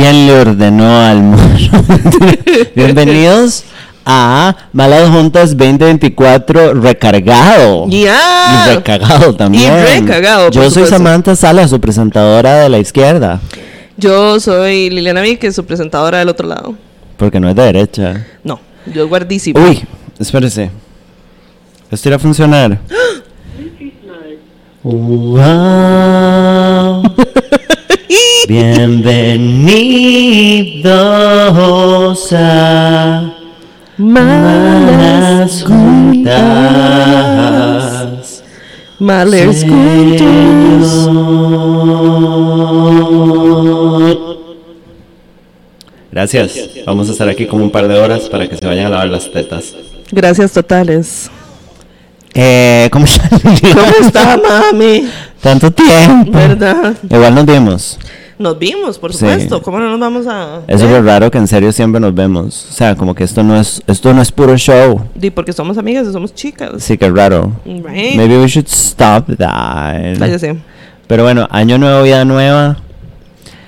¿Quién le ordenó al mono? Bienvenidos a Malas Juntas 2024 recargado. Ya. Y recagado también. Y recagado, Yo soy. Samantha Sala, su presentadora de la izquierda. Yo soy Liliana es su presentadora del otro lado. Porque no es de derecha. No, yo es guardísimo. Uy, espérese. Esto irá a funcionar. Wow. Bienvenidos a Malas Juntas. Malers juntos. Gracias. Vamos a estar aquí como un par de horas para que se vayan a lavar las tetas. Gracias totales. Eh, ¿Cómo está? ¿Cómo está, mami? Tanto tiempo. ¿Verdad? Igual nos vimos. Nos vimos, por Sí. supuesto. ¿Cómo no nos vamos a.? Es ver? súper raro que en serio siempre nos vemos. O sea, como que esto no es, esto no es puro show. Di, porque somos amigas y somos chicas. Sí que es raro. Right. Maybe we should stop that. Váyase. Pero bueno, año nuevo, vida nueva.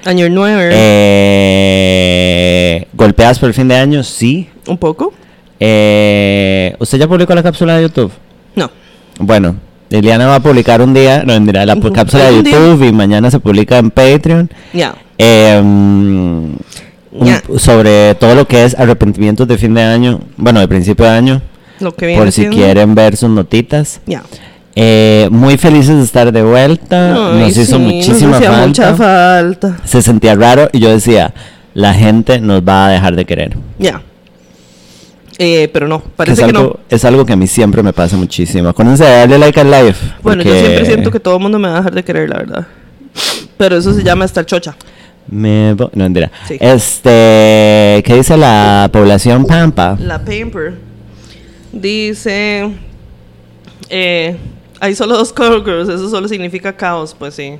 Año nuevo. Eh, golpeadas por el fin de año, sí. ¿Un poco? Eh, ¿Usted ya publicó la cápsula de YouTube? No. Bueno, Liliana va a publicar un día, no, mentira, la cápsula de. YouTube y mañana se publica en Patreon. Ya. Eh, un- Ya. sobre todo lo que es arrepentimientos de fin de año, bueno, de principio de año, Lo que viene por si quieren ver sus notitas. Ya. Eh, muy felices de estar de vuelta, nos hizo sí, muchísima nos falta. mucha falta. Se sentía raro y yo decía, la gente nos va a dejar de querer. Ya. Eh, pero no, parece es, que, algo, no. es algo que a mí siempre me pasa muchísimo. Acuérdense de darle like al live. Bueno, yo siempre siento que todo el mundo me va a dejar de querer, la verdad. Pero eso se llama estar chocha. Me no, mentira. Sí. Este, ¿qué dice la población Pampa? La paper dice: eh, Hay solo dos cowgirls, eso solo significa caos, pues sí.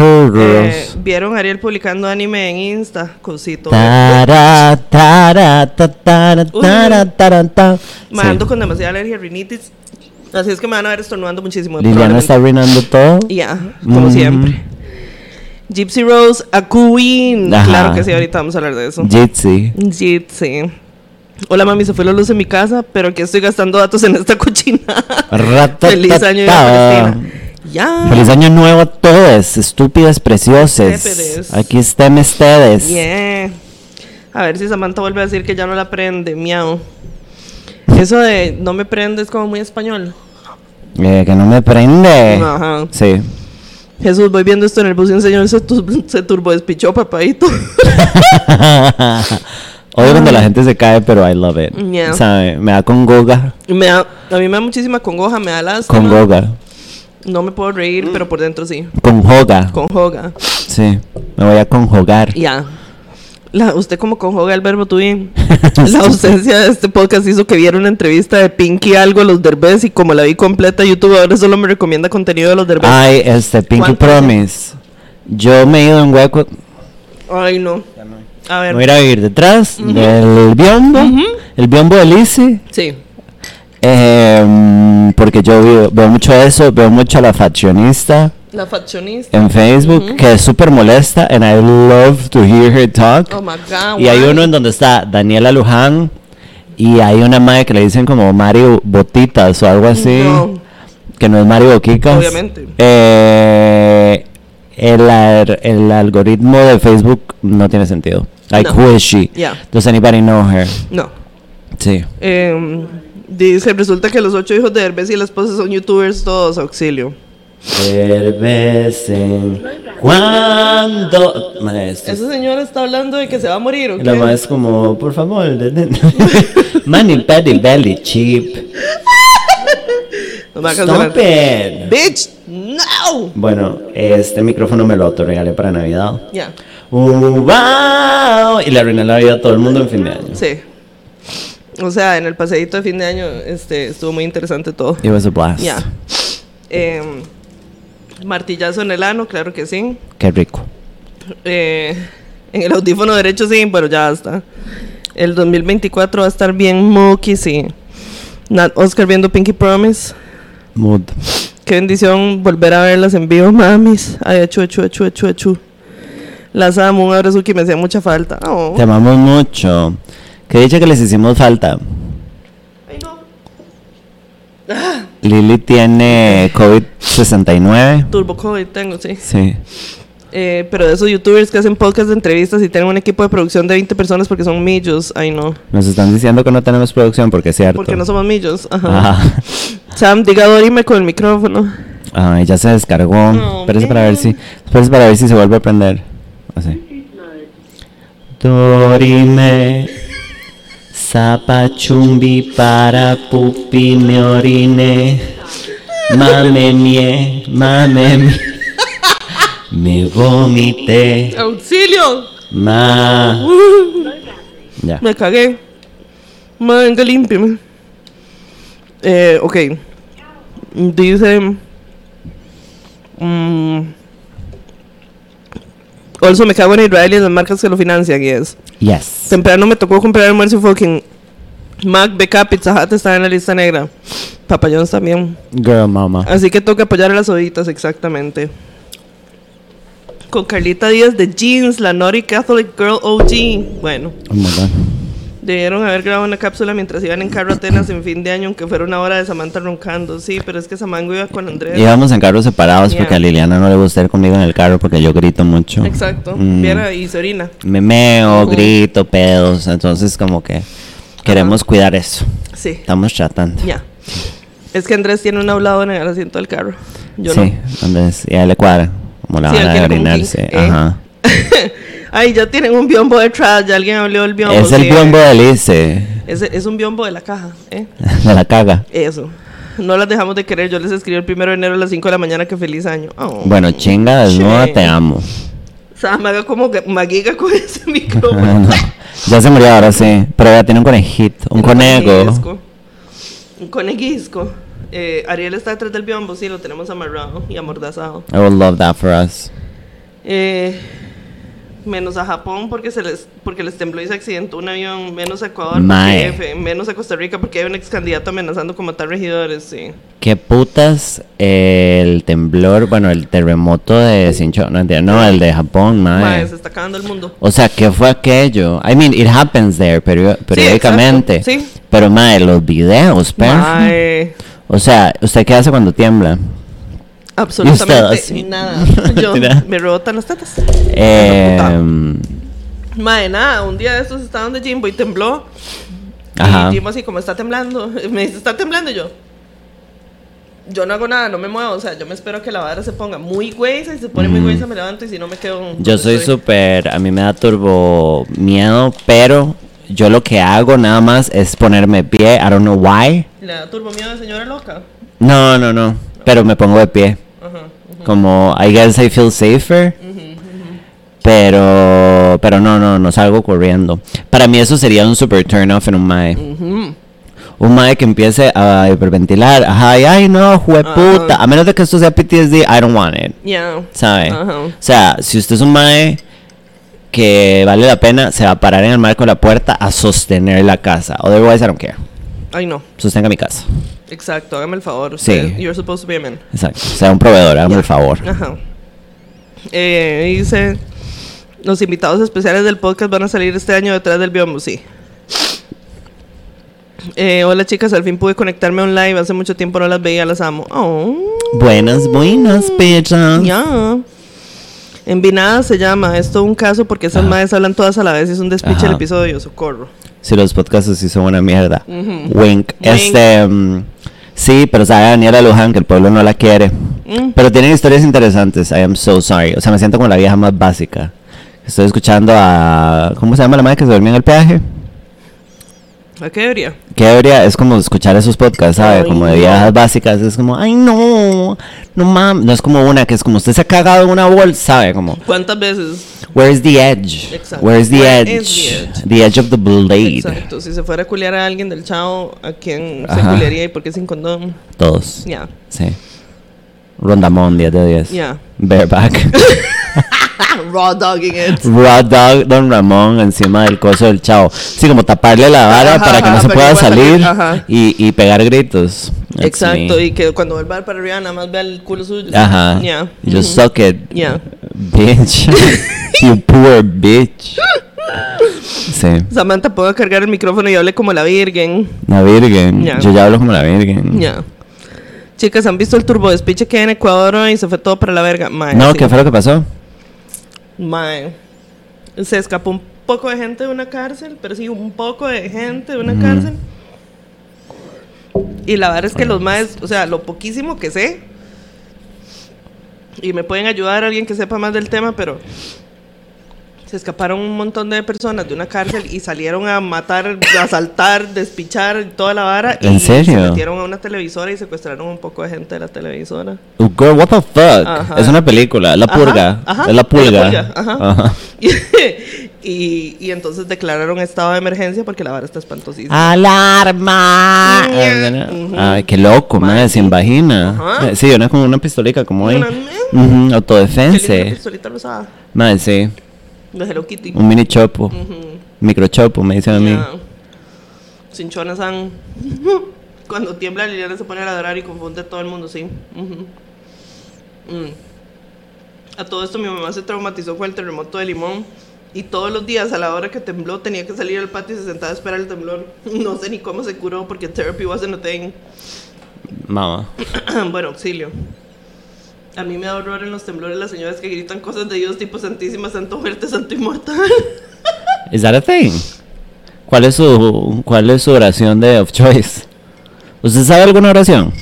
Eh. Vieron a Ariel publicando anime en Insta, cosito. Tara, tara, ta, tara, tara, tara, ta. Me Sí. ando con demasiada alergia rinitis. Así es que me van a ver estornudando muchísimo. Liliana está arruinando todo. Ya, como Mm. siempre. Gypsy Rose, a Queen. Ajá. Claro que sí, ahorita vamos a hablar de eso. Jitsi. Gypsy. Hola mami, se fue la luz en mi casa, pero aquí estoy gastando datos en esta cochina. Feliz año nuevo, Palestina. Ya. Feliz año nuevo a todos, estúpidas preciosas. Aquí estén ustedes. Yeah. A ver si Samantha vuelve a decir que ya no la prende, miau. Eso de no me prende es como muy español. Eh, que no me prende. Ajá. Sí. Jesús, voy viendo esto en el bus y un señor se, tu- se turbo despichó, papadito. Odio cuando la gente se cae, pero I love it. Yeah. Me da con goga. Y me da, a mí me da muchísima congoja, me da lástima. Con goga. No me puedo reír, pero por dentro sí. Con joga. Con joga. Sí. Me voy a conjugar. Ya. La, usted como conjuga el verbo tú bien. La ausencia de este podcast hizo que viera una entrevista de Pinky algo a los Derbez y como la vi completa YouTube ahora solo me recomienda contenido de los Derbez. Ay, este, Pinky. Promise. Yo me he ido en hueco. Ay, no. A ver. Me voy a ir detrás del biombo. El biombo de Lizzie. Sí. Em, porque yo veo, veo mucho eso. Veo mucho a la faccionista La faccionista. en Facebook. Que es súper molesta. And I love to hear her talk. Oh my god. Y hay uno en donde está Daniela Luján y hay una madre que le dicen como Mario Botitas o algo así, No. que no es Mario Boquicas. Obviamente. Eh, el, el algoritmo de Facebook no tiene sentido. Like, No. who is she? Yeah. Does anybody know her? No. Sí. Em, dice, resulta que los ocho hijos de Derbez y la esposa son youtubers todos, auxilio. Cervecen cuando... Maestro. Esa señora está hablando de que se va a morir, ¿o La qué? madre es como, por favor, money, belly, belly, cheap. Va a Stop it. Bitch, no. Bueno, este micrófono me lo autorregalé para Navidad. Ya, Uh, wow. Y le arruiné la vida a todo el mundo en fin de año. sí. O sea, en el paseíto de fin de año este, estuvo muy interesante todo. It was a blast. Ya. Em, martillazo en el ano, claro que sí. Qué rico. Eh, en el audífono derecho sí, pero ya está. El 2024 va a estar bien mucky, sí. Nat Oscar viendo Pinky Promise. Mood. Qué bendición volver a verlas en vivo, mamis. Ay, achu, achu, achu, achu, achu. Las amo, un abrazo que me hacía mucha falta. Oh. Te amamos mucho. Que dicha que les hicimos falta. Ay, no. Lili tiene COVID-69. Turbo COVID tengo, sí. Sí. Eh, pero de esos youtubers que hacen podcast de entrevistas y tienen un equipo de producción de 20 personas porque son millos. Ay, no. Nos están diciendo que no tenemos producción porque es cierto. Porque no somos millos. Ajá. Ajá. Sam, diga Dorime con el micrófono. Ay, ya se descargó. No, Espérese para ver si, espérese para ver si se vuelve a prender. Así. Dorime. Zapachumbi para pupi me orine. Mame mie, mame mie. Me vomité. ¡Auxilio! Ma. Ya. Me cagué. Ma, Venga, límpiame. Eh, ok. Dice. mm, also, me cago en Israel y en las marcas que lo financian. Y es. Yes. Temprano me tocó comprar almuerzo fucking. Mac, BK, Pizza Hut está en la lista negra. Papa John's también. Girl mama. Así que toca apoyar a las oditas, exactamente. Con Carlita Díaz de Jeans, la Naughty Catholic Girl OG. Bueno. Oh my God. Debieron haber grabado una cápsula mientras iban en carro a Atenas en fin de año, aunque fuera una hora de Samantha roncando. Sí, pero es que Samango iba con Andrés. Íbamos en carros separados porque Yeah. a Liliana no le gusta ir conmigo en el carro porque yo grito mucho. Exacto. Mm. Viera y se orina. Me meo, Ujú. grito, pedos. Entonces, como que queremos cuidar eso. Sí. Estamos tratando. Ya. Es que Andrés tiene un hablado en el asiento del carro. Yo sí, entonces, y a él le cuadra. Como la Sí, van a orinarse. ¿eh? Ajá. Ay, ya tienen un biombo detrás. Ya alguien habló del biombo. es el biombo de Lice. Es, es un biombo de la caja. ¿eh? de la caga. Eso. No las dejamos de querer. Yo les escribí el primero de enero a las 5 de la mañana que feliz año. Oh. Bueno, chinga desnuda, Che. te amo. O sea, me haga como maguiga con ese micrófono. No, ya se murió ahora sí. Pero ya tiene un conejito, un conejo. coneguisco. Un coneguisco. Eh, Ariel está detrás del biombo, sí, lo tenemos amarrado y amordazado. I would love that for us. Eh, menos a Japón porque se les porque les tembló y se accidentó un avión. Menos a Ecuador, Mae. porque menos a Costa Rica porque hay un ex candidato amenazando con matar regidores. Sí. ¿Qué putas el temblor, bueno, el terremoto de Sincho, no entiendo, no, el de Japón, Mae, se está acabando el mundo. O sea, ¿qué fue aquello? I mean, it happens there periódicamente. sí. Pero, madre, los videos. Mae, O sea, ¿usted qué hace cuando tiembla? Absolutamente nada. Yo me rebotan las tetas. Eh, Mae, nada, un día de estos estaban de Jimbo y tembló. Ajá. Y Jimbo así como está temblando. Me dice, está temblando y yo. Yo no hago nada, no me muevo. O sea, yo me espero a que la vara se ponga muy güeyza. Y se pone muy güeyza, me levanto y si no me quedo. Mm. yo donde soy súper, a mí me da turbo miedo, pero yo lo que hago nada más es ponerme pie, I don't know why. Le da turbo miedo de señora loca. No, no, no, pero me pongo de pie. Como, I guess I feel safer. Pero, pero no, no, no salgo corriendo. Para mí eso sería un super turn off en un mae. Un mae que empiece a hiperventilar. Ay, ay, no, jueputa. A menos de que esto sea PTSD, I don't want it. Ya. ¿Sabe? O sea, si usted es un mae que vale la pena, se va a parar en el marco de la puerta a sostener la casa. Otherwise, I don't care. Ay, no. Sostenga mi casa. Exacto, hágame el favor. Sí. You're supposed to be a man. Exacto. Sea un proveedor, hágame el favor. Ajá. Eh, dice, los invitados especiales del podcast van a salir este año detrás del biombo, sí. Eh, hola chicas, al fin pude conectarme online. Hace mucho tiempo no las veía, las amo. Oh, Buenas, buenas, bitches. ya. Envinada se llama. Es todo un caso porque esas Ajá. madres hablan todas a la vez y es un despiche el episodio. Socorro. Si los podcasts sí son una mierda. Wink. Este. mm, sí, pero sabe Daniela Luján que el pueblo no la quiere. Mm. Pero tienen historias interesantes. I am so sorry. O sea, me siento como la vieja más básica. Estoy escuchando a. ¿Cómo se llama la madre que se durmió en el peaje? ¿A qué debería? Que debería, es como escuchar esos podcasts, ¿sabe? Ay, como de no. viejas básicas. Es como, ay, no. No mames. No es como una que es como usted se ha cagado en una bolsa, ¿sabe? Como, ¿Cuántas veces? where's the edge? Exacto. Where's the Where edge? is the edge? The edge of the blade. Exacto. Si se fuera a culiar a alguien del chao, ¿a quién se Ajá. culiaría y por qué sin condón? Todos. Ya. Sí. Rondamón, 10 de 10. Ya. Bareback. Raw dogging it. Raw Dog Don Ramón encima del coso del chavo. Sí, como taparle la vara Ajá, para que no se pueda salir y, y pegar gritos. That's Exacto, me. y que cuando vuelva para arriba nada más vea el culo suyo. Ajá. Ya. You Just Ujú. suck it. Ya. bitch. you poor bitch. Sí. Samantha, puedo cargar el micrófono y hable como la Virgen. La Virgen. Ya. Yo ya hablo como la Virgen. Ya. Chicas, ¿han visto el turbo despiche que hay en Ecuador y se fue todo para la verga? Mae, No, sí. ¿qué fue lo que pasó? Mae. Se escapó un poco de gente de una cárcel, pero sí, un poco de gente de una cárcel. Y la verdad es que los maes, o sea, lo poquísimo que sé, y me pueden ayudar alguien que sepa más del tema, pero se escaparon un montón de personas de una cárcel y salieron a matar, a asaltar, despichar toda la vara. ¿En y serio? Se metieron a una televisora y secuestraron un poco de gente de la televisora. Oh, girl, what the fuck? Ajá. Es una película, La Ajá, Purga. ajá, es La Purga. pulga, ajá. Ajá. y, y entonces declararon estado de emergencia porque la vara está espantosísima. ¡Alarma! Ay, qué loco, Madre, sin sí. vagina. Ajá. Eh, Sí, una como una pistolica, como ahí. Una- Ujú, Qué linda Autodefensa. pistolita rosada. Madre, sí. De Hello Kitty. Un mini chopo. Ujú. Microchopo, me dicen a mí. Ya. Cinchonas han... Cuando tiembla Liliana se pone a ladrar y confunde a todo el mundo, sí. Ujú. Mm. A todo esto mi mamá se traumatizó con el terremoto de Limón y todos los días a la hora que tembló tenía que salir al patio y se sentaba a esperar el temblor. No sé ni cómo se curó porque therapy wasn't a thing. Mamá. bueno, auxilio. A mí me da horror en los temblores las señoras que gritan cosas de Dios tipo Santísima, Santo Fuerte, Santo Inmortal. ¿Is that a thing? ¿Cuál es su, cuál es su oración de of choice? ¿Usted sabe alguna oración?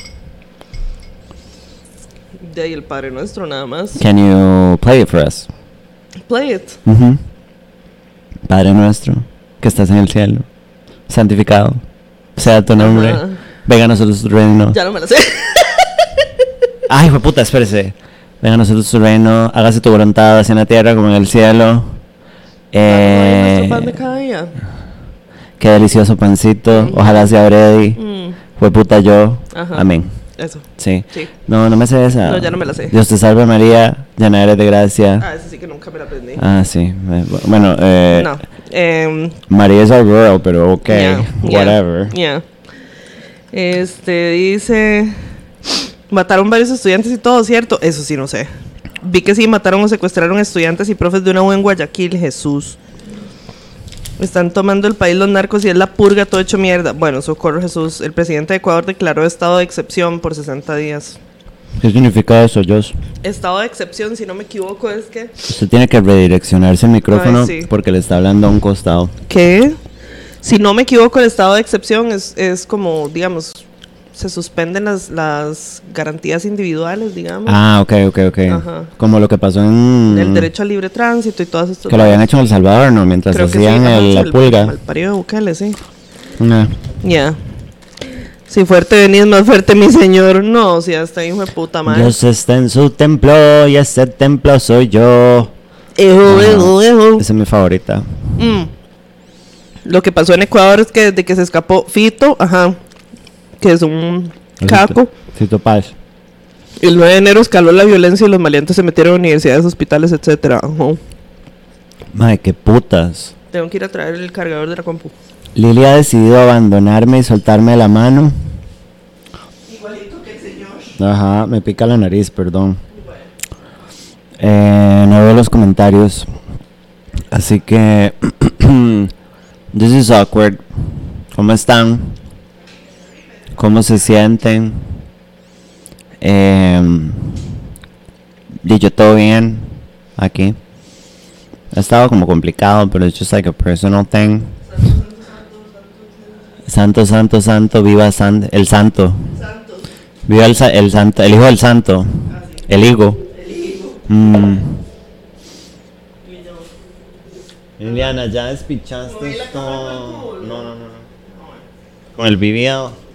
De ahí el Padre Nuestro nada más. Can you play it for us? Play it. Ujú. Padre nuestro, que estás en el cielo, santificado sea tu nombre. Ajá. Venga a nosotros tu reino. Ya no me la sé. Ay, fue puta, espérese. Venga a nosotros tu reino, hágase tu voluntad, así en la tierra como en el cielo. Ay, nuestro Eh, pan de cada día. qué delicioso pancito, ojalá sea ready. Mm, Fue puta yo. Ajá. Amén. eso, Sí. sí. No, no me sé esa. No, ya no me la sé. Dios te salve María, llena eres de gracia. Ah, esa sí que nunca me la aprendí. Ah, sí. eh, Bueno, eh, no. em, María es our girl, pero ok, yeah, yeah, whatever. yeah. Este dice. Mataron varios estudiantes y todo, ¿cierto? Eso sí, no sé. Vi que sí mataron o secuestraron estudiantes y profes de una U en Guayaquil, Jesús. Están tomando el país los narcos y es la purga, todo hecho mierda. Bueno, socorro Jesús. El presidente de Ecuador declaró estado de excepción por 60 días. ¿Qué significa eso, Josh? Estado de excepción, si no me equivoco, es que... Usted tiene que redireccionarse el micrófono Ay, sí. porque le está hablando a un costado. que si no me equivoco el estado de excepción es, es como digamos se suspenden las, las garantías individuales digamos Ah, ok, ok, ok. Ajá. Como lo que pasó en... el derecho al libre tránsito y todas estas Que lo habían hecho en El Salvador, ¿no? Mientras Creo que sí, hacían el- la el- pulga. al parido de Bukele sí ya si fuerte venís más fuerte mi señor no si hasta hijo de puta madre Dios está en su templo y ese templo soy yo. Ejo, ejo, ejo. Esa es mi favorita. Mm. Lo que pasó en Ecuador es que desde que se escapó Fito, ajá, que es un caco, Cito Paz. el 9 de enero escaló la violencia y los maleantes se metieron a universidades, hospitales. Ajá. Madre, qué putas. Tengo que ir a traer el cargador de la compu. Lili ha decidido abandonarme y soltarme la mano. Igualito que el señor. Ajá, me pica la nariz, perdón. Eh, no veo los comentarios. Así que. This is awkward. ¿Cómo están? ¿Cómo se sienten? Eh, y yo todo bien aquí. Ha estado como complicado, pero it's just like a personal thing. Santo, santo, santo, viva san- el santo. Viva el, el santo, el hijo del santo. El higo. Mm. Liliana, ya despichaste esto. No, no, no. Con el BBL.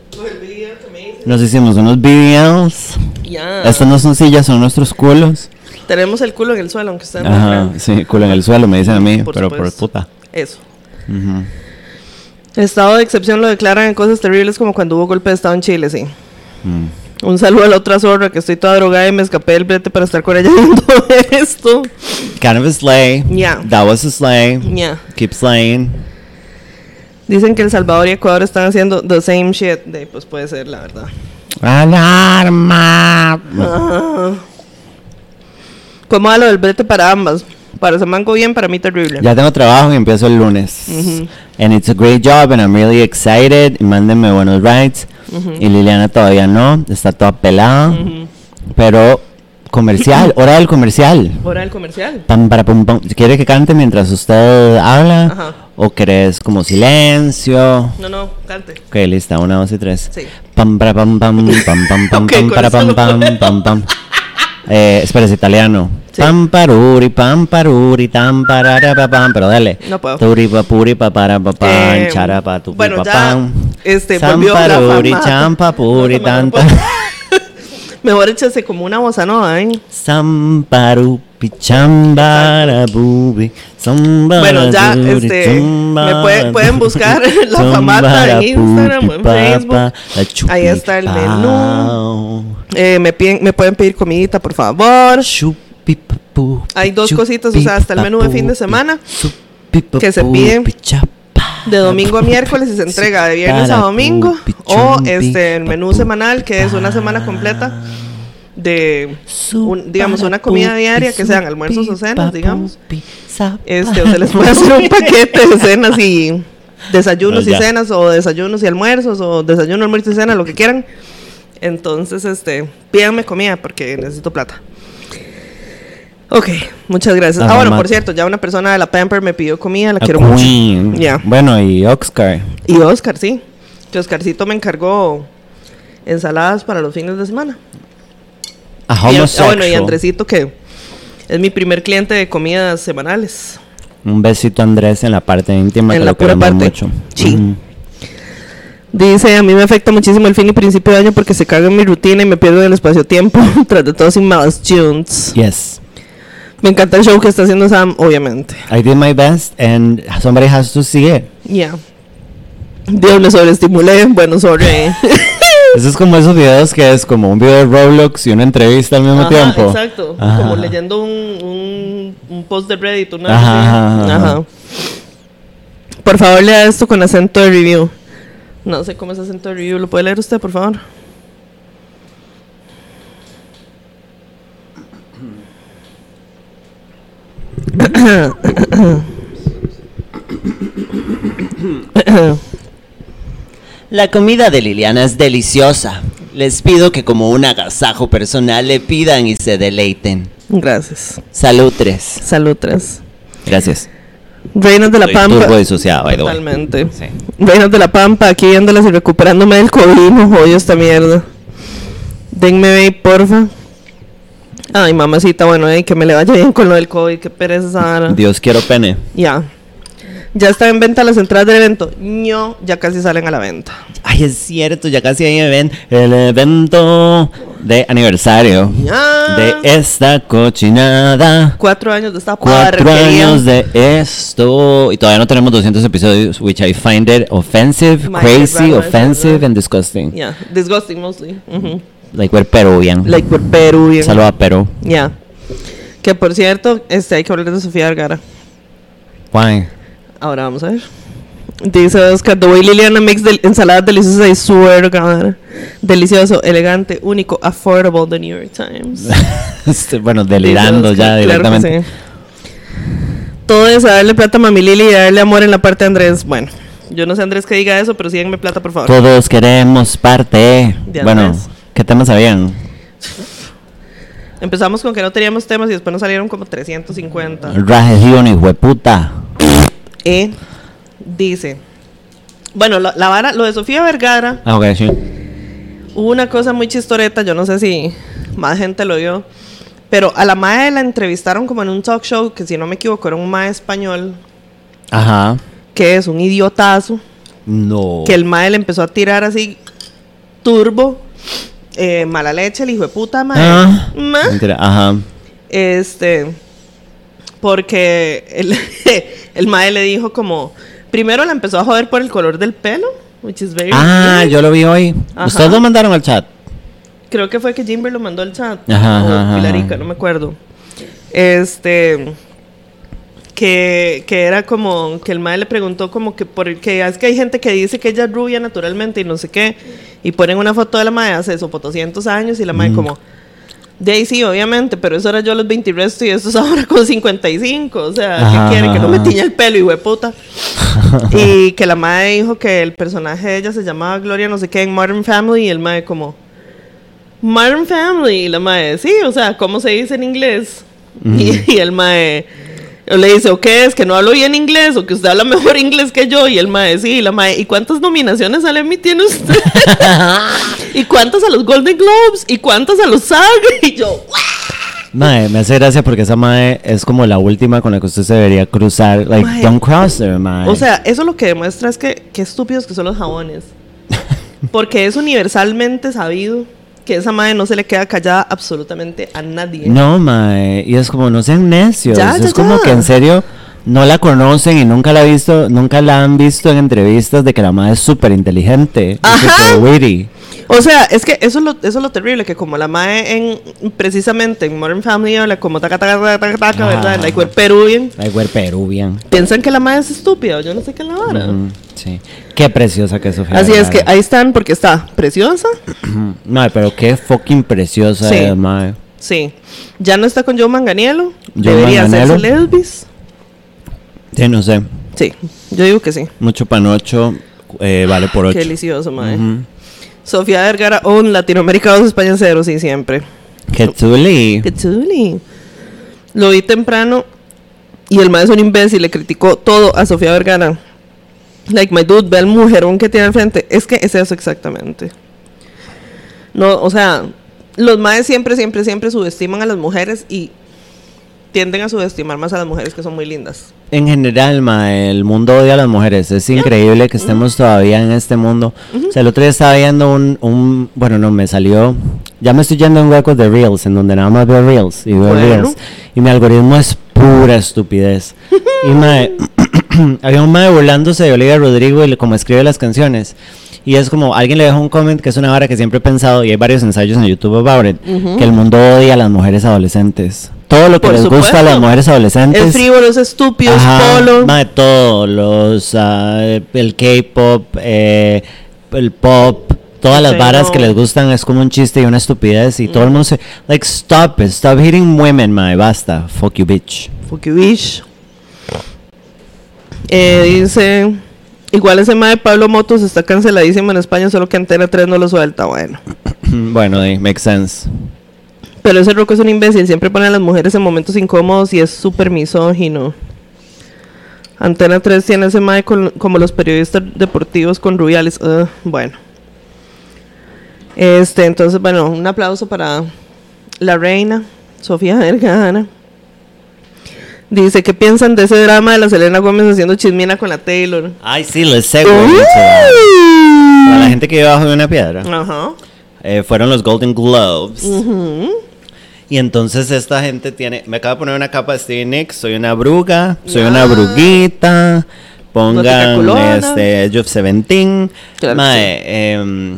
Nos hicimos unos. Ya. Estas no son sillas, son nuestros culos. Tenemos el culo en el suelo, aunque estén Ajá, sí, culo en el suelo, me dicen a mí, Por pero por puta. Eso. Estado de excepción lo declaran en cosas terribles como cuando hubo golpe de estado en Chile, sí. Mm. Un saludo a la otra zorra que estoy toda drogada y me escapé del brete para estar con ella viendo esto. Kind of a sleigh. Yeah. That was a sleigh. Ya. Keep slaying. Dicen que El Salvador y Ecuador están haciendo the same shit. De, pues puede ser, la verdad. Alarma. Ah. ¿Cómo va lo del brete para ambas? Para Samango bien, para mí terrible. Ya tengo trabajo y empiezo el lunes. And it's a great job and I'm really excited. Y mándenme buenos rides. Y Liliana todavía no, está toda pelada. Pero comercial, hora del comercial. Hora del comercial. Pam, para, pum, pam. ¿Quiere que cante mientras usted habla? Ajá. ¿O querés como silencio? No, no, cante. Ok, lista, una, dos y tres. Sí. Pam, para, pam, pam, pam, pam, pam, para, pam, pam, pam, pam. Eh, espera, es italiano. Sí. Pam, paruri, pam, paruri, tam, parara, pa, pam. Pero dale. No puedo. Turi, pa, puri, pa, para, pa, pam, Eh, chara, pa, tu, bueno, pa, pam. este, la paruri, fama. cham, pa, puri, No, no, no tanta. Mejor échase como una bossa nova, ¿eh? Bueno, ya, este, me puede- pueden buscar la famata en Instagram o en Facebook. Ahí está el chupipao. Eh, me, piden- me pueden pedir comidita, por favor. Hay dos cositas, o sea, hasta el menú de fin de semana, que se piden De domingo a miércoles y se entrega de viernes a domingo. O este el menú semanal, que es una semana completa de, un- digamos, una comida diaria, que sean almuerzos o cenas, digamos. Este, o se les puede hacer un paquete de cenas y desayunos Ah, y cenas, o desayunos y almuerzos, o desayuno, almuerzo y cena, lo que quieran. Entonces, este, pídanme comida porque necesito plata. Ok, muchas gracias. Ah, bueno, por cierto, ya una persona de la Pamper me pidió comida, la A quiero Queen. mucho. Ya. Bueno, y Oscar. Y Oscar, sí. Que Oscarcito me encargó ensaladas para los fines de semana. A Y, ah, bueno, y Andresito, que es mi primer cliente de comidas semanales. Un besito Andrés en la parte íntima. En que la lo pura parte. mucho. Sí. Dice, a mí me afecta muchísimo el fin y principio de año porque se caga en mi rutina y me pierdo en el espacio-tiempo. Tras de todo sin malas tunes. Yes. Me encanta el show que está haciendo Sam, obviamente. I did my best and somebody has to see it. Ya. Dios me sobreestimulé. Bueno, sorry. Eso es como esos videos que es como un video de Roblox y una entrevista al mismo Ajá, tiempo. Exacto. Ajá. Como leyendo un, un, un post de Reddit. Una ajá. Ajá. Por favor, lea esto con acento de review. No sé cómo es acento de review. ¿Lo puede leer usted, por favor? La comida de Liliana es deliciosa. Les pido que como un agasajo personal le pidan y se deleiten. Gracias. Salud tres. Salud, tres. Gracias. Reinas de la Pampa. turbo disociado, by the way. Totalmente. Sí. Reinas de la Pampa, aquí viéndolas y recuperándome del COVID. No esta mierda. Denme ve, porfa. Ay, mamacita, bueno, eh, que me le vaya bien con lo del COVID. Qué pereza. Dios quiero pene. Ya. Ya está en venta las entradas del evento. No, ya casi salen a la venta. Ay, es cierto, ya casi hay even- el evento de aniversario Ya. de esta cochinada. Cuatro años de esta Cuatro años de esto y todavía no tenemos 200 episodios, which I find it offensive, My crazy, offensive and disgusting. Ya, disgusting mostly. Like we're Peruvian. Like por Perú. bien. Saludos a Perú. Ya. Que por cierto, este, hay que hablar de Sofía Vergara. Why? Ahora vamos a ver. Dice Oscar, The Way Liliana makes del ensaladas deliciosas to God. Delicioso, elegante, único, affordable, The New York Times. Este, bueno, delirando ya claro directamente. sí. Todo es darle plata a Mami Lili y darle amor en la parte de Andrés. Bueno, yo no sé Andrés que diga eso, pero sí denme plata, por favor. Todos queremos parte. De Bueno, Andrés. ¿Qué temas habían? Empezamos con que no teníamos temas y después nos salieron como 350. Región, hijo de puta. E dice, bueno, la, la vara, lo de Sofía Vergara, Ah, ok, sí. hubo una cosa muy chistoreta, yo no sé si más gente lo vio, pero a la madre la entrevistaron como en un talk show, que si no me equivoco era un mae español, Ajá. que es un idiotazo, No. que el mae le empezó a tirar así turbo, eh, mala leche, el hijo de puta mae. Ah. Ma. Ajá. Este, porque el, el mae le dijo como, primero la empezó a joder por el color del pelo, which is very Ah, weird. yo lo vi hoy. Ajá. Ustedes lo mandaron al chat. Creo que fue que Jimber lo mandó al chat. Ajá, o ajá. Pilarica, no me acuerdo. Este. Que, que era como que el mae le preguntó como que por que es que hay gente que dice que ella es rubia naturalmente y no sé qué y ponen una foto de la mae hace eso por 200 años y la mae Mm. como De ahí sí, obviamente, pero eso era yo a los 20 y resto y esto es ahora con 55. O sea, Ajá, ¿qué quiere? Que no me tiña el pelo, y puta. y que la madre dijo que el personaje de ella se llamaba Gloria no sé qué en Modern Family y el madre como Modern Family y la madre sí, o sea, ¿cómo se dice en inglés? y, y el madre le dice, ¿o qué es? ¿Que no hablo bien inglés? ¿O que usted habla mejor inglés que yo? Y el mae, sí, y la mae, ¿y cuántas nominaciones al Emmy tiene usted? ¿Y cuántas a los Golden Globes? ¿Y cuántas a los SAG? Y yo. Mae, me hace gracia porque esa mae es como la última con la que usted se debería cruzar. Like, Mae. don't cross her, mae. O sea, eso lo que demuestra es que qué estúpidos que son los jabones. Porque es universalmente sabido que esa madre no se le queda callada absolutamente a nadie. No, mae. Y es como, no sean necios. Ya, es ya, como ya. que en serio no la conocen y nunca la, ha visto, nunca la han visto en entrevistas de que la mae es súper inteligente. Ajá. O sea, es que eso es lo, eso es lo terrible, que como la mae en, precisamente en Modern Family habla como taca, taca, taca, taca, taca, ¿verdad? Like we're Peruvian. Like, we're Peruvian. Piensan que la madre es estúpida, o yo no sé qué es la vara. Mm, sí. Qué preciosa que es Sofía. Así es que Vergara. ahí están, porque está preciosa. Mae, pero qué fucking preciosa Sí. es, mae. Sí. Ya no está con Joe Manganiello. Joe Debería Manganiello. hacerse Elvis. Sí, no sé. Sí, yo digo que sí. Mucho panocho eh, vale por ocho. Qué delicioso, madre. Ujú. Sofía Vergara, on Latinoamérica 2, España 0, sí, siempre. Qué tuli. Qué chuli. Lo vi temprano y el maestro es un imbécil, le criticó todo a Sofía Vergara. Like, my dude, ve al mujerón que tiene al frente. Es que es eso exactamente. No, o sea, los maes siempre, siempre, siempre subestiman a las mujeres y tienden a subestimar más a las mujeres que son muy lindas. En general, ma, el mundo odia a las mujeres. Es increíble que estemos todavía en este mundo. O sea, el otro día estaba viendo un, un- Bueno, no, me salió... Ya me estoy yendo en huecos de Reels, en donde nada más veo Reels y veo Bueno. Reels. Y mi algoritmo es pura estupidez. y, mae, había un mae burlándose de Olivia Rodrigo y le- como escribe las canciones. Y es como, alguien le dejó un comment que es una vara que siempre he pensado, y hay varios ensayos en YouTube about it, que el mundo odia a las mujeres adolescentes. Todo lo que Por les gusta a las mujeres adolescentes. Es frívolo, es estúpido, es Ajá, polo. de todo, los, ah, el K-pop, eh, el pop, todas las varas no. que les gustan es como un chiste y una estupidez y todo el mundo se, like, stop it, stop hitting women, ma, basta, fuck you, bitch. Fuck you, bitch. Eh, dice, igual ese mae de Pablo Motos está canceladísimo en España, solo que Antena 3 no lo suelta. Bueno. bueno, eh, makes sense. Pero ese roco es un imbécil, siempre pone a las mujeres en momentos incómodos y es súper misógino. Antena 3 tiene ese mae con- como los periodistas deportivos con rubiales. Bueno. Este, entonces, bueno, un aplauso para la reina, Sofía Vergara. Dice, ¿qué piensan de ese drama de la Selena Gómez haciendo chismina con la Taylor? Ay, sí, güey, mucho, ma. Para la gente que vive bajo de una piedra, Ajá. eh, fueron los Golden Globes. Ujú. Y entonces esta gente tiene, me acaba de poner una capa de Stevie Nicks, soy una bruga, soy una Ah. bruguita, pongan este Edge of Seventeen, Claro em,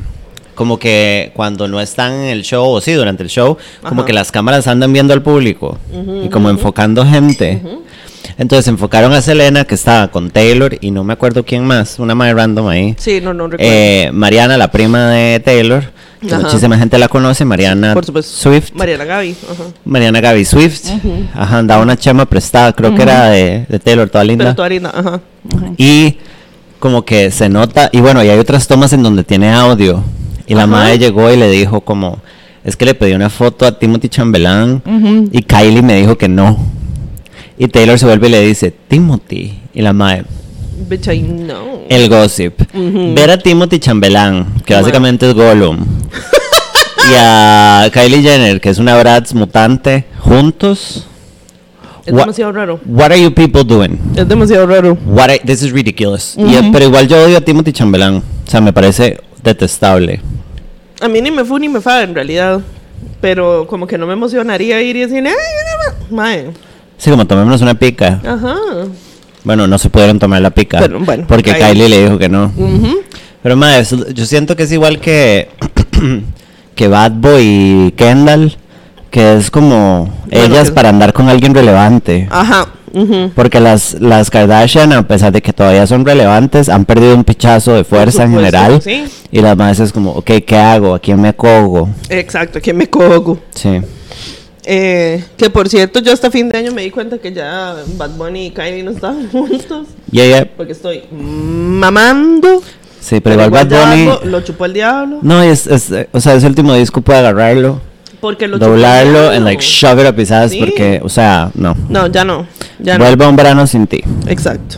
como que cuando no están en el show, o sí, durante el show, como que las cámaras andan viendo al público y como enfocando gente. Entonces enfocaron a Selena que estaba con Taylor y no me acuerdo quién más, una más random ahí. Sí, no, no recuerdo. Eh, Mariana, la prima de Taylor, que muchísima gente la conoce, Mariana Por supuesto. Swift. Mariana Gaby. Ajá. Mariana Gaby Swift. Ajá, andaba una chama prestada, creo que era de, de Taylor, toda linda. Pero toda linda, ajá. Y como que se nota, y bueno, y hay otras tomas en donde tiene audio. Y la Ajá. madre llegó y le dijo como, es que le pedí una foto a Timothy Chambelán y Kylie me dijo que no. Y Taylor se vuelve y le dice, Timothy. Y la madre, Bitch, I know. el gossip. Ver a Timothy Chambelán, que básicamente es Gollum. y a Kylie Jenner, que es una Bratz mutante, juntos. Es Wha- demasiado raro. What are you people doing? Es demasiado raro. What I- this is ridiculous. Y, eh, pero igual yo odio a Timothy Chambelán. O sea, me parece detestable. A mí ni me fu ni me fa, en realidad. Pero como que no me emocionaría ir y decir, ¡ay, ma-". Mae. Sí, como tomémonos una pica. Ajá. Bueno, no se pudieron tomar la pica. Pero, bueno, porque Kylie. Kylie le dijo que no. Pero, eso- yo siento que es igual que, que Bad Boy y Kendall. Que es como Bueno, ellas que- para andar con alguien relevante. Ajá. Porque las, las Kardashian, a pesar de que todavía son relevantes, han perdido un pichazo de fuerza en general. sí. Y las más es como, ok, ¿qué hago? ¿A quién me cogo? Exacto, que me cogo. Sí. Eh, que por cierto, yo hasta fin de año me di cuenta que ya Bad Bunny y Kylie no estaban juntos. Y ella, Porque estoy mamando. sí, pero igual Bad Bunny. lo chupó el diablo. No, es, es, o sea, ese último disco puede agarrarlo, Porque lo doblarlo, and like shove it up his ass, Sí. porque, o sea, no. No, ya no. Ya. Vuelve un verano sin ti. Exacto.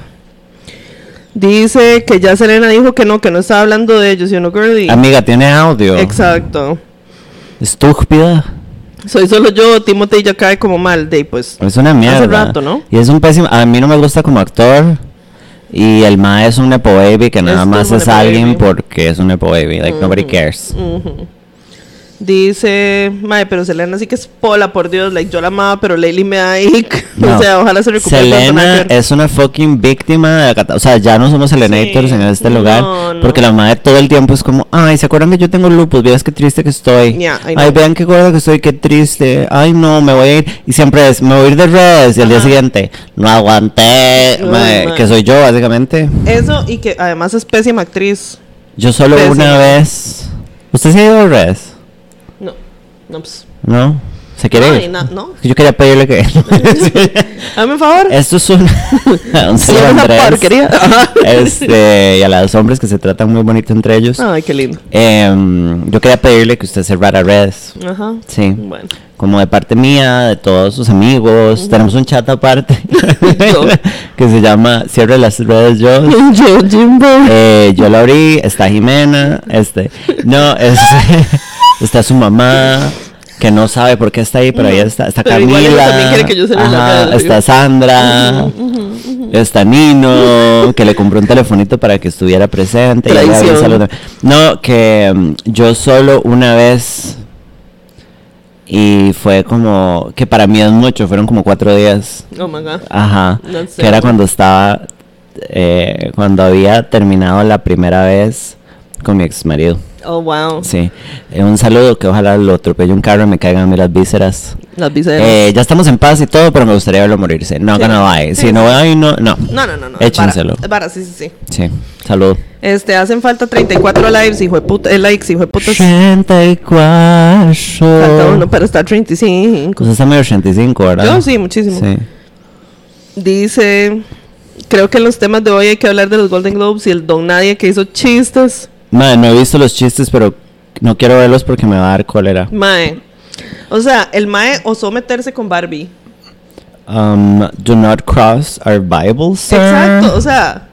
Dice que ya Selena dijo que no, que no estaba hablando de ellos, sino girly. Amiga, tiene audio. Exacto. Estúpida. Soy solo yo, Timothy ya cae como mal, de pues. Es una mierda. rato, ¿no? Y es un pésimo. A mí no me gusta como actor. Y el ma es un Nepo Baby que nada Es más es alguien Baby. porque es un Nepo Baby. Like, nobody cares. Ujú. Dice, mae, pero Selena sí que es pola, por Dios, like yo la amaba, pero Laylee me da ick. No. o sea, ojalá se recupere. Selena es una fucking víctima de la cata- O sea, ya no somos Selenators Sí. en este lugar. no. Porque la madre todo el tiempo es como, ay, ¿se acuerdan que yo tengo lupus? Veas qué triste que estoy. Yeah, ay, vean qué gorda que estoy, qué triste. Ay, no, me voy a ir. Y siempre es, me voy a ir de redes. Y al día siguiente, no aguanté. Mae. que soy yo, básicamente. Eso y que además es pésima actriz. Yo solo Pésima. una vez. ¿Usted se ha ido de redes? No, pues. ¿No? ¿Se quiere ir? no. Yo quería pedirle que. Hazme un favor. Esto es un. un Sí, porquería. Este, y a los hombres que se tratan muy bonito entre ellos. Ay, qué lindo. Em, yo quería pedirle que usted cerrara redes. Ajá. Sí. Bueno. Como de parte mía, de todos sus amigos. Tenemos un chat aparte que se llama Cierre las redes yo. Yo, Jimbo. Eh, yo lo abrí, está Jimena, este, no, es, está su mamá, que no sabe por qué está ahí, pero ahí está, está Pero Camila, que yo está. Sandra, está Nino, que le compró un telefonito para que estuviera presente. y había. No, que mm, yo solo una vez y fue como, que para mí es mucho, fueron como cuatro días. Oh my god. Ajá. No sé. Que era cuando estaba, eh, cuando había terminado la primera vez con mi ex marido. Oh wow. Sí. Eh, un saludo, que ojalá lo atropelle un carro y me caigan a mí las vísceras. Las vísceras. Eh, ya estamos en paz y todo, pero me gustaría verlo morirse. No, Sí. que no. Sí, Si no hay, no, no. no, no, no, no. échenselo. Vara, sí, sí, sí. Sí. Salud. Este, hacen falta 34 lives, hijo de puta, eh, likes, hijo de puta. 84. Falta uno para estar 35. Pues está medio 85, ¿verdad? Yo sí, muchísimo. Sí. Dice, creo que en los temas de hoy hay que hablar de los Golden Globes y el Don Nadie que hizo chistes. Madre, no he visto los chistes, pero no quiero verlos porque me va a dar cólera. Mae. O sea, el Mae osó meterse con Barbie. Um, do not cross our Bible, sir. Exacto, o sea,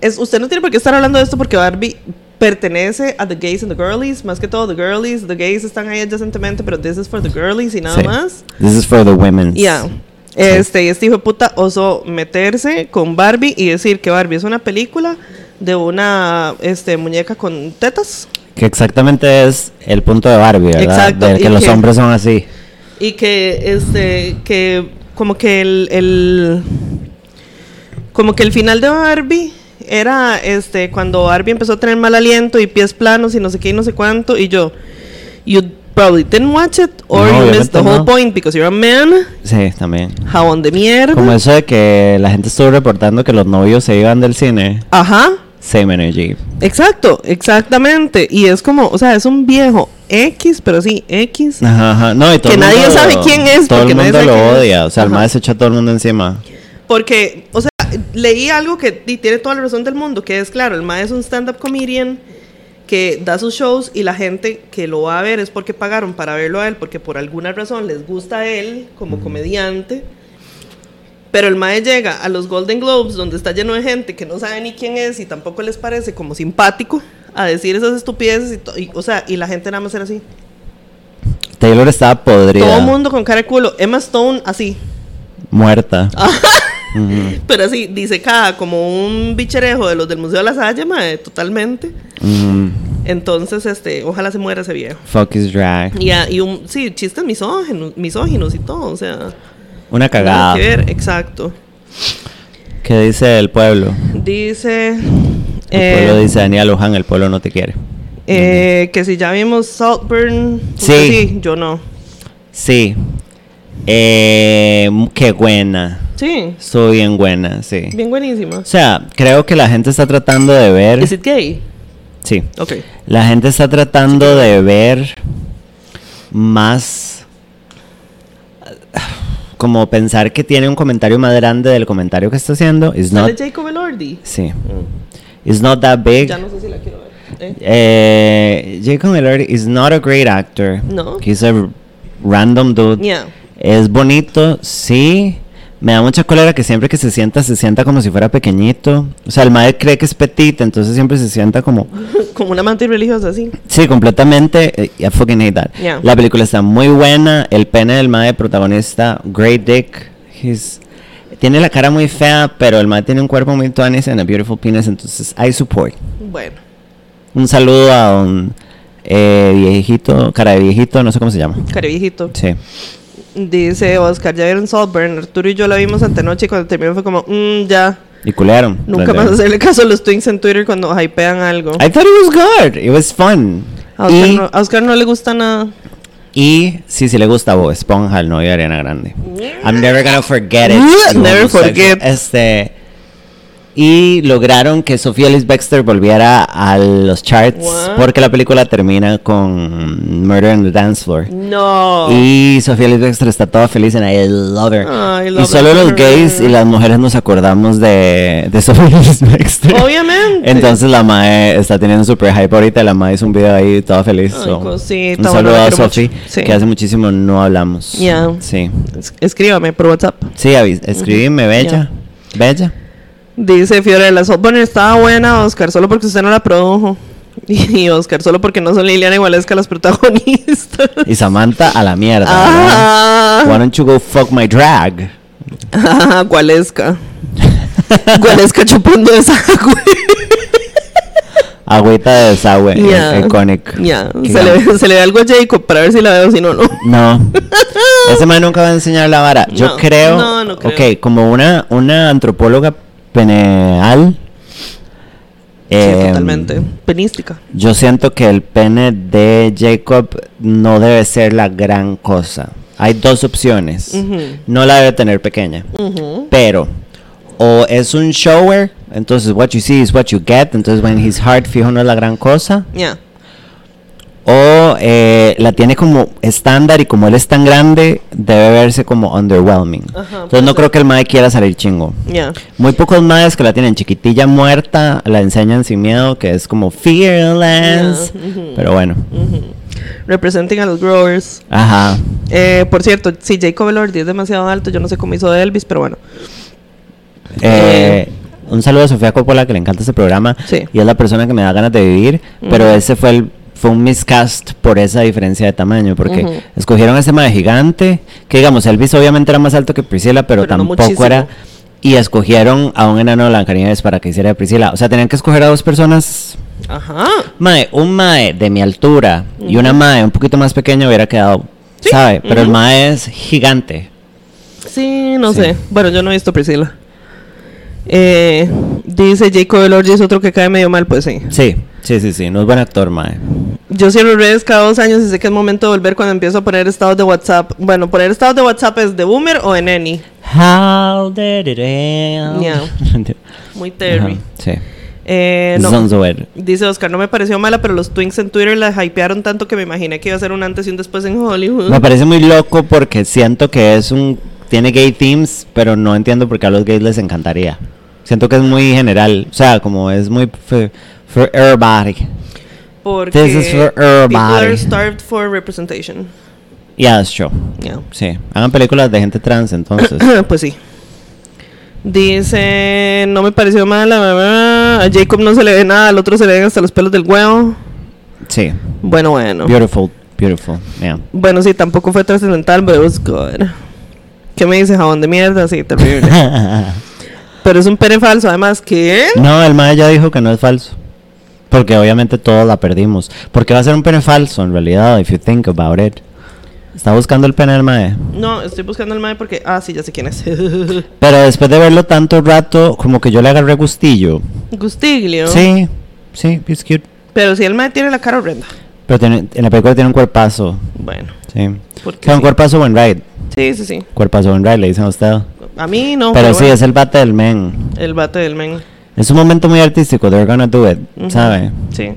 es, usted no tiene por qué estar hablando de esto porque Barbie pertenece a the gays and the girlies, más que todo the girlies, the gays están ahí adyacentemente, pero this is for the girlies y nada Sí. más. This is for the women. Ya. Este, este hijo de puta osó meterse con Barbie y decir que Barbie es una película de una este, muñeca con tetas Que exactamente es el punto de Barbie, ¿verdad? Exacto, De que y los que- hombres son así. y que este que como que el, el como que el final de Barbie era este cuando Barbie empezó a tener mal aliento y pies planos y no sé qué y no sé cuánto y yo you probably didn't watch it or No, you missed the whole no. point because you're a man Sí, también. jabón de mierda Como eso de que la gente estuvo reportando que los novios se iban del cine. ajá Same energy. exacto exactamente y es como o sea es un viejo X pero sí X Ajá, ajá. No, y todo Que el nadie mundo- sabe quién es, Todo porque el nadie mundo lo odia. O sea, el maestro echa a todo el mundo encima. Porque, o sea, leí algo que tiene toda la razón del mundo, que es claro, el mae es un stand-up comedian que da sus shows y la gente que lo va a ver es porque pagaron para verlo a él, porque por alguna razón les gusta a él como comediante. Pero el mae llega a los Golden Globes, donde está lleno de gente que no sabe ni quién es y tampoco les parece como simpático, a decir esas estupideces. Y, y, o sea, y la gente nada más era así. Taylor estaba podrida. Todo el mundo con cara de culo. Emma Stone así. Muerta. Pero así, disecada como un bicherejo de los del Museo de la Salle, mae, totalmente. Entonces, este, ojalá se muera ese viejo. Fuck is drag. Y, ah, y un, sí, chistes misóginos, misóginos y todo, o sea, Una nada cagada. que ver, exacto. ¿Qué dice el pueblo? Dice, El eh, pueblo dice Daniel Luján, el pueblo no te quiere. eh, que si ya vimos Saltburn, Sí. sí, yo no. Sí. Eh, qué buena. Sí, Estuvo bien buena, sí. bien buenísima. O sea, creo que la gente está tratando de ver. ¿Es it gay? Sí. Ok. La gente está tratando de ver más. Como pensar que tiene un comentario más grande del comentario que está haciendo. It's ¿Sale not. Jacob Elordi? Sí. It's not that big. Ya no sé si la quiero ver. Eh. Eh, Jacob Elordi is not a great actor. No. He's a random dude. Yeah. Es bonito, sí. Me da mucha cólera que siempre que se sienta, se sienta como si fuera pequeñito. O sea, el madre cree que es petit, entonces siempre se sienta como... Como una amante religiosa, así. Sí, completamente. eh, I fucking hate that. Yeah. La película está muy buena. El pene del madre protagonista, great dick. He's, tiene la cara muy fea, pero el madre tiene un cuerpo muy tuanis and a beautiful penis, entonces I support. Bueno. Un saludo a un eh, viejito, cara de viejito, no sé cómo se llama. Careviejito. Sí. Dice Oscar, ya vieron Saltburn. Arturo y yo la vimos antenoche y cuando terminó fue como, mmm, ya. Y culearon. Nunca más hacerle caso a los twins en Twitter cuando hypean algo. I thought it was good. It was fun. A Oscar, Y, no, a Oscar no le gusta nada. y sí, sí le gusta Bob Esponja, el novio de Ariana Grande. I'm never gonna forget it. Never forget. Este. Y lograron que Sofía Liz Baxter volviera a los charts What? porque la película termina con Murder in the Dance Floor. No. Y Sofía Liz Baxter está toda feliz and I love her. I y love solo los her. gays y las mujeres nos acordamos de, de Sofía Liz Baxter. Obviamente. Entonces la mae está teniendo super hype ahorita. La mae hizo un video ahí toda feliz. Ay, so, cosita, un saludo a mucho. Sí. que hace muchísimo no hablamos. Ya. Sí. Es- Escríbame por WhatsApp. Sí, escríbeme, bella. Bella. Dice Fiorella, Saltburn estaba buena, Oscar, solo porque usted no la produjo. Y Oscar, solo porque no son Liliana y Valesca las protagonistas. Y Samantha a la mierda. Ah. Why don't you go fuck my drag? Ah, Gualesca. Gualesca chupando esa agua. Agüita de desagüe. Ya. Iconic. Ya, Qué se, le, se le ve algo a Jacob para ver si la veo, si no, no. No. Ese man nunca va a enseñar la vara. Yo creo. no, no creo. Ok, como una, una antropóloga peneal. Sí, em, totalmente. Penística. Yo siento que el pene de Jacob no debe ser la gran cosa. Hay dos opciones. No la debe tener pequeña. Pero, o es un shower, entonces what you see is what you get. Entonces, when his heart fijo no es la gran cosa. Ya. O eh, la tiene como estándar y como él es tan grande, debe verse como underwhelming. Ajá, entonces, puede no ser. creo que el mae quiera salir chingo. Ya. Muy pocos maes que la tienen chiquitilla muerta, la enseñan sin miedo, que es como fearless. Yeah. Pero bueno, Representing a los growers. ajá. Eh, por cierto, si Jacob Elordi es demasiado alto, yo no sé cómo hizo de Elvis, pero bueno. Eh, un saludo a Sofía Coppola, que le encanta este programa. Sí. Y es la persona que me da ganas de vivir. Pero ese fue el fue un miscast por esa diferencia de tamaño. Porque escogieron a ese mae gigante. Que digamos, Elvis obviamente era más alto que Priscila, pero, tampoco era. Y escogieron a un enano de Blancanieves para que hiciera Priscila. O sea, tenían que escoger a dos personas. Ajá. Mae, un mae de mi altura y una mae un poquito más pequeña hubiera quedado, ¿sabe? Pero el mae es gigante. Sí, no Sí. sé. Bueno, yo no he visto Priscila. Eh, dice Jacob Elordi es otro que cae medio mal, pues sí. Sí, sí, sí, sí. No es buen actor, mae. Yo cierro redes cada dos años y sé que es momento de volver cuando empiezo a poner estados de WhatsApp. Bueno, poner estados de WhatsApp es de Boomer o en Any. How did it end? Yeah. Muy Terry. Sí. Eh, no. Dice Oscar, no me pareció mala, pero los Twinks en Twitter la hypearon tanto que me imaginé que iba a ser un antes y un después en Hollywood. Me parece muy loco porque siento que es un. Tiene gay themes, pero no entiendo por qué a los gays les encantaría. Siento que es muy general. O sea, como es muy. For, for everybody. Porque This is for people everybody. are starved for representation. Yeah, that's true. Yeah. Sí. Hagan películas de gente trans entonces. pues sí. Dice, no me pareció mala. bla, bla, A Jacob no se le ve nada, al otro se le ven hasta los pelos del huevo. sí. Bueno, bueno. Beautiful, beautiful. Yeah. Bueno, sí, tampoco fue trascendental, pero it was good. ¿Qué me dice jabón de mierda? Sí, terrible. pero es un pene falso, además, ¿qué? no, el mae ya dijo que no es falso. Porque obviamente todos la perdimos. Porque va a ser un pene falso en realidad, if you think about it. Está buscando el pene del mae. No, estoy buscando el mae porque. Ah, sí, ya sé quién es. Pero después de verlo tanto rato, como que yo le agarré gustillo. Gustiglio. Sí, sí, it's cute. Pero si el mae tiene la cara horrenda. Pero tiene- en la película tiene un cuerpazo. Bueno, Sí. porque. Un sí. cuerpazo buen ride. Sí, sí, sí. Cuerpazo en le dicen a usted. A mí no. Pero sí, bueno, es el bate del men. el bate del men. Es un momento muy artístico, they're gonna do it, Ujú. ¿sabe? Sí.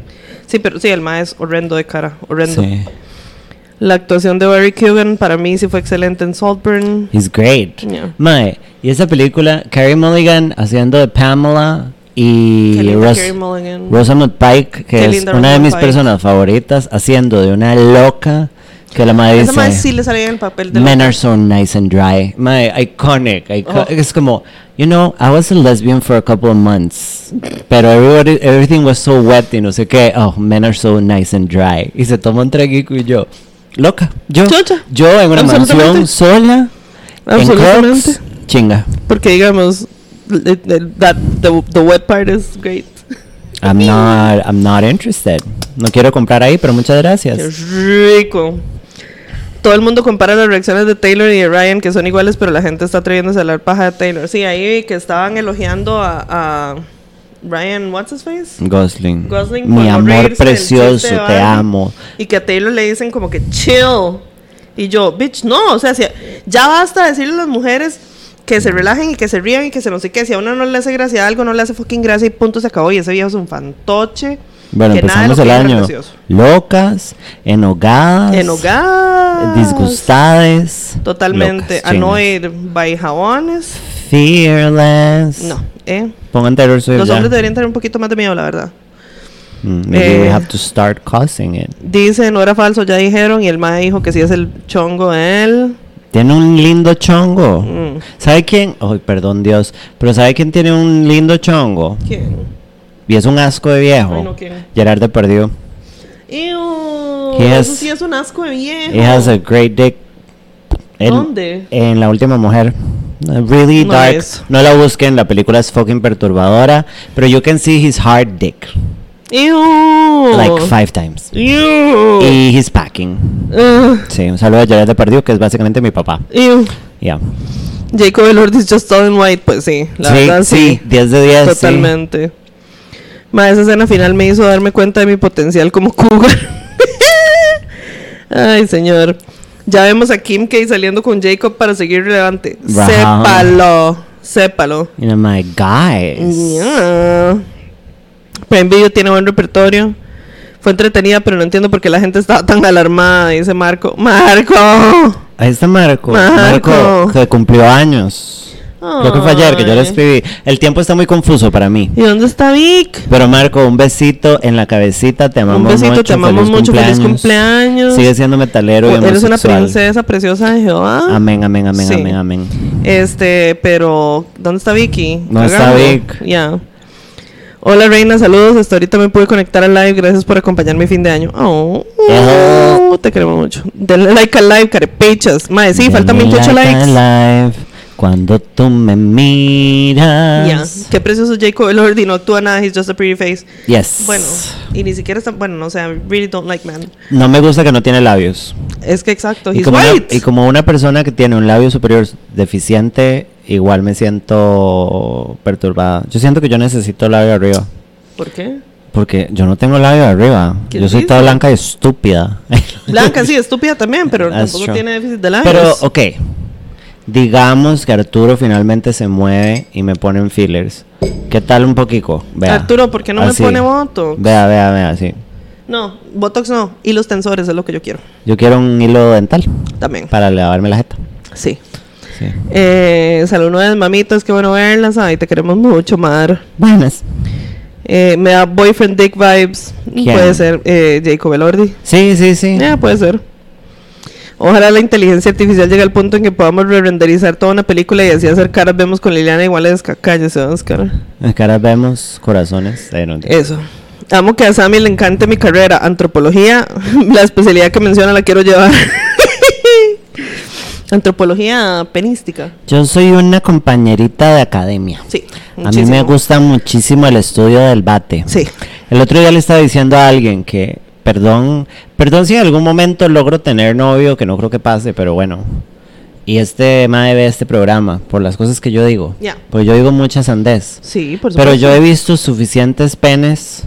Sí, pero sí, el ma es horrendo de cara. Horrendo. Sí. La actuación de Barry Keoghan para mí sí fue excelente en Saltburn. He's great. Yeah. Mae, y esa película, Carrie Mulligan haciendo de Pamela y Ros-. Rosamund Pike, que Qué es una de mis Pike. personas favoritas, haciendo de una loca que la madre Esa madre dice... sí le salía en el papel de Men are so nice and dry. My iconic. ico- Oh. Es como, you know, I was a lesbian for a couple of months, pero everybody, everything was so wet y no sé qué. Oh, men are so nice and dry. Y se toma un traguico y yo, loca. Yo, Chocha. yo en una mansión sola, en Absolutamente. Crocs, chinga. Porque digamos, that, the, the wet part is great. I'm not, I'm not interested. No quiero comprar ahí, pero muchas Qué gracias. rico. Todo el mundo compara las reacciones de Taylor y de Ryan, que son iguales, pero la gente está atreviéndose a hablar paja de Taylor. Sí, ahí que estaban elogiando a, a Ryan, what's his face? Gosling. Gosling Mi amor precioso, te amo. Y que a Taylor le dicen como que chill. Y yo, bitch, no, o sea, si- ya basta decirle a las mujeres que se relajen y que se rían y que se no sé qué. Si a uno no le hace gracia algo, no le hace fucking gracia y punto se acabó. Y ese viejo es un fantoche. Bueno, que empezamos el año locas, enogadas, Enogadas. disgustades, Totalmente. locas. Annoyed by jabones. fearless. No, ¿eh? Pongan Swift Los ya. hombres deberían tener un poquito más de miedo, la verdad. Mm, maybe we Eh. have to start causing it. Dice, no era falso, ya dijeron. Y el ma dijo que sí es el chongo de él. Tiene un lindo chongo. Mm. ¿Sabe quién? Ay, perdón Dios. Pero ¿sabe quién tiene un lindo chongo? ¿Quién? Y es un asco de viejo. Ay, no, ¿quién? Gerard Depardieu. Ew, He eso has- sí es un asco de viejo. He has a great dick. Él- ¿Dónde? En La Última Mujer. Uh, Really No dark. es. No la busquen, la película es fucking perturbadora. Pero you can see his hard dick. Ew. Like five times. Ew. Y he's packing. Ugh. Sí, un saludo a Jared Depardieu, que es básicamente mi papá. Ew. Ya. Jacob Elordi is just all in white, pues sí, la sí, verdad sí. sí, 10 de 10. sí. Ma, esa escena final me hizo darme cuenta de mi potencial como cougar. Ay, señor. Ya vemos a Kim K saliendo con Jacob para seguir relevante. Ajá. Sépalo. Sépalo. You know, my guys. Yeah. Prime Video tiene buen repertorio. Fue entretenida, pero no entiendo por qué la gente estaba tan alarmada, dice Marco. ¡Marco! Ahí está Marco. Marco. Marco, que cumplió años. Creo que fue ayer que yo le escribí. El tiempo está muy confuso para mí. ¿Y dónde está Vic? Pero Marco, un besito en la cabecita. Te amamos Un besito, mucho. te amamos mucho. Feliz cumpleaños. Sigue siendo metalero y Eres una princesa preciosa de Jehová. Amén, amén, amén, Sí. amén, amén. Este, pero ¿dónde está Vicky? No está. Vic. Ya. Hola Reina, saludos. Hasta ahorita me pude conectar al live. Gracias por acompañar mi fin de año. Oh, te queremos mucho. Denle like al live, carepechas. Mae, sí, faltan Denle 28 like likes. al live cuando tú me miras. Ya. Qué precioso Jacob Elordi. No actúa nada. He's just a pretty face. Yes. Bueno, y ni siquiera está. Bueno, no sé. I really don't like man. No me gusta que no tiene labios. Es que exacto. Y He's como, una, white. y como una persona que tiene un labio superior deficiente, igual me siento perturbada. Yo siento que yo necesito labio arriba. ¿Por qué? Porque yo no tengo labio arriba. ¿Quién Yo soy dice? toda blanca y estúpida. Blanca, sí, estúpida también, pero That's tampoco true. tiene déficit de labios. Pero, ok. Digamos que Arturo finalmente se mueve y me pone en fillers. ¿Qué tal un poquito? Vea. Arturo, ¿por qué no Así. me pone Botox? Vea, vea, vea, sí. No, Botox no. Y los tensores es lo que yo quiero. Yo quiero un hilo dental También. para lavarme la jeta. Sí. Sí. Eh, saludos, mamitas. Qué bueno verlas. Ay, te queremos mucho, Mar. Buenas. Eh, me da boyfriend dick vibes. ¿Quién? Puede ser eh, Jacob Elordi. Sí, sí, sí. Ya, puede ser. Ojalá la inteligencia artificial llegue al punto en que podamos re-renderizar toda una película y así hacer caras. Vemos con Liliana iguales cállese, Oscar. En caras vemos corazones. No, Eso. Amo que a Sammy le encante mi carrera. Antropología, la especialidad que menciona la quiero llevar. Antropología penística. Yo soy una compañerita de academia. Sí. A mí me muchísimo. gusta muchísimo el estudio del bate. Sí. El otro día le estaba diciendo a alguien que, perdón, perdón si en algún momento logro tener novio, que no creo que pase, pero bueno. Y este madre ve este programa por las cosas que yo digo. Ya. Pues yo digo muchas sandés. Sí, por supuesto. Pero yo he visto suficientes penes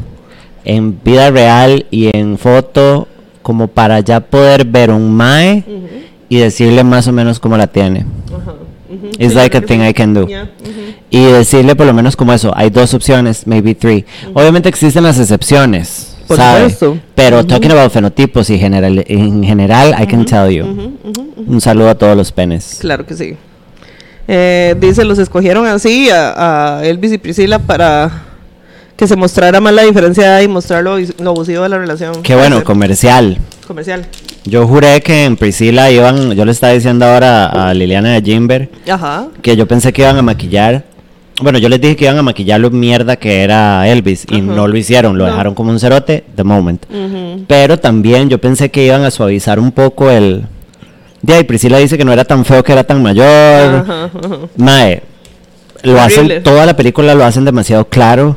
en vida real y en foto como para ya poder ver un mae Ujú. y decirle más o menos cómo la tiene. Ajá. ujú, It's sí, like a thing. I can do. Ya, ujú. Y decirle por lo menos como eso, hay dos opciones, maybe three. Obviamente existen las excepciones, Por ¿sabe? supuesto. Pero Ujú. talking about fenotipos y general, en general, I can tell you. Un saludo a todos los penes. Claro que sí. Eh, dice, los escogieron así a, a Elvis y Priscila para que se mostrara más la diferencia y mostrar lo, lo abusivo de la relación. Qué bueno, comercial. comercial. Yo juré que en Priscila iban, yo le estaba diciendo ahora a Liliana de Jimber Ajá. que yo pensé que iban a maquillar. Bueno, yo les dije que iban a maquillar lo mierda que era Elvis y no lo hicieron, lo No. dejaron como un cerote, the moment. Pero también yo pensé que iban a suavizar un poco el. De ahí, Priscila dice que no era tan feo, que era tan mayor. Ajá, ajá. Mae, lo Horrible. hacen, toda la película lo hacen demasiado claro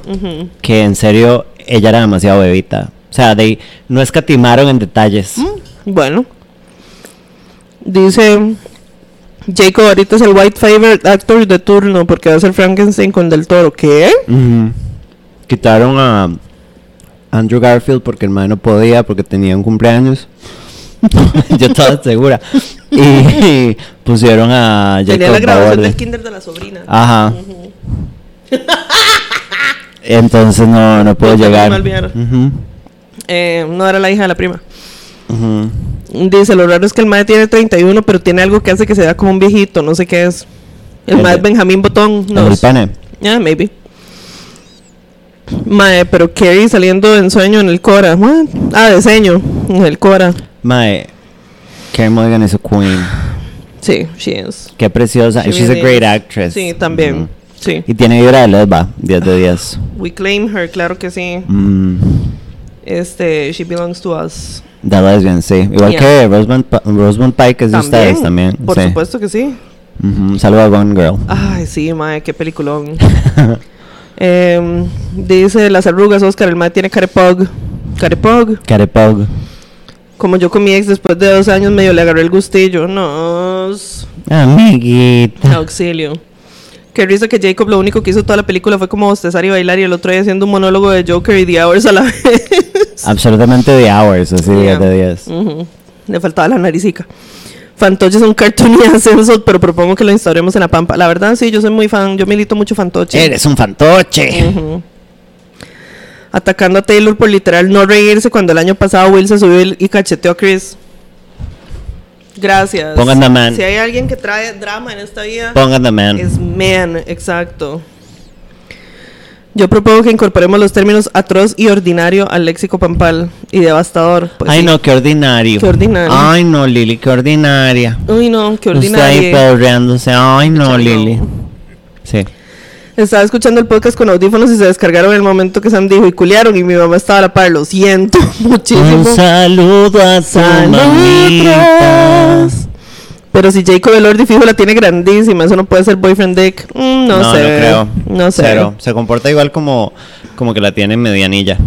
que en serio ella era demasiado bebita. O sea, de, no escatimaron en detalles. Bueno. Dice Jacob ahorita es el white favorite actor de turno porque va a ser Frankenstein con Del Toro. ¿Qué? Quitaron a Andrew Garfield porque el mae no podía, porque tenía un cumpleaños. Yo estaba segura. Y, pusieron a Jacob Tenía la grabación Bauer. del kinder de la sobrina. Ajá. Entonces no, no puedo llegar. Eh, no era la hija de la prima. Ujú. Dice, lo raro es que el mae tiene 31, pero tiene algo que hace que se vea como un viejito, no sé qué es. El El mae es Benjamín Botón. El No, del pene. Yeah, maybe. Mae, pero Carrie saliendo en sueño en el Cora. What? Ah, de sueño en el Cora. Mae, Carey Mulligan es a queen. Sí, she is. Qué preciosa. She She's really a great is. actress. Sí, también. Ujú. Sí. Y tiene vibra de lesba, 10 de 10. We claim her, claro que sí. Mm, Este, she belongs to us. De lesbian, sí. Igual Yeah. que Rosamund, Rosamund Pike es de ustedes también. Por sí. supuesto que sí. Ujú, Un saludo a Gone Girl. Ay, sí, mae, qué peliculón. Em, dice las arrugas, Oscar, el mae tiene carepog. Carepog. Carepog. Como yo con mi ex después de dos años medio le agarré el gustillo. No. s- Amiguita. Auxilio. Qué risa que Jacob lo único que hizo toda la película fue como bostezar y bailar y el otro día haciendo un monólogo de Joker y The Hours a la vez. Absolutamente The Hours, así 10 Yeah. de 10. Ujú. Le faltaba la naricica. Fantoche es un cartoon y ascenso, pero propongo que lo instauremos en la pampa. La verdad, sí, yo soy muy fan. Yo milito mucho Fantoche. Eres un fantoche. Atacando a Taylor por literal no reírse cuando el año pasado Will se subió y cacheteó a Chris. Gracias. Pongan the man. Si hay alguien que trae drama en esta vida, Pongan the man. es man, exacto. Yo propongo que incorporemos los términos atroz y ordinario al léxico pampal y devastador. Pues Ay, sí. no, qué ordinario. Qué ordinario. Ay, no, Lili, qué ordinaria. Uy, no, qué Usted ahí pedorreándose. Ay, no. Lili. Sí. Estaba escuchando el podcast con audífonos y se descargaron en el momento que Sam dijo y culiaron y mi mamá estaba a la par. Lo siento muchísimo. Un saludo a. Saludos. Pero si Jacob Elordi fijo la tiene grandísima, eso no puede ser boyfriend dick. Mm, no, No, sé. no creo. No sé. Cero. Se comporta igual como, como que la tiene medianilla.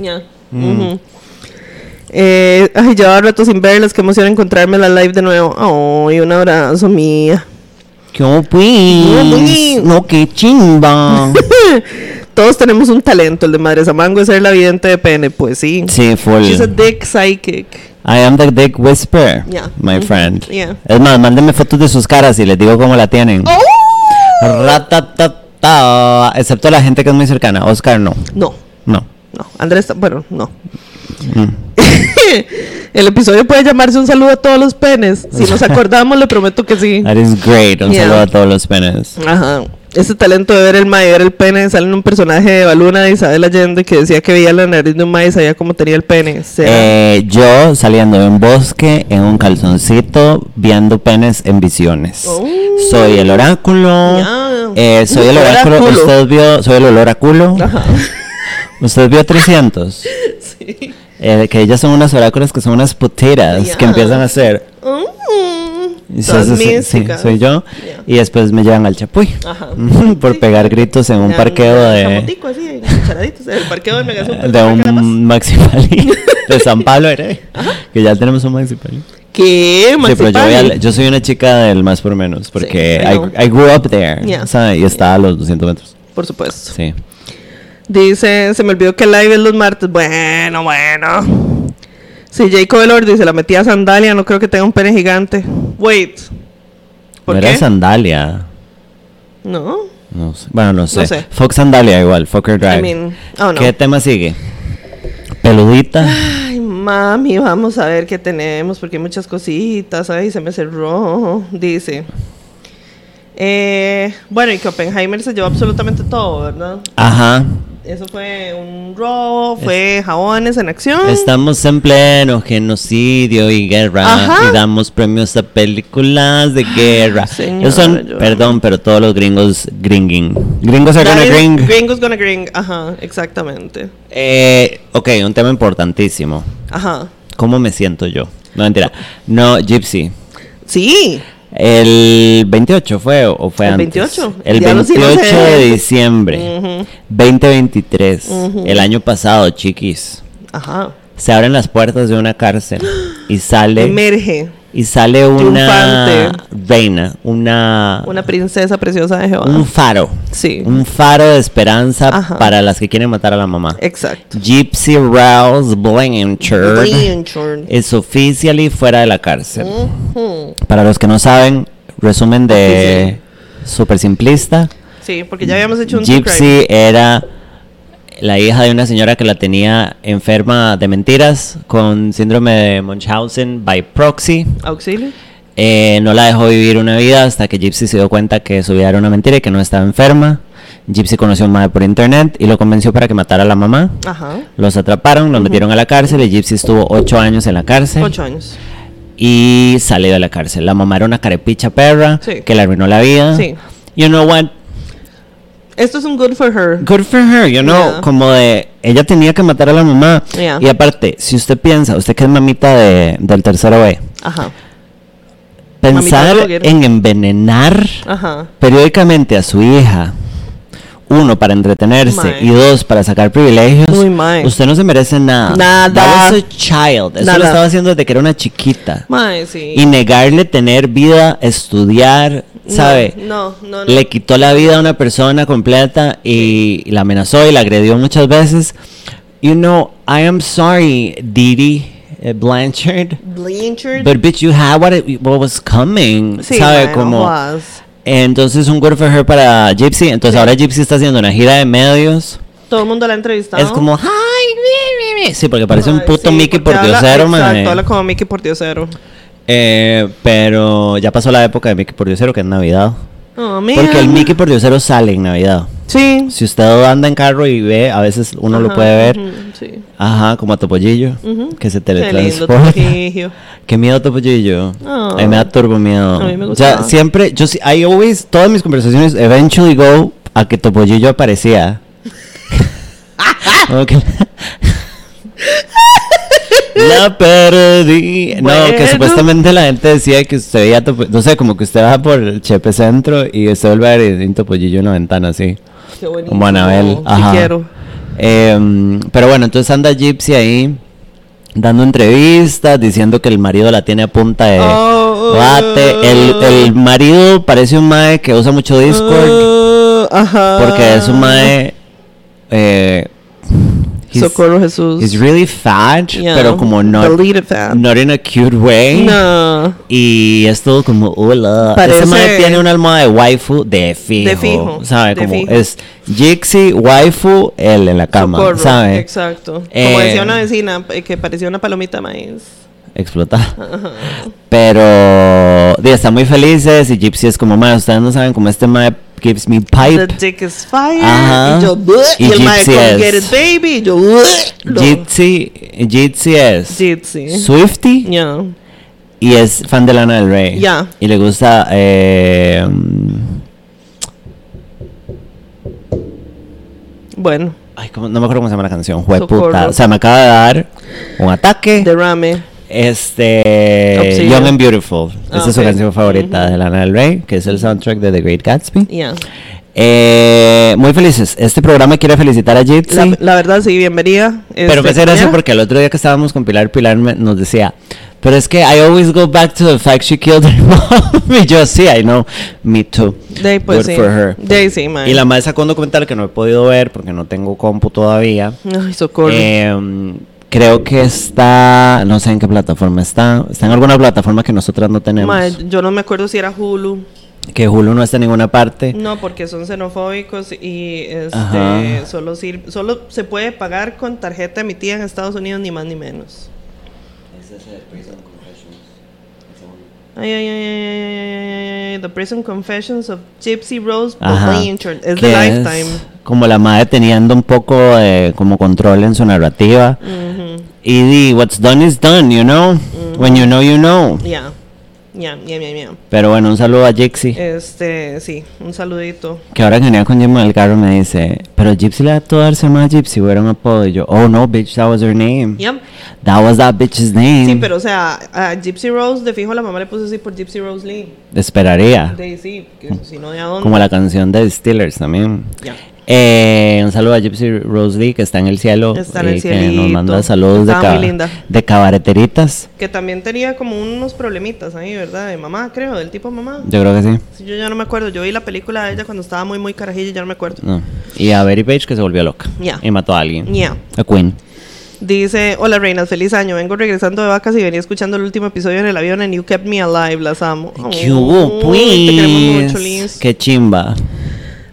Ya. Mm. Ujú. Eh, ay, llevaba rato sin verlas, qué emoción encontrarme en la live de nuevo. Ay, un abrazo mía. ¿Qué pues? pues? No, qué chimba. Todos tenemos un talento, el de Madre Samango es ser la vidente de pene, pues sí. sí, full. She's a dick psychic. I am the dick whisperer, Yeah. my Mhm. friend. Yeah. Es más, mándenme fotos de sus caras y les digo cómo la tienen. Oh. Ratatata. Excepto la gente que es muy cercana. Oscar, no. No, No. no. Andrés, bueno, no. Mm. El episodio puede llamarse un saludo a todos los penes. Si nos acordamos, le prometo que sí. That is great. Un Yeah. saludo a todos los penes. Ajá. Ese talento de ver el mae ver el pene sale en un personaje de Baluna de Isabel Allende que decía que veía la nariz de un mae y sabía cómo tenía el pene. O sea, Eh, yo saliendo de un bosque en un calzoncito viendo penes en visiones. Oh. Soy el oráculo. Eh, soy el oráculo. Oráculo. Usted vio, soy el olor a culo. Ajá. Usted vio 300. Sí. Eh, que ellas son unas oráculos que son unas puteras que empiezan a hacer. Mm. So- sí, místicas. soy yo. Ya. Y después me llevan al chapuy. Ajá. Por Sí. pegar gritos en un Ya, parqueo de, así, cucharaditos, el parqueo del de un Maxi Pali de San Pablo, ¿eh? Que ya tenemos un Maxi Pali. ¿Qué? Sí, pero yo, voy Maxipali? yo soy una chica del más por menos, porque I. I, grew up there, Yeah. ¿sabe? Y está a los 200 metros. Por supuesto. Sí. Dice, se me olvidó que el live es los martes. Bueno, bueno. Si Jacob Elordi se la metía a sandalia, no creo que tenga un pene gigante. Wait. ¿Por no qué? era Sandalia. no. No sé. Bueno, no sé. sé. Fox Sandalia igual, Fokker Drive. I mean, oh no. ¿Qué tema sigue? Peludita. Ay, mami, vamos a ver qué tenemos, porque hay muchas cositas. Ay, se me cerró. Dice. Eh, bueno, y que Oppenheimer se llevó absolutamente todo, ¿verdad? Ajá. Eso fue un robo, fue jabones en acción. Estamos en pleno genocidio y guerra Ajá. y damos premios a películas de guerra. Señora, Ellos son, yo- perdón, pero todos los gringos gringing. Gringos are gonna gring. Gringos gonna gring. Ajá, exactamente. Eh, ok, un tema importantísimo. Ajá. ¿Cómo me siento yo? No, mentira. No, Gypsy. Sí. El 28 fue o- fue El antes. 28, El el día de los 28 de diciembre Ujú. 2023. El año pasado, chiquis. Ajá. Se abren las puertas de una cárcel y sale Emerge y sale una reina, una una princesa preciosa de Jehová. un faro, Sí. un faro de esperanza Ajá. para las que quieren matar a la mamá. Exacto. Gypsy Rouse Blanchard Blanchard. es oficially fuera de la cárcel. Para los que no saben, resumen de super simplista. Sí, porque ya habíamos hecho un. Gypsy era la hija de una señora que la tenía enferma de mentiras con síndrome de Munchausen by proxy. Auxilio. Eh, no la dejó vivir una vida hasta que Gypsy se dio cuenta que su vida era una mentira y que no estaba enferma. Gypsy conoció a un madre por internet y lo convenció para que matara a la mamá. Ajá. Los atraparon, los metieron a la cárcel y Gypsy estuvo ocho años en la cárcel Ocho años. y salió de la cárcel. La mamá era una carepicha perra Sí. que le arruinó la vida. Sí. You know what? Esto es un good for her. Good for her, you know, Yeah. como de ella tenía que matar a la mamá. Yeah. Y aparte, si usted piensa, usted que es mamita de, del tercero B, Ajá. pensar en envenenar Ajá. periódicamente a su hija, uno para entretenerse y dos para sacar privilegios, Muy usted no se merece nada. Nada. That was a child. Eso Nada. lo estaba haciendo desde que era una chiquita. Sí. Y negarle tener vida, estudiar, ¿sabe? No, no, no. Le quitó la vida a una persona completa y la amenazó y la agredió muchas veces. You know, I am sorry, Didi eh, Blanchard. Blanchard. But bitch, you had what, it- what was coming. sí, Como. Entonces un good for her para Gypsy. Entonces Sí. ahora Gypsy está haciendo una gira de medios. Todo el mundo la ha entrevistado. Es como, hi, mi, mi, mi". Sí, porque parece un Ay, puto sí, Mickey por diosero, Exacto, mae. habla como Mickey por diosero. Eh, pero ya pasó la época de Mickey por diosero, que es Navidad. Oh, man. Porque el Mickey por diosero sale en Navidad. Sí. Si usted anda en carro y ve, a veces uno lo puede ver. sí. Ajá, como a Topollillo. Ujú. Que se Qué lindo teletransporta. Qué miedo Topollillo. Ah. A mí me da turbo miedo. A mí me O sea, siempre, yo sí, I always, todas mis conversaciones eventually go a que Topollillo aparecía. Que- La perdí. No, que supuestamente la gente decía que usted veía no sé, como que usted va por el Chepe Centro y usted vuelve a ver un Topollillo en la ventana así. Qué. Sí Ajá. quiero. Em, pero bueno, entonces anda Gypsy ahí dando entrevistas, diciendo que el marido la tiene a punta de Oh, bate. El, el marido parece un mae que usa mucho Discord, Ah, ajá. porque es un mae... Eh, he's- Socorro Jesús. He's really fat, Yeah. pero como not, fat. not in a cute way. No. Y es todo como, hola. Parece- Ese mae tiene una almohada de waifu de fijo. De fijo, ¿Sabe? de como fijo. es Jixi, waifu, él en la cama. Socorro, ¿Sabe? Exacto. Como Eh, decía una vecina eh, que parecía una palomita maíz. Explotar. Pero están muy felices y Gypsy es como, mae, ustedes no saben cómo este mae gives me The pipe. dick is fire. Ajá. Y yo, Y y, el Gypsy es- get it baby. Y yo. No. Jitsi, Jitsi es Jitsi. Swifty Ya. y es fan de Lana del Rey. Ya. Y le gusta eh, Bueno, Ay, ¿cómo? no me acuerdo cómo se llama la canción. Jue puta. O sea, me acaba de dar un ataque. derrame. Este. Young and Beautiful. Ah, Esa es su canción favorita de Lana del Rey, que es el soundtrack de The Great Gatsby. Ya. Eh, muy felices. Este programa quiere felicitar a Jitsi. La, la verdad, sí, bienvenida. pero me hace gracia porque el otro día que estábamos con Pilar, Pilar me- nos decía, pero es que I always go back to the fact she killed her mom. y yo, sí, I know, me too. Ahí, pues Good sí. for her. Ahí, sí. Y la madre sacó un documental que no he podido ver porque no tengo compu todavía. Ay, socorro. eh, creo que está, no sé en qué plataforma está, está en alguna plataforma que nosotras no tenemos. Yo no me acuerdo si era Hulu. Que Hulu no está en ninguna parte. No, porque son xenofóbicos y este, solo, sir- solo se puede pagar con tarjeta emitida en Estados Unidos, ni más ni menos. Ay, ay, ay, ay, ay, ay, The Prison Confessions of Gypsy Rose. Blanchard. Es de Lifetime. como la madre teniendo un poco de como control en su narrativa. Y di, what's done is done, you know. When you know, you know. Ya, ya, ya, ya, ya. Pero bueno, un saludo a Jixi. Este, sí, un saludito. Que ahora que venía con Jim del carro me dice, pero Gypsy le da todo darse más Gypsy, o era un apodo. Y yo, oh no, bitch, that was her name. Yep. That was that bitch's name. Sí, pero o sea, a Gypsy Rose de fijo la mamá le puso así por Gypsy Rose Lee. Esperaría. De sí, que si no de a dónde. Como la canción de Steelers también. Ya. Eh, un saludo a Gypsy Rose Lee, que está en el cielo. Está en el y que nos manda saludos de, Estaba muy ca- linda. de cabareteritas. Que también tenía como unos problemitas ahí, ¿verdad? De mamá, creo, del tipo mamá. Yo creo que sí. Yo ya no me acuerdo. Yo vi la película de ella cuando estaba muy, muy carajilla y ya no me acuerdo. No. Y a Betty Page, que se volvió loca. Ya. Y mató a alguien. Ya. A Queen. Dice, hola reinas, feliz año. Vengo regresando de vacas y venía escuchando el último episodio en el avión and you kept me alive. Las amo. ¿Qué hubo, Ay, Te queremos mucho, pues? Liz. Qué chimba.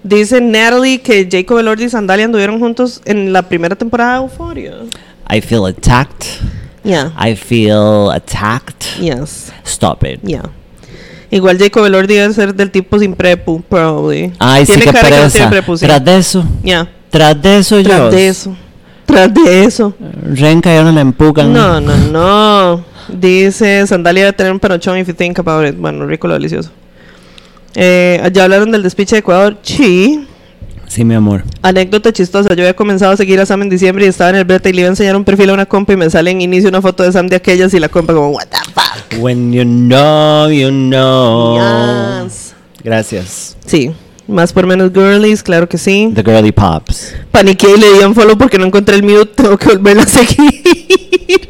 Dice Natalie que Jacob Elordi y Sandalia anduvieron juntos en la primera temporada de Euphoria. I feel attacked. Yeah. I feel attacked. Yes. Stop it. Yeah. Igual Jacob Elordi debe ser del tipo sin prepu, probably. Ay, sí, Tiene cara que no pereza. sí. Tras de eso. Yeah. Tras de eso, yo. Tras de eso. Tras de eso. Renca ya no la empujan. No, no, no. Dice, Sandalia debe tener un panochón if you think about it. Bueno, rico lo delicioso. Eh, ya hablaron del despiche de Ecuador. Sí. Sí, mi amor. Anécdota chistosa. Yo había comenzado a seguir a Sam en diciembre y estaba en el beta y le iba a enseñar un perfil a una compa y me sale en inicio una foto de Sam de aquellas y la compa como, what the fuck. When you know, you know. Yes. Gracias. Sí. Más por menos girlies, claro que sí. The girly pops. Paniqué y le di un follow porque no encontré el mute. Tengo que volverla a seguir.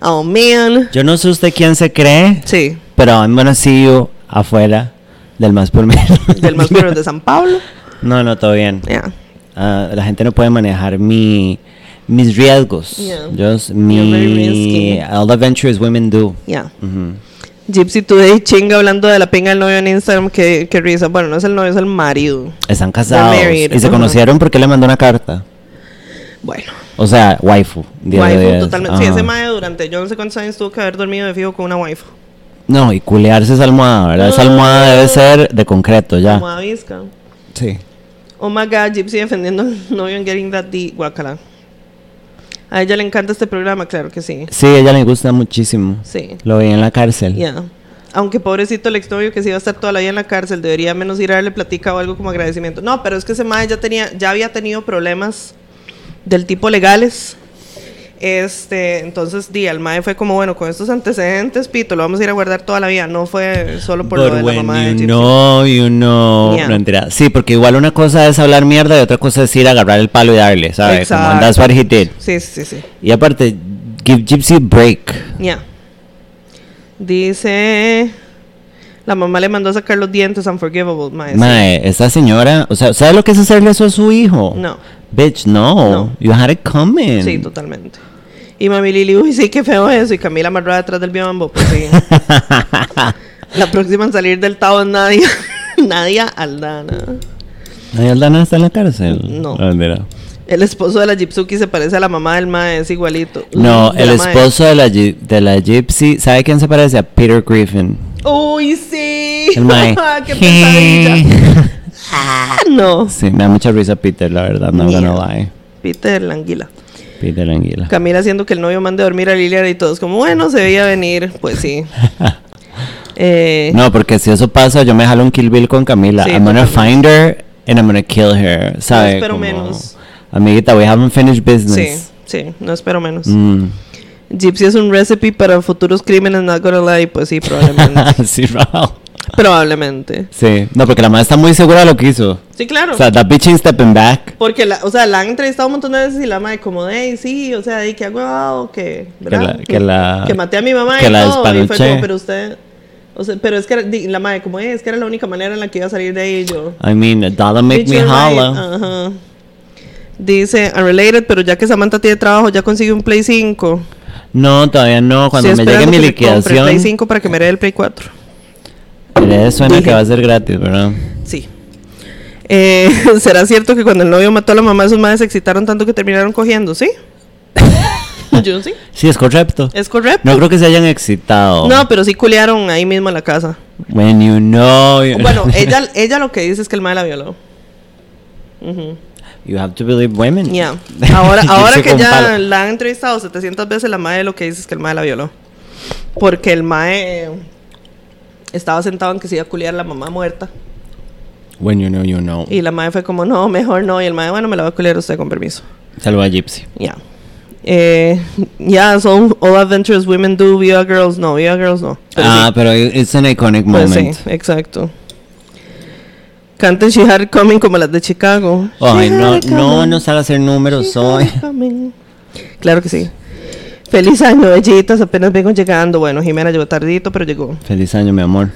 oh, man. Yo no sé usted quién se cree, Sí. pero I'm gonna see you afuera del más por menos. Del más por menos de San Pablo. No, no, todo bien. Yeah. Ah, la gente no puede manejar mi mis riesgos. Yeah. Very mi all the adventures women do. Yeah. Gypsy Today chinga hablando de la pinga del novio en Instagram. Que, que risa. Bueno, no es el novio, es el marido. Están casados y se Ajá. conocieron porque le mandó una carta. Bueno. O sea, waifu. Waifu, totalmente. Sí, Ajá. ese mae durante yo no sé cuántos años tuvo que haber dormido de fijo con una waifu. No, y culearse esa almohada, ¿verdad? Esa almohada debe ser de concreto ya. Como a Vizca. Sí. Oh my god, Gypsy defendiendo al novio en Getting That D. Guacala. A ella le encanta este programa, claro que sí. Sí, a ella le gusta muchísimo. Sí. Lo vi en la cárcel. Ya. Aunque pobrecito el exnovio que sí iba a estar toda la vida en la cárcel, debería menos ir a darle platica o algo como agradecimiento. No, pero es que ese mae ya tenía, ya había tenido problemas del tipo legales. Este, entonces di, al mae fue como, bueno, con estos antecedentes, pito, lo vamos a ir a guardar toda la vida. No fue solo por lo But de la mamá de know, you know. Yeah. No, mentira. Sí, porque igual una cosa es hablar mierda y otra cosa es ir a agarrar el palo y darle, ¿sabes? Como, and that's what he did. Sí, sí, sí. Y aparte, give Gypsy a break. Ya. Dice. La mamá le mandó a sacar los dientes unforgivable, mae. Mae, esa señora, o sea, ¿sabe lo que es hacerle eso a su hijo? No. Bitch, no. No. You had it coming. Sí, totalmente. Y mami Lili, uy, sí, qué feo eso. Y Camila amarrada detrás del biombo, pues sí. La próxima en salir del Tao es Nadia. Nadia Aldana. ¿Ay, Aldana está en la cárcel? No. Ah, mira. El esposo de la Gypsuki se parece a la mamá del mae, es igualito. No, el esposo de la, de la Gypsy, ¿sabe quién se parece? A Peter Griffin. Uy, sí. El mae. qué pesadilla. No. sí, me da mucha risa Peter, la verdad, no Yeah. gonna lie. Peter la anguila. Peter Anguila. Camila haciendo que el novio mande a dormir a Liliana y todos como, bueno, se veía venir. Pues sí. Eh, No, porque si eso pasa, yo me jalo un Kill Bill con Camila. Sí, I'm gonna find her and I'm gonna kill her, ¿sabe? espero Como, menos. Amiguita, we haven't finished sí, business. sí, no espero menos. Mm. Gypsy es un recipe para futuros crímenes, not gonna lie. Pues sí, probablemente. sí, Raúl. probablemente. Sí, no, porque la madre está muy segura de lo que hizo. Sí, claro. O sea, that bitch ain't stepping back. Porque, la, o sea, la han entrevistado un montón de veces y la madre como de, sí, o sea, de que hago que, ¿verdad? la- que la- que maté a mi mamá que y la todo. Y fue como, pero usted, o sea, pero es que, la madre como, "Eh, es que era la única manera en la que iba a salir de y yo. I mean, a dollar make me right. holla. Ajá. Dice, unrelated, pero ya que Samantha tiene trabajo, ya consigue un Play 5. No, todavía no. Cuando Estoy me llegue mi que el Play liquidación, 5 para que me dé el Play 4. Suena Dije. que va a ser gratis, ¿verdad? Sí. Eh, ¿Será cierto que cuando el novio mató a la mamá, esos madres se excitaron tanto que terminaron cogiendo? ¿Sí? Yo sí. Sí, es correcto. Es correcto. No creo que se hayan excitado. No, pero sí culearon ahí mismo en la casa. When you know. you- Bueno, ella, ella lo que dice es que el mae la violó. Ujú. You have to believe women. Ya. Ahora, ahora que ya palo. la han entrevistado 700 veces, la mae lo que dice es que el mae la violó. Porque el mae estaba sentado en que se iba a culiar la mamá muerta. When you know, you know. Y la mae fue como, no, mejor no. Y el mae, bueno, me la va a culiar usted con permiso. Saluda a Gypsy. Ya. Eh, ya, son All Adventures Women Do, Viva Girls no, Viva Girls no. Pero ah, sí, pero it's an iconic pues moment. sí, exacto. Canten She Had It Coming como las de Chicago. Ay, no, no nos haga hacer números hoy. Claro que sí. Feliz año, bellitas. Apenas vengo llegando. Bueno, Jimena llegó tardito, pero llegó. Feliz año, mi amor.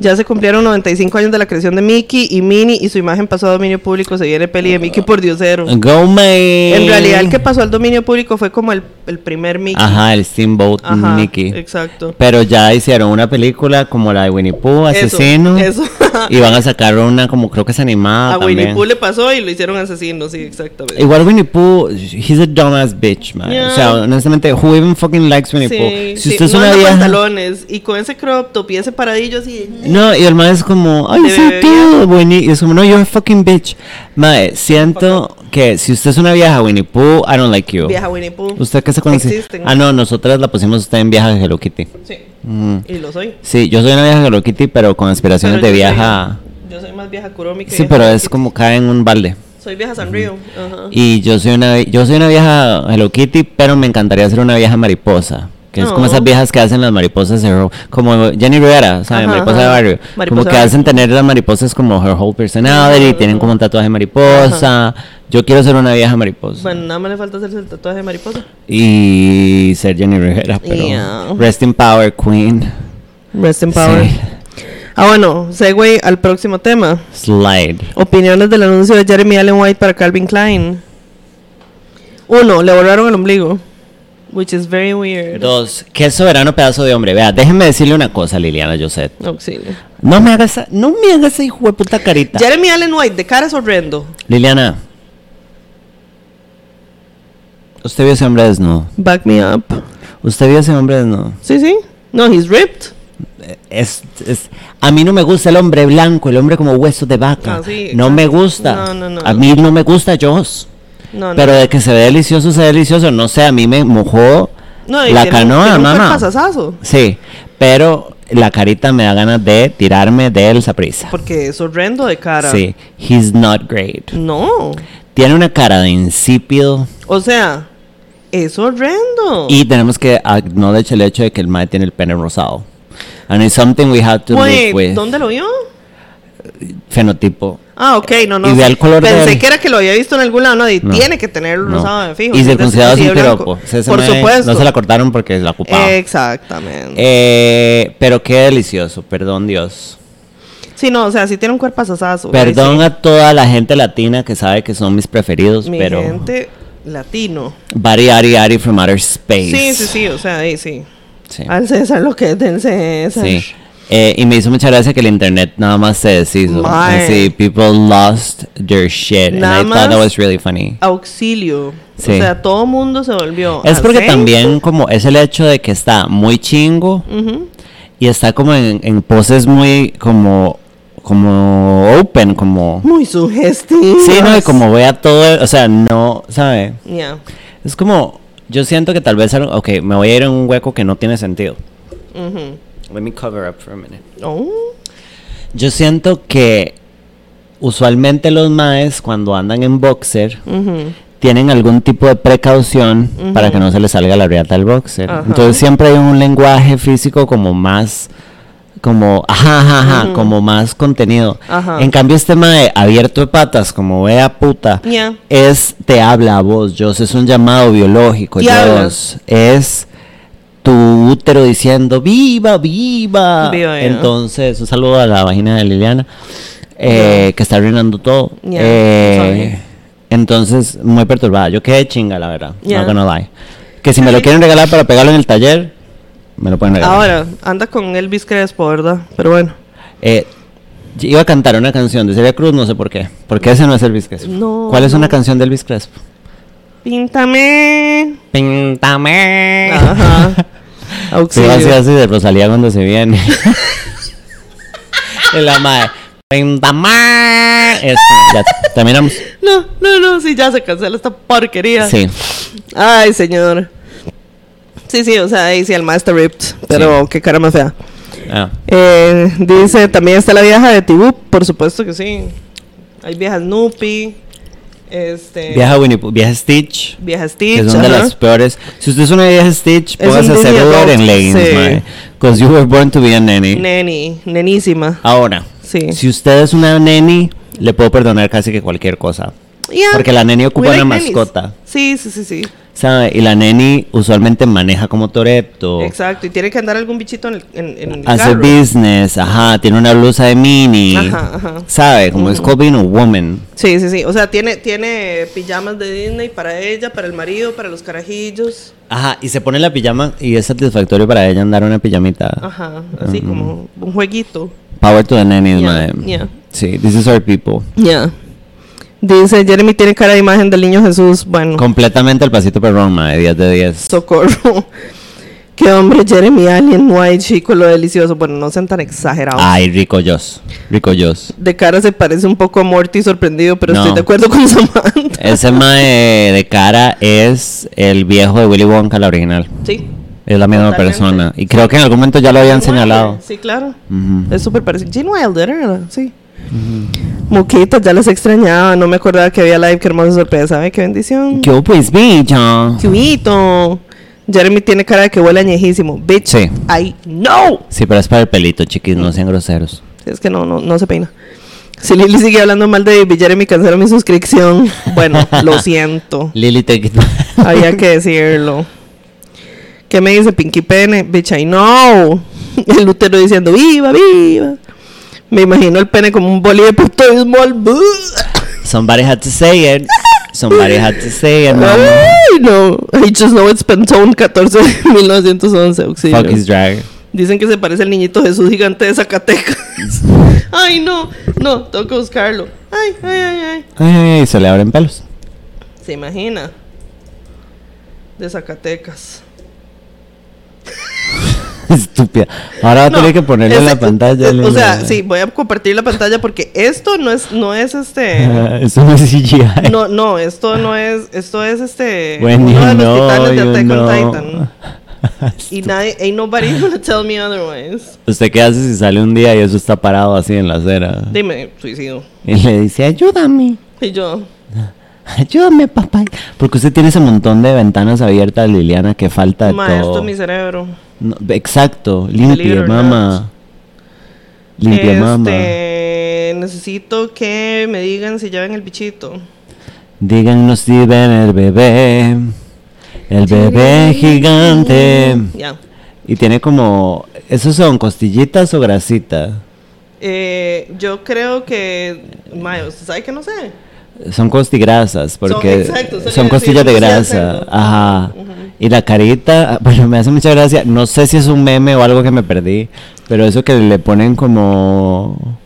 Ya se cumplieron 95 años de la creación de Mickey y Minnie y su imagen pasó a dominio público. Se viene peli de Mickey por diosero. Go, May. En realidad, el que pasó al dominio público fue como el, el primer Mickey. Ajá, el Steamboat Ajá, Mickey. Exacto. Pero ya hicieron una película como la de Winnie Pooh, Asesino. eso. y van a sacar una como creo que es animada a también. Winnie Pooh le pasó y lo hicieron asesino, sí, exactamente. Igual Winnie Pooh, he's a dumbass bitch, man. Yeah. O sea, honestamente, who even fucking likes Winnie Sí, Pooh? Si sí, usted es no una vieja... pantalones y con ese crop top y ese paradillo así. No, y el mae es como, ay, sí, Winnie. Y es como, no, you're a fucking bitch. Mae, siento que si usted es una vieja Winnie Pooh, I don't like you. Vieja Winnie Pooh. ¿Usted qué se conoce? Existen. Ah, no, nosotras la pusimos usted en vieja de Hello Kitty. Sí, Mm. y lo soy. Sí, yo soy una vieja Hello Kitty, pero con aspiraciones Pero de yo soy- vieja. yo soy más vieja Kuromi que Sí, vieja pero Hello es Kitty. como cae en un balde. Soy vieja Sanrio. Ajá. Y yo soy una yo soy una vieja Hello Kitty, pero me encantaría ser una vieja mariposa. Que es como esas viejas que hacen las mariposas como Jenny Rivera, ¿sabes? Ajá, mariposa de barrio. Mariposa como que hacen tener las mariposas como her whole personality, Ajá, tienen como un tatuaje de mariposa. Yo quiero ser una vieja mariposa. Bueno, nada más le falta hacerse el tatuaje de mariposa. Y ser Jenny Rivera, pero Yeah. rest in power, queen. Rest in power. Sí. Ah, bueno, segue al próximo tema. Slide. Opiniones del anuncio de Jeremy Allen White para Calvin Klein. Uno, le borraron el ombligo. Which is very weird. Dos, qué soberano pedazo de hombre. Vea, déjenme decirle una cosa, Liliana Josette. Auxilio. No me hagas, esa- no me hagas esa hijo de puta carita. Jeremy Allen White, de cara es horrendo. Liliana. Usted vio ese hombre desnudo. Back me up. Usted vio ese hombre desnudo. Sí, sí. No, he's ripped. Es, es- a mí no me gusta el hombre blanco, el hombre como hueso de vaca. Ah, sí, no me gusta. No, no, no, a mí no me gusta Joss. No, no. Pero de que se ve delicioso, se ve delicioso. No sé, a mí me mojó no, la tiene canoa, tiene un mamá. Sí, pero la carita me da ganas de tirarme de él prisa. Porque es horrendo de cara. Sí, he's not great. No. Tiene una cara de insípido. O sea, es horrendo. Y tenemos que acknowledge el hecho de que el mae tiene el pene rosado. And it's something we have to Wait, live with. ¿dónde lo vio? Fenotipo. Ah, ok, no, no. Y ve sí. el color de Pensé que era que lo había visto en algún lado, no, y No. tiene que tener No. rosado de fijo. Y circuncidado sin piropo. Por supuesto. No se la cortaron porque la ocupaba. Exactamente. Eh, pero qué delicioso, perdón Dios. sí, no, o sea, sí tiene un cuerpo asasazo. Perdón a toda la gente latina que sabe que son mis preferidos, Mi pero... gente latino. Bari Ari Ari from Outer Space. Sí, sí, sí, o sea, ahí sí. Sí. Al César lo que es del César. Sí. Eh, y me hizo mucha gracia que el internet nada más se deshizo. Así, people lost their shit. Nada and I thought that was really funny. Auxilio. Sí. O sea, todo mundo se volvió. Es porque también como es el hecho de que está muy chingo centro. Ujú. y está como en, en poses muy como como open, como Muy sugestivo. sí, no, y como vea todo, o sea, no, ¿sabe? Ya. Es como yo siento que tal vez ok, me voy a ir en un hueco que no tiene sentido. Ujú. Let me cover up for a minute. Oh. Yo siento que usualmente los maes cuando andan en boxer tienen algún tipo de precaución para que no se les salga la riata del boxer. Entonces siempre hay un lenguaje físico como más como ajá, ajá, como más contenido. Ajá. En cambio este mae abierto de patas como vea puta es te habla a vos, Jos, es un llamado biológico. Jos. Es tu útero diciendo viva, viva. Entonces, un saludo a la vagina de Liliana, eh, que está arruinando todo. Eh. Entonces, muy perturbada. Yo quedé chinga, la verdad. Yeah. Not gonna lie. Que si me lo quieren regalar para pegarlo en el taller, me lo pueden regalar. Ahora, anda con Elvis Crespo, ¿verdad? Pero bueno. Eh, iba a cantar una canción de Celia Cruz, no sé por qué. Porque ese no es Elvis Crespo. No, ¿Cuál es no. una canción de Elvis Crespo? Píntame. Píntame. Ajá. Sí, Auxilio. así, así de Rosalía cuando se viene. de la madre. Eso, ya terminamos. No, no, no, sí, ya se cancela esta porquería. Sí. Ay, señor. Sí, sí, o sea, ahí sí el master ripped, pero qué cara más fea. Ah. Eh, dice, también está la vieja de Tibú, por supuesto que sí. Hay vieja Snoopy, este, Vieja Winnie vieja Stitch. vieja Stitch, que son de las peores. Si usted es una vieja Stitch, Es póngase a un hacer en leggings, sí. Because you were born to be a nanny. Neni, nenísima. Ahora, Sí. si usted es una neni, le puedo perdonar casi que cualquier cosa. Yeah, Porque la neni ocupa like una nennies. mascota. Sí, sí, sí, sí. ¿Sabe? Y la neni usualmente maneja como Toreto. Exacto, y tiene que andar algún bichito en el, en, en el Hace carro. business, ajá, tiene una blusa de mini. Ajá, ajá. ¿Sabe? Como es being a woman. Sí, sí, sí. O sea, tiene, tiene pijamas de Disney para ella, para el marido, para los carajillos. Ajá, y se pone la pijama y es satisfactorio para ella andar una pijamita. Ajá, así como un jueguito. Power to the nannies, Yeah, mae. yeah. Sí, this is our people. Ya. Dice, Jeremy tiene cara de imagen del niño Jesús. Bueno, Completamente el pasito perrón, mae, 10 de 10. socorro. Qué hombre, Jeremy Alien, White, chico, lo delicioso. Bueno, no sean tan exagerados. Ay, rico Joss. Rico Joss. De cara se parece un poco a Morty sorprendido, pero No. estoy de acuerdo con Samantha. Ese mae de cara es el viejo de Willy Wonka, la original. Sí. Es la misma Totalmente. persona. Y creo que en algún momento ya lo habían señalado. Sí, claro. Ujú. Es súper parecido. Gene Wilder, ¿verdad? Sí. Moquitas, ya las extrañaba. No me acordaba que había live. Qué hermosa sorpresa. ¿Sabe? Qué bendición. ¿Qué pues, bicho? Chubito. Jeremy tiene cara de que huele añejísimo. Bitch. Sí. I know. Sí, pero es para el pelito, chiquis, no sean groseros. Es que no, no, no se peina. Si Lily sigue hablando mal de Baby Jeremy, cancelo mi suscripción. Bueno, lo siento. Lili, te Había que decirlo. ¿Qué me dice Pinky Pene? Bitch, I know. El útero diciendo, viva, viva. Me imagino el pene como un boli de puto small. Somebody had to say it. Somebody had to say it, mama. Ay, no. I just know it's Pantone 14 de 1911. Auxilio. Fuck his drag. Dicen que se parece al niñito Jesús gigante de Zacatecas. ay, no. No, tengo que buscarlo. Ay, ay, ay, ay. Ay, ay, ay, se le abren pelos. ¿Se imagina? De Zacatecas. Estúpida. Ahora va a No, tener que ponerle en ese- la pantalla. O sea, sí, voy a compartir la pantalla porque esto no es, no es este. Eso no es CGI. No, no, esto no es, esto es este. When uno de los know, titanes de Attack on Titan. Y nadie, ain't nobody gonna tell me otherwise. ¿Usted qué hace si sale un día y eso está parado así en la acera? Dime, suicidio. Y le dice, ayúdame, Y yo, ayúdame, papá. Porque usted tiene ese montón de ventanas abiertas, Liliana, que falta de ma, esto todo. es mi cerebro. No, exacto, or mamá. Limpia, mamá. Este, necesito que me digan si ven el bichito. Díganos si ven el bebé. El bebé gigante. Ya. Y tiene como. ¿Esos son costillitas o grasita? Eh, yo creo que. Mae, ¿usted sabe que no sé? Son costigrasas, porque exacto, son decir, costillas de grasa. Ajá. Y la carita, ah, bueno, me hace mucha gracia. No sé si es un meme o algo que me perdí, pero eso que le ponen como.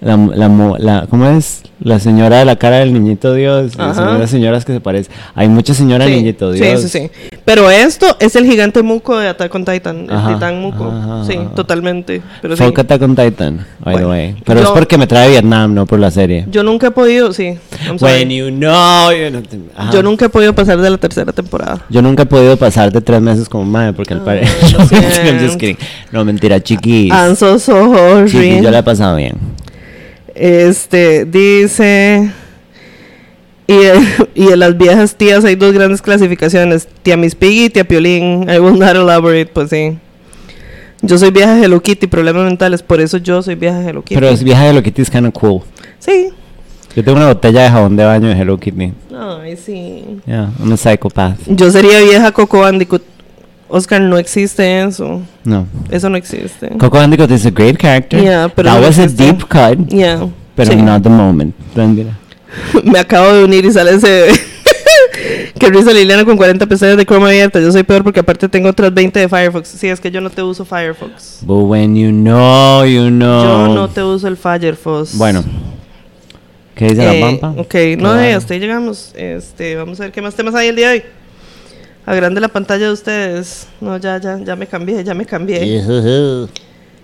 La, la, la- ¿Cómo es? La señora de la cara del niñito Dios. unas señoras que se parecen. Hay mucha señora Sí, niñito sí, Dios. sí, sí. Pero esto es el gigante muco de Attack on Titan. El Ajá, titán muco. ajá, sí, ajá. totalmente. Pero sí. Fuck Attack on Titan, by the way. Pero es porque me trae Vietnam, no por la serie. Yo nunca he podido, sí. When you know, you know- Ajá. Yo nunca he podido pasar de la tercera temporada. Yo nunca he podido pasar de tres meses como madre porque el padre. Ah, lo no, mentira, chiquis. I'm so sorry. Chiquis, yo la he pasado bien. Este, dice... Y, y de las viejas tías hay dos grandes clasificaciones. Tía Miss Piggy y tía Piolín. I will not elaborate, pues sí. Yo soy vieja Hello Kitty, problemas mentales. Por eso yo soy vieja Hello Kitty. Pero es vieja Hello Kitty es kind of cool. Sí. Yo tengo una botella de jabón de baño de Hello Kitty. Ay, sí. Yeah, I'm a psychopath. Yo sería vieja Coco Bandicoot. Oscar, no existe eso. No. Eso no existe. Coco Bandicoot is a great character. Yeah, pero That no was a existe. deep cut, Yeah. pero sí. not the moment. Me acabo de unir y sale ese. que risa Liliana con 40 pestañas de Chrome abierta. Yo soy peor porque aparte tengo otras 20 de Firefox. Sí, es que yo no te uso Firefox. But when you know, you know. Yo no te uso el Firefox. Bueno. ¿Qué dice Eh, la pampa? Ok, no, eh, hasta ahí llegamos. Este, vamos a ver qué más temas hay el día de hoy. Agrande la pantalla de ustedes. No, ya, ya, ya me cambié, ya me cambié.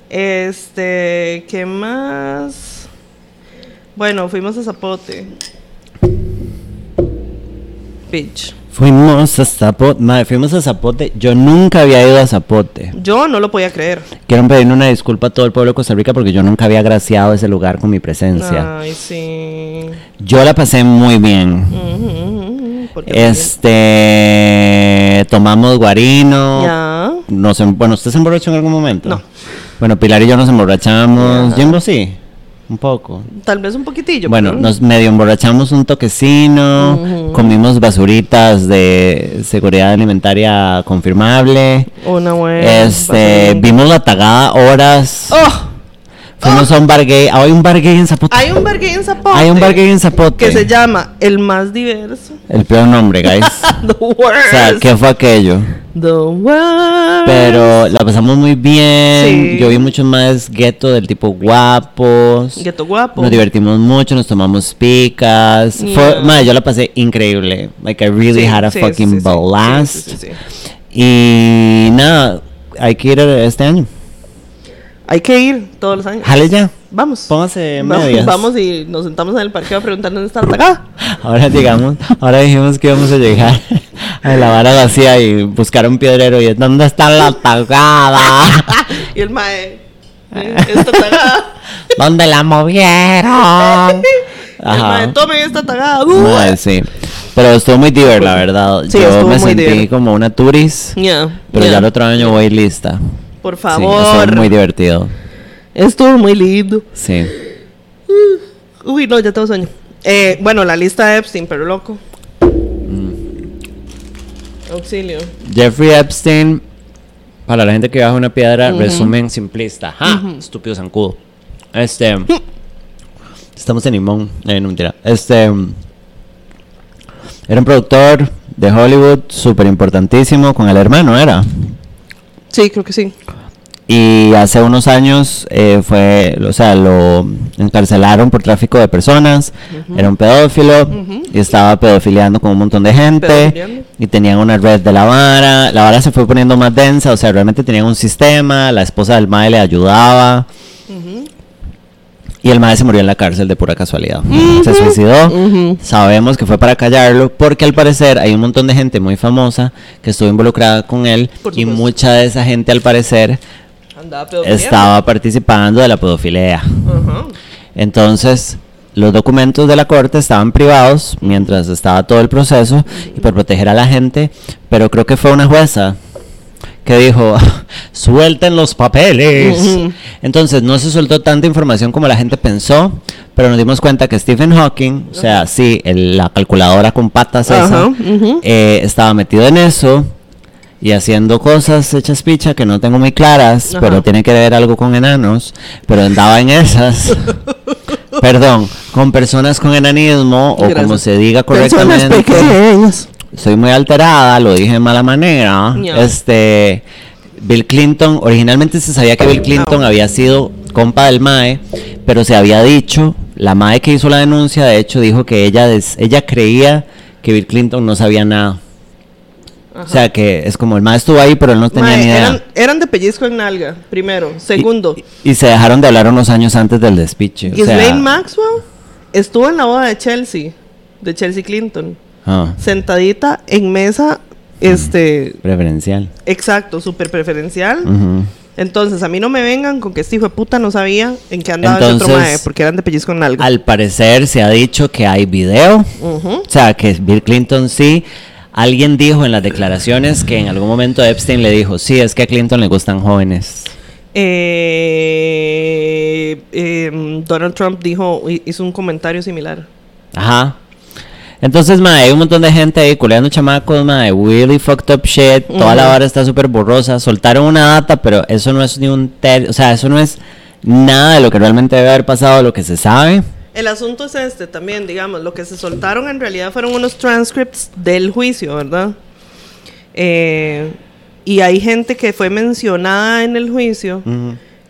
Este, ¿qué más? Bueno, fuimos a Zapote. Bitch. Fuimos a Zapote. Madre, fuimos a Zapote. Yo nunca había ido a Zapote. Yo no lo podía creer. Quiero pedir una disculpa a todo el pueblo de Costa Rica porque yo nunca había agraciado ese lugar con mi presencia. Ay, sí. Yo la pasé muy bien. Este. Tomamos guarino. Ya. Nos em- bueno, ¿usted se emborrachó en algún momento? No. Bueno, Pilar y yo nos emborrachamos. Jimbo sí. Un poco. Tal vez un poquitillo. Bueno, pero- nos medio emborrachamos un toquecino, comimos basuritas de seguridad alimentaria confirmable. Una buena. Este, vimos la tagada horas. ¡Oh! Fuimos a un bar gay. Ah, Hay un bar gay en Zapote. Hay un bar gay en Zapote. Hay un bar gay en Zapote. que se llama El Más Diverso. El peor nombre, guys. The worst. o sea, ¿qué fue aquello? The worst. Pero la pasamos muy bien. Sí. Yo vi muchos más gueto del tipo guapos. Gueto guapo. Nos divertimos mucho, nos tomamos picas. Fue, Yeah. madre, yo la pasé increíble. Like I really Sí, had a sí, fucking blast. Sí. Y nada, hay que ir este año. Hay que ir todos los años. Jale ya. Vamos. Póngase medias. Vamos y nos sentamos en el parqueo a preguntar dónde está la tagada. Ahora llegamos, ahora dijimos que íbamos a llegar a la vara vacía y buscar un piedrero y ¿dónde está la tagada? y el mae. Esta tagada. ¿Dónde la movieron? El mae, tomen esta tagada. Uh. Sí. Pero estuvo muy divertido, la verdad. Sí, Yo me sentí divertido. como una turis, Ya, pero ya el otro año voy lista. Por Sí, favor. estuvo muy divertido. Estuvo muy lindo. Sí. Uy, no, ya tengo sueño. Eh, bueno, la lista de Epstein, pero loco. Auxilio. Jeffrey Epstein, para la gente que baja una piedra, resumen simplista. ¡Ja! Estúpido zancudo. Este. estamos en limón. Eh, no mentira. Este. mm, Era un productor de Hollywood súper importantísimo con el hermano, era. Sí, creo que sí. Y hace unos años eh, fue, o sea, lo encarcelaron por tráfico de personas. Era un pedófilo y estaba pedofiliando con un montón de gente. Y tenían una red de la vara. La vara se fue poniendo más densa, o sea, realmente tenían un sistema. La esposa del mae le ayudaba. Y el mae se murió en la cárcel de pura casualidad. Se suicidó. Sabemos que fue para callarlo porque al parecer hay un montón de gente muy famosa que estuvo involucrada con él y mucha de esa gente al parecer estaba participando de la pedofilia. Entonces, los documentos de la corte estaban privados mientras estaba todo el proceso y por proteger a la gente, pero creo que fue una jueza que dijo, suelten los papeles. Ujú. Entonces, no se soltó tanta información como la gente pensó, pero nos dimos cuenta que Stephen Hawking, o sea, sí, el- la calculadora con patas esa, eh, estaba metido en eso y haciendo cosas hechas picha que no tengo muy claras, Ajá. pero tiene que ver algo con enanos, pero andaba en esas. Perdón, con personas con enanismo o como Gracias. se diga Personas correctamente. pequeñas. Soy muy alterada, lo dije de mala manera. Este Bill Clinton, originalmente se sabía que Bill Clinton Ah. había sido compa del MAE, pero se había dicho, la MAE que hizo la denuncia, de hecho, dijo que ella, des- ella creía que Bill Clinton no sabía nada. O sea, que es como el MAE estuvo ahí, pero él no tenía Mae, ni idea. eran, eran de pellizco en nalga, primero. Segundo, Y, y se dejaron de hablar unos años antes del despiche. o Ghislaine sea, Maxwell estuvo en la boda de Chelsea, de Chelsea Clinton, ah, sentadita en mesa, este, preferencial. exacto, súper preferencial. Entonces, a mí no me vengan con que este hijo de puta no sabía en qué andaba ese otro Entonces, mae, porque eran de pellizco en nalga. Al parecer se ha dicho que hay video. O sea, que Bill Clinton sí. Alguien dijo en las declaraciones que en algún momento Epstein le dijo, sí, es que a Clinton le gustan jóvenes. Eh, eh, Donald Trump dijo, hi- hizo un comentario similar. Ajá. Entonces, ma, hay un montón de gente ahí culeando chamacos, ma, really fucked up shit. Toda la vara está súper borrosa. Soltaron una data, pero eso no es ni un ter... O sea, eso no es nada de lo que realmente debe haber pasado, lo que se sabe. El asunto es este también, digamos, lo que se soltaron en realidad fueron unos transcripts del juicio, ¿verdad? Eh, y hay gente que fue mencionada en el juicio.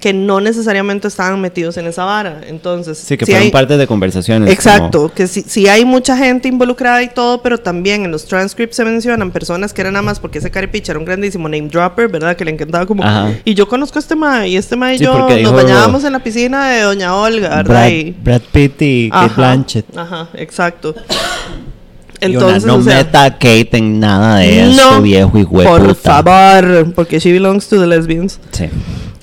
Que no necesariamente estaban metidos en esa vara. Entonces, Sí, que sí fueron hay- parte de conversaciones. Exacto, como- que sí, sí hay mucha gente involucrada y todo, pero también en los transcripts se mencionan personas que eran nada más porque ese caripicha era un grandísimo name dropper, ¿verdad? Que le encantaba como, Ajá. y yo conozco a este ma y este ma y Sí, yo nos bañábamos en la piscina de Doña Olga, ¿verdad? Brad, Y- Brad Pitt y Kate Blanchett. Ajá, exacto. Entonces, no o sea, meta a Kate en nada de eso, no, viejo y por favor, porque she belongs to the lesbians. Sí.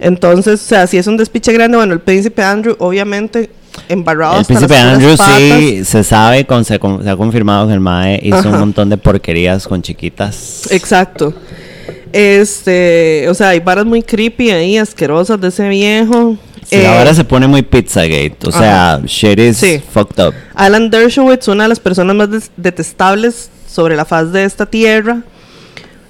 Entonces, o sea, si es un despiche grande, bueno, el príncipe Andrew, obviamente, embarrado El hasta príncipe las Andrew patas. sí se sabe, con, se, con- se ha confirmado que el Mae hizo Ajá. un montón de porquerías con chiquitas. Exacto. Este, o sea, hay varas muy creepy ahí, asquerosas de ese viejo. Sí, Eh, ahora se pone muy Pizzagate. O sea, shit is Sí. fucked up. Alan Dershowitz, una de las personas más detestables sobre la faz de esta tierra.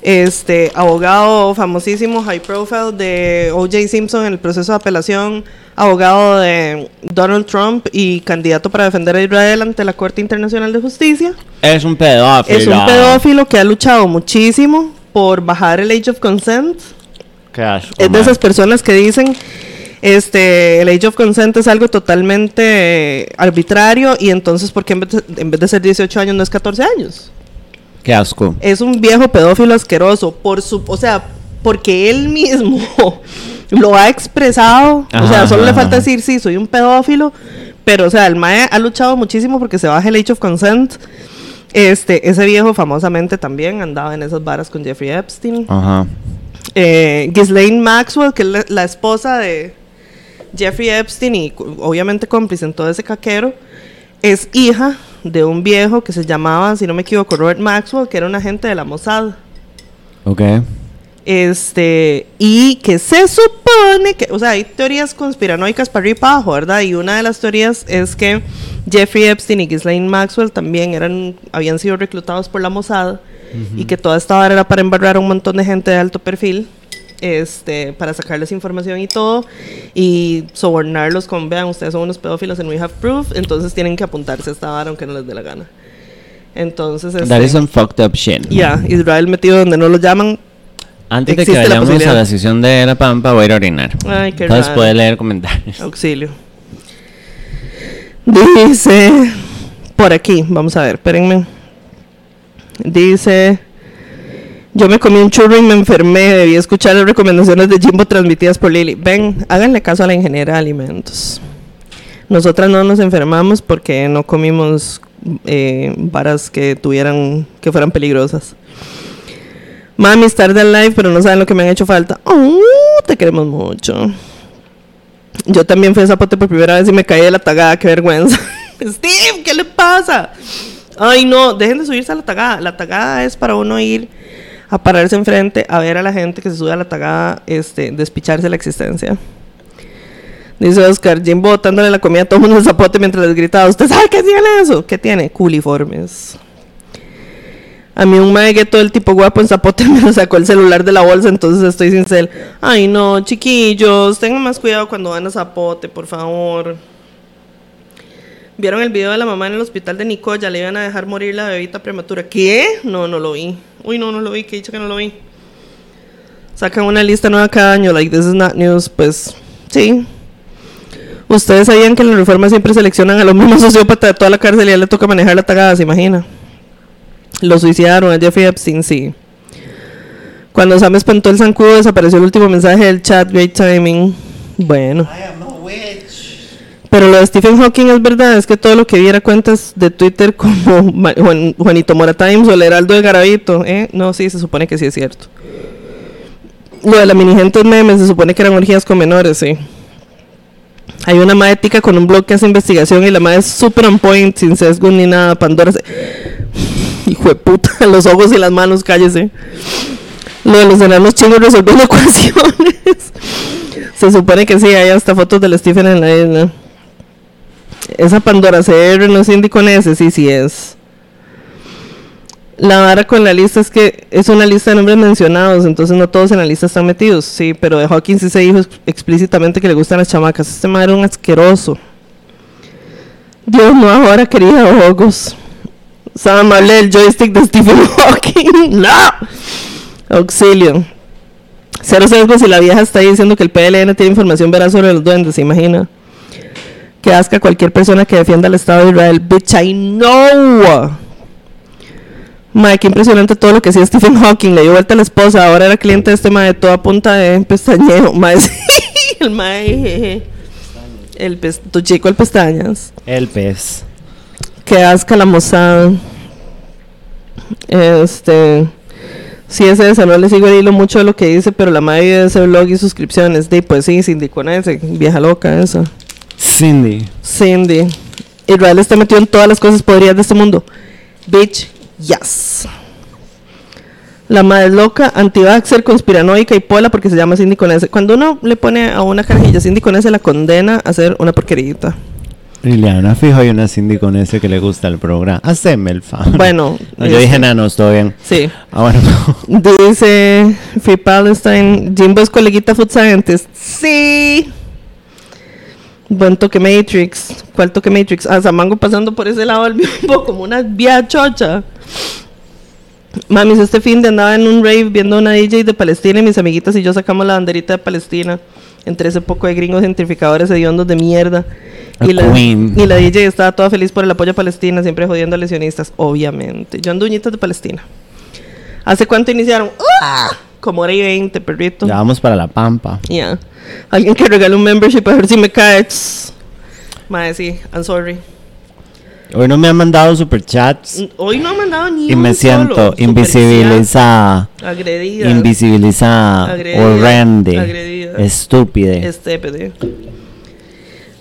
Este, abogado famosísimo, high profile de O.J. Simpson en el proceso de apelación, abogado de Donald Trump y candidato para defender a Israel ante la Corte Internacional de Justicia. Es un pedófilo. Es un pedófilo que ha luchado muchísimo por bajar el age of consent. Qué asco, Es de esas personas que dicen, este, el age of consent es algo totalmente arbitrario y entonces, ¿por qué en vez, de, en vez de ser 18 años no es 14 años? Qué asco. Es un viejo pedófilo asqueroso, por su, o sea, porque él mismo lo ha expresado, o sea, solo ajá, le falta ajá. decir, sí, soy un pedófilo, pero, o sea, el MAE ha luchado muchísimo porque se baje el age of consent. Este, ese viejo famosamente también andaba en esas varas con Jeffrey Epstein Ajá. eh, Ghislaine Maxwell, que es la, la esposa de Jeffrey Epstein y obviamente cómplice en todo ese caquero, es hija de un viejo que se llamaba, si no me equivoco, Robert Maxwell, que era un agente de la Mossad. Ok. Este, y que se supone que, o sea, hay teorías conspiranoicas para arriba y para abajo, ¿verdad? Y una de las teorías es que Jeffrey Epstein y Ghislaine Maxwell también eran, habían sido reclutados por la Mossad y que toda esta vara era para embarrar a un montón de gente de alto perfil, este, para sacarles información y todo, y sobornarlos con, vean, ustedes son unos pedófilos en We Have Proof, entonces tienen que apuntarse a esta vara aunque no les dé la gana. Entonces, That este, is some fucked up shit. ya, Israel metido donde no lo llaman, Antes de que Existe la vayamos a la sesión de La Pampa, voy a ir a orinar. Ay, qué Entonces raro. puede leer comentarios. Auxilio. Dice, por aquí, vamos a ver, espérenme. Dice, yo me comí un churro y me enfermé, debí escuchar las recomendaciones de Jimbo transmitidas por Lili. Ven, háganle caso a la ingeniera de alimentos. Nosotras no nos enfermamos porque no comimos eh, varas que tuvieran, que fueran peligrosas. Mami, tarde al live, pero no saben lo que me han hecho falta. Oh, te queremos mucho. Yo también fui a Zapote por primera vez y me caí de la tagada, qué vergüenza. Steve, ¿qué le pasa? Ay, no, dejen de subirse a la tagada. La tagada es para uno ir a pararse enfrente a ver a la gente que se sube a la tagada, este, despicharse la existencia. Dice Oscar, Jimbo botándole la comida a todo el mundo en Zapote mientras les gritaba, ¿usted sabe qué tiene eso? ¿Qué tiene? Culiformes. A mí un mae todo el tipo guapo en Zapote me sacó el celular de la bolsa, entonces estoy sin cel. Ay, no, chiquillos, tengan más cuidado cuando van a Zapote, por favor. ¿Vieron el video de la mamá en el hospital de Nicoya? Le iban a dejar morir la bebita prematura. ¿Qué? No, no lo vi. Uy, no, no lo vi, que dicho que no lo vi. Sacan una lista nueva cada año, like this is not news, pues sí. Ustedes sabían que en la reforma siempre seleccionan a los mismos sociópatas de toda la cárcel y a él le toca manejar la tagada, ¿se imagina? Lo suicidaron a Jeffrey Epstein, sí. Cuando Sam espantó el zancudo, desapareció el último mensaje del chat. Great timing. Bueno. Pero lo de Stephen Hawking es verdad, es que todo lo que viera cuentas de Twitter como Juanito Mora Times o el Heraldo de Garavito, ¿eh? No, sí, se supone que sí es cierto. Lo de la minigente memes, se supone que eran orgías con menores, sí. Hay una madre tica con un blog que hace investigación y la madre es super on point, sin sesgo ni nada. Pandora se... Hijo de puta, los ojos y las manos, cállese. Lo de los enanos chingos resolviendo ecuaciones. Se supone que sí, hay hasta fotos del Stephen en la isla. Esa Pandora CR no es indie con ese, sí, sí es. La vara con la lista es que es una lista de nombres mencionados, entonces no todos en la lista están metidos, sí, pero de Hawkins sí se dijo ex- explícitamente que le gustan las chamacas. Este madre era un asqueroso. Dios no ahora querida ojos. Sabe amarle el joystick de Stephen Hawking. ¡No! Auxilio. Cero sesgos si la vieja está ahí diciendo que el PLN tiene información veraz sobre los duendes, ¿se imagina? Que asca a cualquier persona que defienda al Estado de Israel. Bitch, I know. Madre, qué impresionante todo lo que hacía Stephen Hawking. Le dio vuelta a la esposa. Ahora era cliente de este madre, toda punta de pestañeo. Madre, sí, el madre, jeje. El pes- tu chico el pestañas. El pez. Que asca la mozada. Este. Sí, ese esa, no le sigo el hilo mucho de lo que dice, pero la madre de ese blog y suscripciones. De, pues sí, Cindy con ese, vieja loca esa. Cindy. Cindy. Israel está metido en todas las cosas podridas de este mundo. Bitch, yes. La madre loca, antivaxer, conspiranoica y pola porque se llama Cindy con ese. Cuando uno le pone a una carajilla Cindy con ese, la condena a hacer una porquerita. Liliana, fijo, hay una Cindy con ese que le gusta el programa. Haceme el fan. Bueno, No, yo este- dije nanos, todo bien. Sí. Ah, bueno, no. Dice Free Palestine, Jimbo es coleguita food scientist. Sí. Buen toque Matrix. ¿Cuál toque Matrix? Ah, Samango pasando por ese lado del bimbo como una vía chocha. Mamis, este fin de andaba en un rave viendo una DJ de Palestina y mis amiguitas y yo sacamos la banderita de Palestina entre ese poco de gringos gentrificadores hediondos de mierda. A Y la, queen. y la DJ estaba toda feliz por el apoyo a Palestina, siempre jodiendo a lesionistas, obviamente. Yo ando uñitas de Palestina. ¿Hace cuánto iniciaron? ¡Ah! Como hora y 20, perrito. Ya vamos para la pampa. Ya. Alguien que regale un membership a ver si me cae. Tss. Madre, sí, I'm sorry. Hoy no me han mandado superchats Hoy no han dado ni y un me siento solo. invisibilizada. Agredida. Invisibilizada. Agredida. Horrende. Agredida. Estúpide. Este, PD.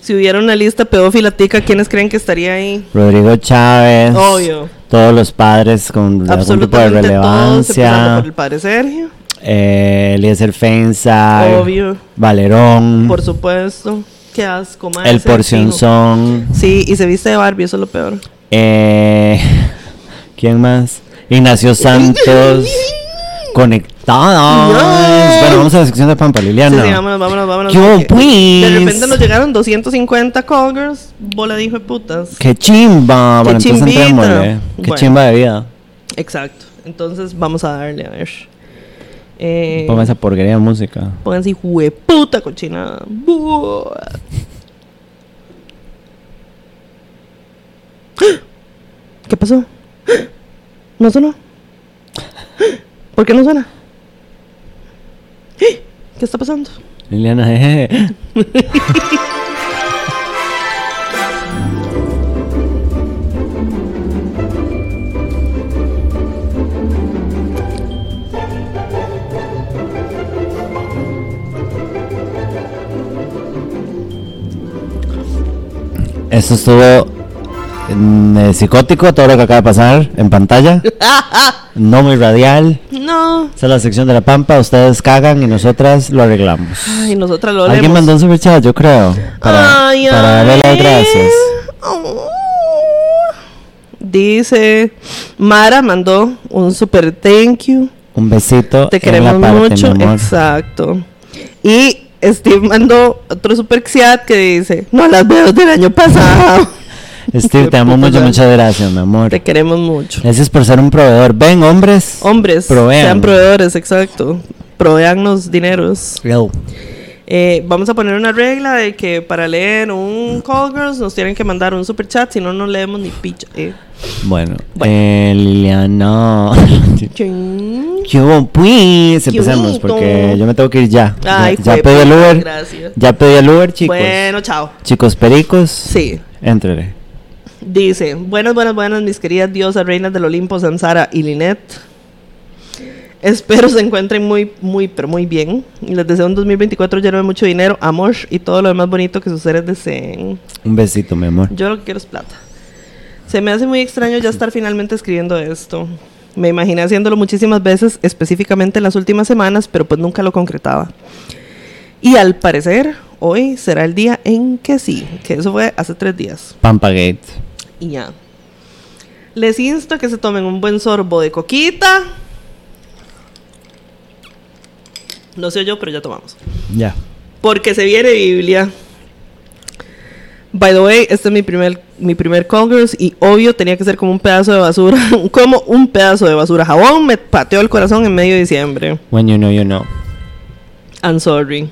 Si hubiera una lista pedófila tica, ¿quiénes creen que estaría ahí? Rodrigo Chávez. Obvio. Todos los padres con algún tipo de todos, relevancia. por el padre Sergio. Eh, Eliezer Feinstein. Obvio. Valerón. Por supuesto. Qué asco, madre. el fijo. Porcionzón. Sí, y se viste de Barbie, eso es lo peor. Eh, ¿Quién más? Ignacio Santos. Conectados. No. Bueno, vamos a la sección de Pampa Liliana. sí, vámonos, vámonos, vámonos. ¿Qué hubo, porque pues? De repente nos llegaron 250 call girls. Bola de hijo de putas. Qué chimba. Qué bueno, entonces chimbita. entrémosle. Qué Bueno. chimba de vida. Exacto. Entonces vamos a darle, a ver. Eh, Ponga esa porquería de música. pónganse hijo de puta cochinada. Buah. ¿Qué pasó? ¿No sonó? ¿Por qué no suena? ¿Qué está pasando? Liliana, jeje. Esto estuvo eh, psicótico, todo lo que acaba de pasar en pantalla. No muy radial. No. Esa es la sección de la pampa. Ustedes cagan y nosotras lo arreglamos. Ay, nosotras lo Alguien mandó un superchat, yo creo. Para, Ay, para darle las gracias. Oh. Dice Mara mandó un super thank you. Un besito. Te en queremos la parte, mucho. mi amor. Exacto. Y Steve mandó otro super xiat que dice, no las veo del año pasado. Steve, te amo mucho, muchas gracias, mi amor. Te queremos mucho. Gracias por ser un proveedor. Ven, hombres. Hombres, Provean. sean proveedores, exacto. Proveannos dineros. Yo. Eh, vamos a poner una regla de que para leer un Call Girls nos tienen que mandar un super chat, si no, no leemos ni picha. Eh. Bueno, Bueno. eh, Liliana. Ching. ¿Qué hubo, pues? Empecemos porque yo me tengo que ir ya. Ay, ya ya pedí el Uber. gracias. Ya pedí el Uber, chicos. Bueno, chao. Chicos pericos. Sí. Entrele. Dice, buenas, buenas, buenas, mis queridas diosas, reinas del Olimpo, Sansara y Linet. Espero se encuentren muy, muy, pero muy bien. Les deseo un 2024 lleno de mucho dinero, amor y todo lo demás bonito que sus seres deseen. Un besito, mi amor. Yo lo que quiero es plata. Se me hace muy extraño ya estar finalmente escribiendo esto. Me imaginé haciéndolo muchísimas veces, específicamente en las últimas semanas, pero pues nunca lo concretaba. Y al parecer, hoy será el día en que sí, que eso fue hace tres días. Pampagate. Y ya. Les insto a que se tomen un buen sorbo de coquita. No sé yo, pero ya tomamos. Ya. Porque se viene Biblia. By the way, este es mi primer, mi primer Congress y obvio tenía que ser como un pedazo de basura, como un pedazo de basura. Jabón me pateó el corazón en medio de diciembre. When you know, you know. I'm sorry.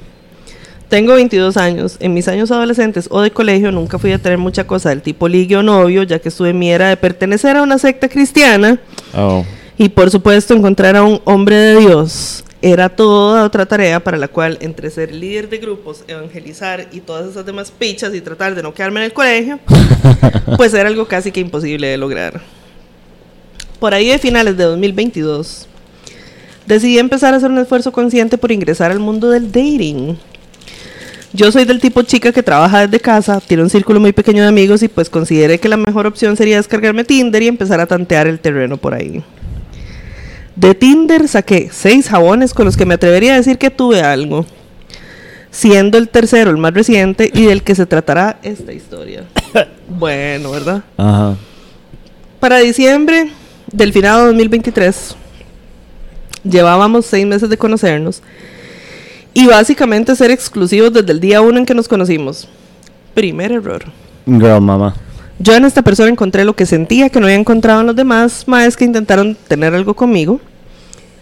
Tengo 22 años. En mis años adolescentes o de colegio nunca fui a tener mucha cosa del tipo ligue o novio, ya que estuve en mi era de pertenecer a una secta cristiana Oh. y por supuesto encontrar a un hombre de Dios. Era toda otra tarea para la cual entre ser líder de grupos, evangelizar y todas esas demás pichas y tratar de no quedarme en el colegio, pues era algo casi que imposible de lograr. Por ahí de finales de 2022, decidí empezar a hacer un esfuerzo consciente por ingresar al mundo del dating. Yo soy del tipo chica que trabaja desde casa, tiene un círculo muy pequeño de amigos y pues consideré que la mejor opción sería descargarme Tinder y empezar a tantear el terreno por ahí. De Tinder saqué seis jabones con los que me atrevería a decir que tuve algo, siendo el tercero el más reciente y del que se tratará esta historia. bueno, ¿verdad? Ajá. Para diciembre del finado 2023, llevábamos seis meses de conocernos y básicamente ser exclusivos desde el día uno en que nos conocimos. Primer error. Girl, mama. Yo en esta persona encontré lo que sentía que no había encontrado en los demás maes que intentaron tener algo conmigo.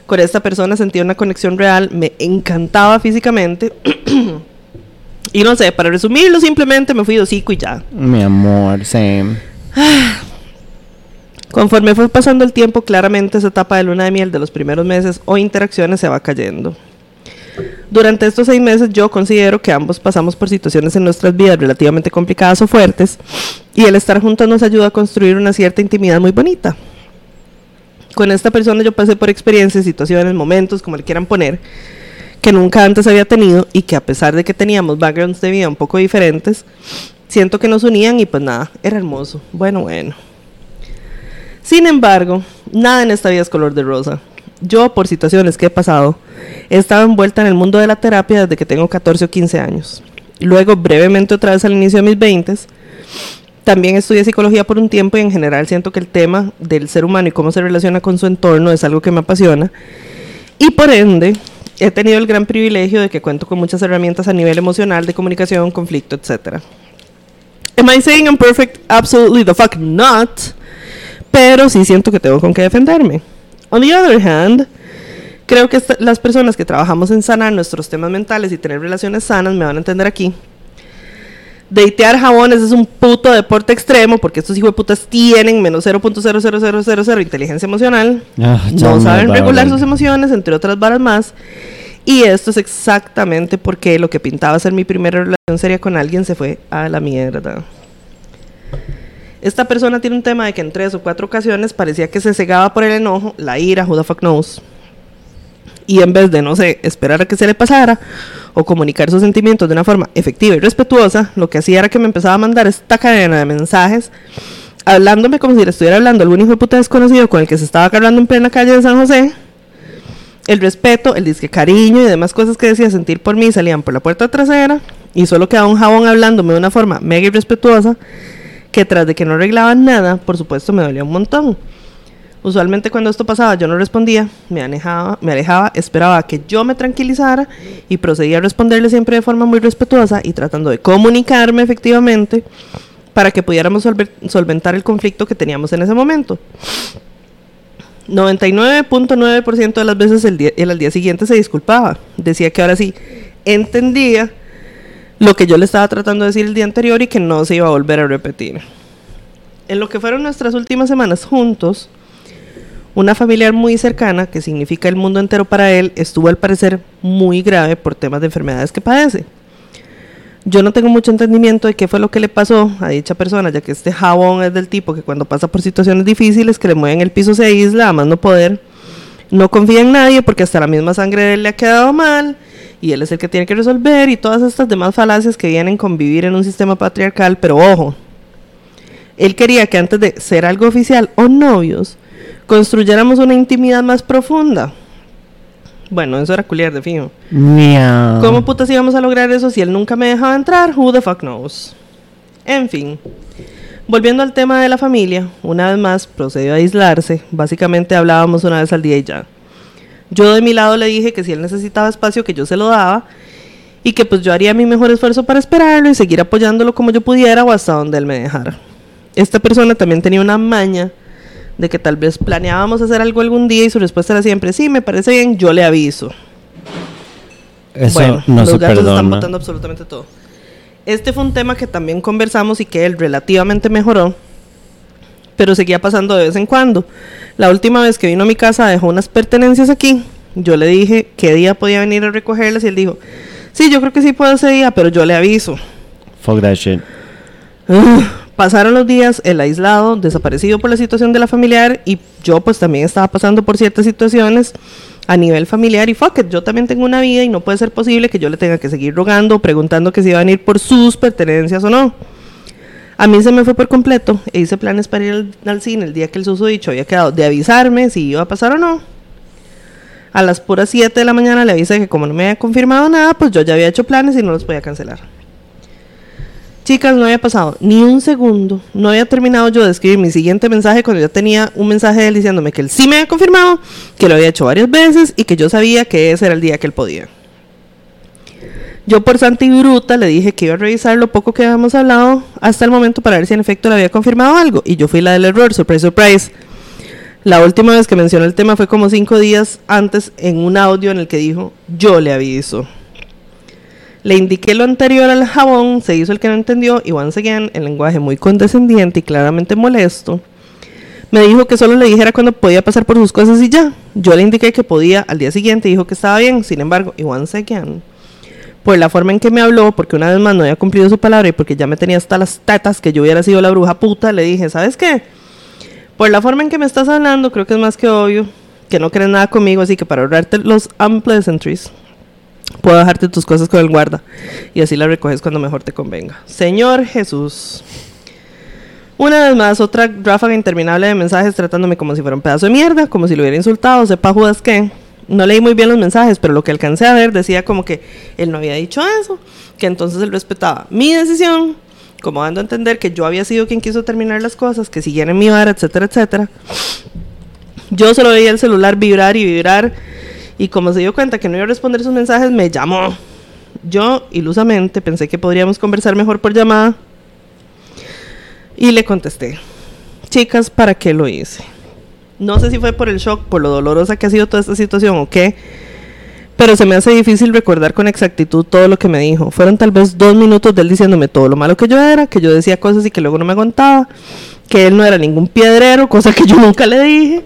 Con esta persona sentía una conexión real, me encantaba físicamente. y no sé, para resumirlo, simplemente me fui de hocico y ya. Mi amor, same. Conforme fue pasando el tiempo, claramente esa etapa de luna de miel de los primeros meses o interacciones se va cayendo. Durante estos seis meses yo considero que ambos pasamos por situaciones en nuestras vidas relativamente complicadas o fuertes y el estar juntos nos ayuda a construir una cierta intimidad muy bonita. Con esta persona yo pasé por experiencias, situaciones, momentos, como le quieran poner, que nunca antes había tenido y que a pesar de que teníamos backgrounds de vida un poco diferentes, siento que nos unían y pues nada, era hermoso. Bueno, bueno. Sin embargo, nada en esta vida es color de rosa. Yo, por situaciones que he pasado, he estado envuelta en el mundo de la terapia desde que tengo 14 o 15 años. Luego, brevemente otra vez al inicio de mis 20 también estudié psicología por un tiempo y en general siento que el tema del ser humano y cómo se relaciona con su entorno es algo que me apasiona. Y por ende, he tenido el gran privilegio de que cuento con muchas herramientas a nivel emocional, de comunicación, conflicto, etc. Am I saying I'm perfect? Absolutely the fuck not. Pero sí siento que tengo con qué defenderme. On the other hand, creo que las personas que trabajamos en sanar nuestros temas mentales y tener relaciones sanas me van a entender aquí. Deitear jabones es un puto deporte extremo porque estos hijueputas tienen menos 0.00000 inteligencia emocional. Ah, no saben regular sus emociones, entre otras varas más. Y esto es exactamente porque lo que pintaba ser mi primera relación seria con alguien se fue a la mierda. Esta persona tiene un tema de que en tres o cuatro ocasiones parecía que se cegaba por el enojo, la ira, who the fuck knows. Y en vez de, no sé, esperar a que se le pasara o comunicar sus sentimientos de una forma efectiva y respetuosa, lo que hacía era que me empezaba a mandar esta cadena de mensajes hablándome como si le estuviera hablando a algún hijo de puta desconocido con el que se estaba agarrando en plena calle de San José. El respeto, el disque cariño y demás cosas que decía sentir por mí salían por la puerta trasera y solo quedaba un jabón hablándome de una forma mega irrespetuosa que tras de que no arreglaban nada, por supuesto me dolía un montón. Usualmente cuando esto pasaba yo no respondía, me alejaba, me alejaba, esperaba que yo me tranquilizara y procedía a responderle siempre de forma muy respetuosa y tratando de comunicarme efectivamente para que pudiéramos solventar el conflicto que teníamos en ese momento. 99.9% de las veces el día, al día siguiente se disculpaba. Decía que ahora sí entendía lo que yo le estaba tratando de decir el día anterior y que no se iba a volver a repetir. En lo que fueron nuestras últimas semanas juntos, una familiar muy cercana, que significa el mundo entero para él, estuvo al parecer muy grave por temas de enfermedades que padece. Yo no tengo mucho entendimiento de qué fue lo que le pasó a dicha persona, ya que este jabón es del tipo que cuando pasa por situaciones difíciles que le mueven el piso se aísla, a más no poder. No confía en nadie porque hasta la misma sangre de él le ha quedado mal y él es el que tiene que resolver y todas estas demás falacias que vienen con vivir en un sistema patriarcal, pero ojo, él quería que antes de ser algo oficial o novios, construyéramos una intimidad más profunda. Bueno, eso era culiar de fijo. Miau. ¿Cómo putas íbamos a lograr eso si él nunca me dejaba entrar? Who the fuck knows? En fin. Volviendo al tema de la familia, una vez más procedió a aislarse. Básicamente hablábamos una vez al día y ya. Yo de mi lado le dije que si él necesitaba espacio, que yo se lo daba. y que pues yo haría mi mejor esfuerzo para esperarlo y seguir apoyándolo como yo pudiera o hasta donde él me dejara. Esta persona también tenía una maña de que tal vez planeábamos hacer algo algún día y su respuesta era siempre, sí, me parece bien, yo le aviso. Eso bueno, no los se gatos están perdona. botando absolutamente todo. Este fue un tema que también conversamos y que él relativamente mejoró, pero seguía pasando de vez en cuando. La última vez que vino a mi casa dejó unas pertenencias aquí. Yo le dije qué día podía venir a recogerlas y él dijo, sí, yo creo que sí puedo ese día, pero yo le aviso. Fuck that shit. Pasaron los días, el aislado, desaparecido por la situación de la familiar y yo pues también estaba pasando por ciertas situaciones a nivel familiar y fuck it, yo también tengo una vida y no puede ser posible que yo le tenga que seguir rogando preguntando que si iba a venir por sus pertenencias o no. A mí se me fue por completo e hice planes para ir al, al cine el día que el susodicho había quedado de avisarme si iba a pasar o no. A las puras 7 de la mañana le avisé que como no me había confirmado nada, pues yo ya había hecho planes y no los podía cancelar. Chicas, no había pasado ni un segundo. No había terminado yo de escribir mi siguiente mensaje cuando ya tenía un mensaje de él diciéndome que él sí me había confirmado, que lo había hecho varias veces y que yo sabía que ese era el día que él podía. Yo por santa y bruta le dije que iba a revisar lo poco que habíamos hablado hasta el momento para ver si en efecto le había confirmado algo. Y yo fui la del error, surprise, surprise. La última vez que mencionó el tema fue como cinco días antes en un audio en el que dijo, yo le aviso. Le indiqué lo anterior al jabón, se hizo el que no entendió y once again, en lenguaje muy condescendiente y claramente molesto, me dijo que solo le dijera cuando podía pasar por sus cosas y ya. Yo le indiqué que podía al día siguiente dijo que estaba bien, sin embargo, y once again, por la forma en que me habló, porque una vez más no había cumplido su palabra y porque ya me tenía hasta las tetas que yo hubiera sido la bruja puta, le dije, ¿sabes qué? Por la forma en que me estás hablando, creo que es más que obvio que no crees nada conmigo, así que para ahorrarte los unpleasantries, puedo dejarte tus cosas con el guarda y así las recoges cuando mejor te convenga. Señor Jesús. Una vez más, otra ráfaga interminable de mensajes tratándome como si fuera un pedazo de mierda, como si lo hubiera insultado, sepa Judas qué. No leí muy bien los mensajes, pero lo que alcancé a ver decía como que él no había dicho eso, que entonces él respetaba mi decisión, como dando a entender que yo había sido quien quiso terminar las cosas, que siguiera en mi vara, etcétera, etcétera. Yo solo veía el celular vibrar y vibrar y como se dio cuenta que no iba a responder sus mensajes, me llamó. Yo, ilusamente, pensé que podríamos conversar mejor por llamada y le contesté. Chicas, ¿para qué lo hice? No sé si fue por el shock, por lo dolorosa que ha sido toda esta situación o qué, pero se me hace difícil recordar con exactitud todo lo que me dijo. Fueron tal vez dos minutos de él diciéndome todo lo malo que yo era, que yo decía cosas y que luego no me aguantaba, que él no era ningún piedrero, cosa que yo nunca le dije,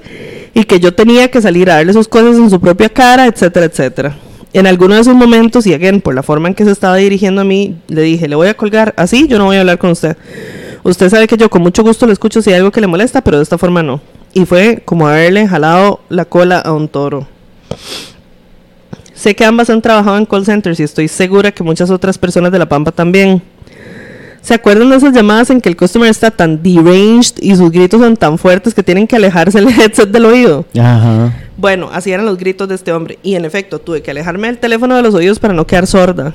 y que yo tenía que salir a darle sus cosas en su propia cara, etcétera, etcétera. En alguno de esos momentos, y again, por la forma en que se estaba dirigiendo a mí, le dije, le voy a colgar así, yo no voy a hablar con usted. Usted sabe que yo con mucho gusto le escucho si hay algo que le molesta, pero de esta forma no. Y fue como haberle jalado la cola a un toro. Sé que ambas han trabajado en call centers y estoy segura que muchas otras personas de La Pampa también. ¿Se acuerdan de esas llamadas en que el customer está tan deranged y sus gritos son tan fuertes que tienen que alejarse el headset del oído? Ajá. Bueno, así eran los gritos de este hombre. Y en efecto, tuve que alejarme del teléfono de los oídos para no quedar sorda.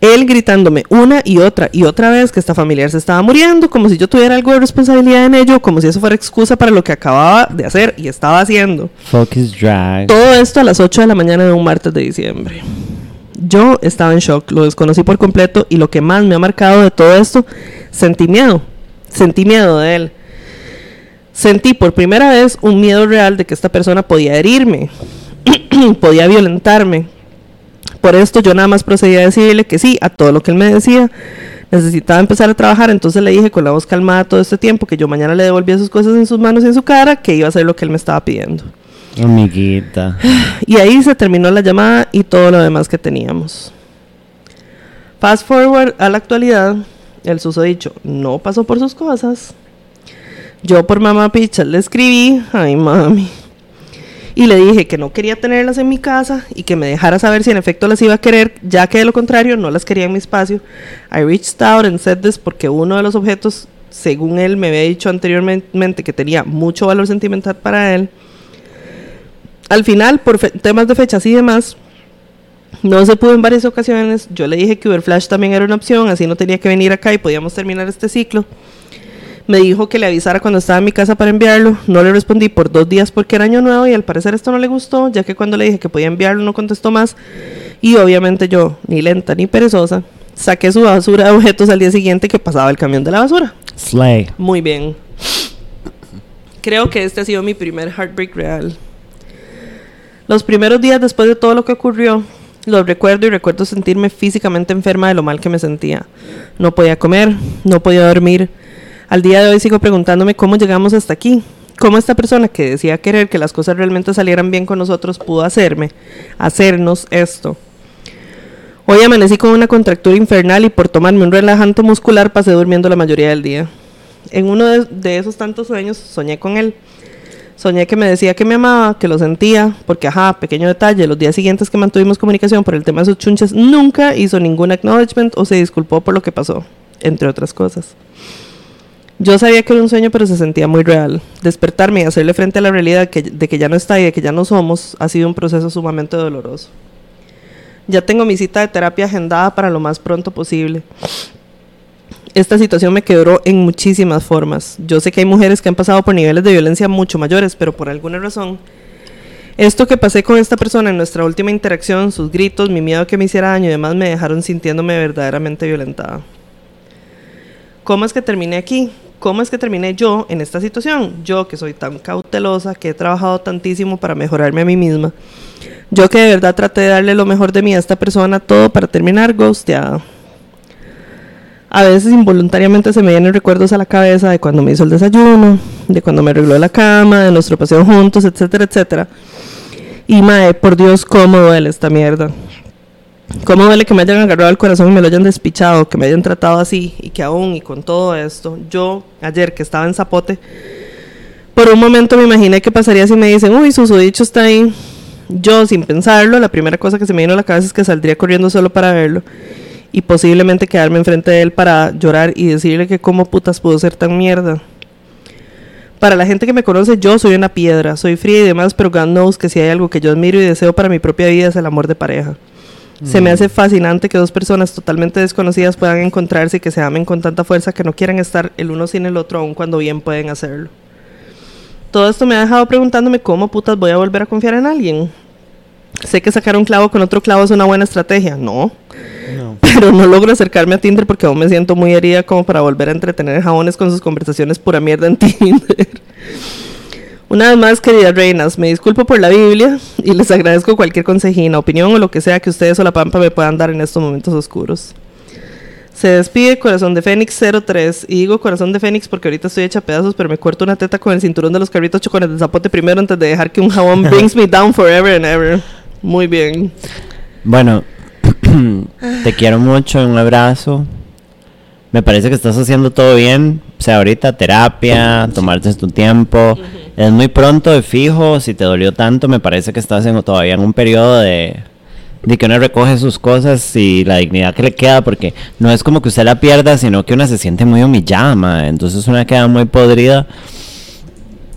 Él gritándome una y otra y otra vez que esta familiar se estaba muriendo, como si yo tuviera algo de responsabilidad en ello, como si eso fuera excusa para lo que acababa de hacer y estaba haciendo. Fuck is drag. Todo esto a las 8 de la mañana de un martes de diciembre. Yo estaba en shock, lo desconocí por completo y lo que más me ha marcado de todo esto, sentí miedo. Sentí miedo de él. Sentí por primera vez un miedo real de que esta persona podía herirme, podía violentarme. Por esto yo nada más procedí a decirle que sí a todo lo que él me decía. Necesitaba empezar a trabajar, entonces le dije con la voz calmada todo este tiempo que yo mañana le devolvía sus cosas en sus manos y en su cara, que iba a hacer lo que él me estaba pidiendo. Amiguita. Y ahí se terminó la llamada y todo lo demás que teníamos. Fast forward a la actualidad, el susodicho no pasó por sus cosas. Yo por mamá picha le escribí, ay mami, y le dije que no quería tenerlas en mi casa y que me dejara saber si en efecto las iba a querer, ya que de lo contrario no las quería en mi espacio. I reached out and said this porque uno de los objetos, según él me había dicho anteriormente que tenía mucho valor sentimental para él, al final, por temas de fechas y demás, no se pudo en varias ocasiones. Yo le dije que Uberflash también era una opción, así no tenía que venir acá y podíamos terminar este ciclo. Me dijo que le avisara cuando estaba en mi casa para enviarlo. No le respondí por dos días porque era año nuevo y al parecer esto no le gustó, ya que cuando le dije que podía enviarlo no contestó más. Y obviamente yo, ni lenta ni perezosa, saqué su basura de objetos al día siguiente que pasaba el camión de la basura. Slay. Muy bien. Creo que este ha sido mi primer heartbreak real. Los primeros días después de todo lo que ocurrió, los recuerdo y recuerdo sentirme físicamente enferma de lo mal que me sentía. No podía comer, no podía dormir. Al día de hoy sigo preguntándome cómo llegamos hasta aquí. Cómo esta persona que decía querer que las cosas realmente salieran bien con nosotros pudo hacerme, hacernos esto. Hoy amanecí con una contractura infernal y por tomarme un relajante muscular pasé durmiendo la mayoría del día. En uno de, de esos tantos sueños soñé con él. Soñé que me decía que me amaba, que lo sentía, porque, ajá, pequeño detalle, los días siguientes que mantuvimos comunicación por el tema de sus chunches, nunca hizo ningún acknowledgement o se disculpó por lo que pasó, entre otras cosas. Yo sabía que era un sueño, pero se sentía muy real. Despertarme y hacerle frente a la realidad de que ya no está y de que ya no somos ha sido un proceso sumamente doloroso. Ya tengo mi cita de terapia agendada para lo más pronto posible. Esta situación me quebró en muchísimas formas. Yo sé que hay mujeres que han pasado por niveles de violencia mucho mayores, pero por alguna razón, esto que pasé con esta persona en nuestra última interacción, sus gritos, mi miedo que me hiciera daño y demás me dejaron sintiéndome verdaderamente violentada. ¿Cómo es que terminé aquí? ¿Cómo es que terminé yo en esta situación? Yo que soy tan cautelosa, que he trabajado tantísimo para mejorarme a mí misma. Yo que de verdad traté de darle lo mejor de mí a esta persona, todo para terminar ghosteada. A veces involuntariamente se me vienen recuerdos a la cabeza de cuando me hizo el desayuno, de cuando me arregló la cama, de nuestro paseo juntos, etcétera, etcétera. Y mae, por Dios, cómo duele esta mierda. Cómo duele que me hayan agarrado el corazón y me lo hayan despichado, que me hayan tratado así y que aún y con todo esto, yo ayer que estaba en Zapote, por un momento me imaginé que pasaría si me dicen, uy, su dicho está ahí. Yo, sin pensarlo, la primera cosa que se me vino a la cabeza es que saldría corriendo solo para verlo y posiblemente quedarme enfrente de él para llorar y decirle que cómo putas pudo ser tan mierda. Para la gente que me conoce, yo soy una piedra, soy fría y demás, pero God knows que si hay algo que yo admiro y deseo para mi propia vida es el amor de pareja. Se me hace fascinante que dos personas totalmente desconocidas puedan encontrarse y que se amen con tanta fuerza que no quieran estar el uno sin el otro aun cuando bien pueden hacerlo. Todo esto me ha dejado preguntándome cómo putas voy a volver a confiar en alguien. Sé que sacar un clavo con otro clavo es una buena estrategia, no. No. Pero no logro acercarme a Tinder porque aún me siento muy herida como para volver a entretener jabones con sus conversaciones pura mierda en Tinder. Una vez más, queridas reinas, me disculpo por la Biblia y les agradezco cualquier consejina, opinión o lo que sea que ustedes o la pampa me puedan dar en estos momentos oscuros. Se despide Corazón de Fénix 03 y digo Corazón de Fénix porque ahorita estoy hecha pedazos, pero me corto una teta con el cinturón de los carritos chocones de zapote primero antes de dejar que un jabón brings me down forever and ever. Muy bien. Bueno, te quiero mucho, un abrazo. Me parece que estás haciendo todo bien. O sea, ahorita terapia, tomarte tu tiempo. Es muy pronto de fijo. Si te dolió tanto, me parece que estás en, todavía en un periodo de, de que uno recoge sus cosas y la dignidad que le queda. Porque no es como que usted la pierda, sino que una se siente muy humillada, mae. Entonces una queda muy podrida.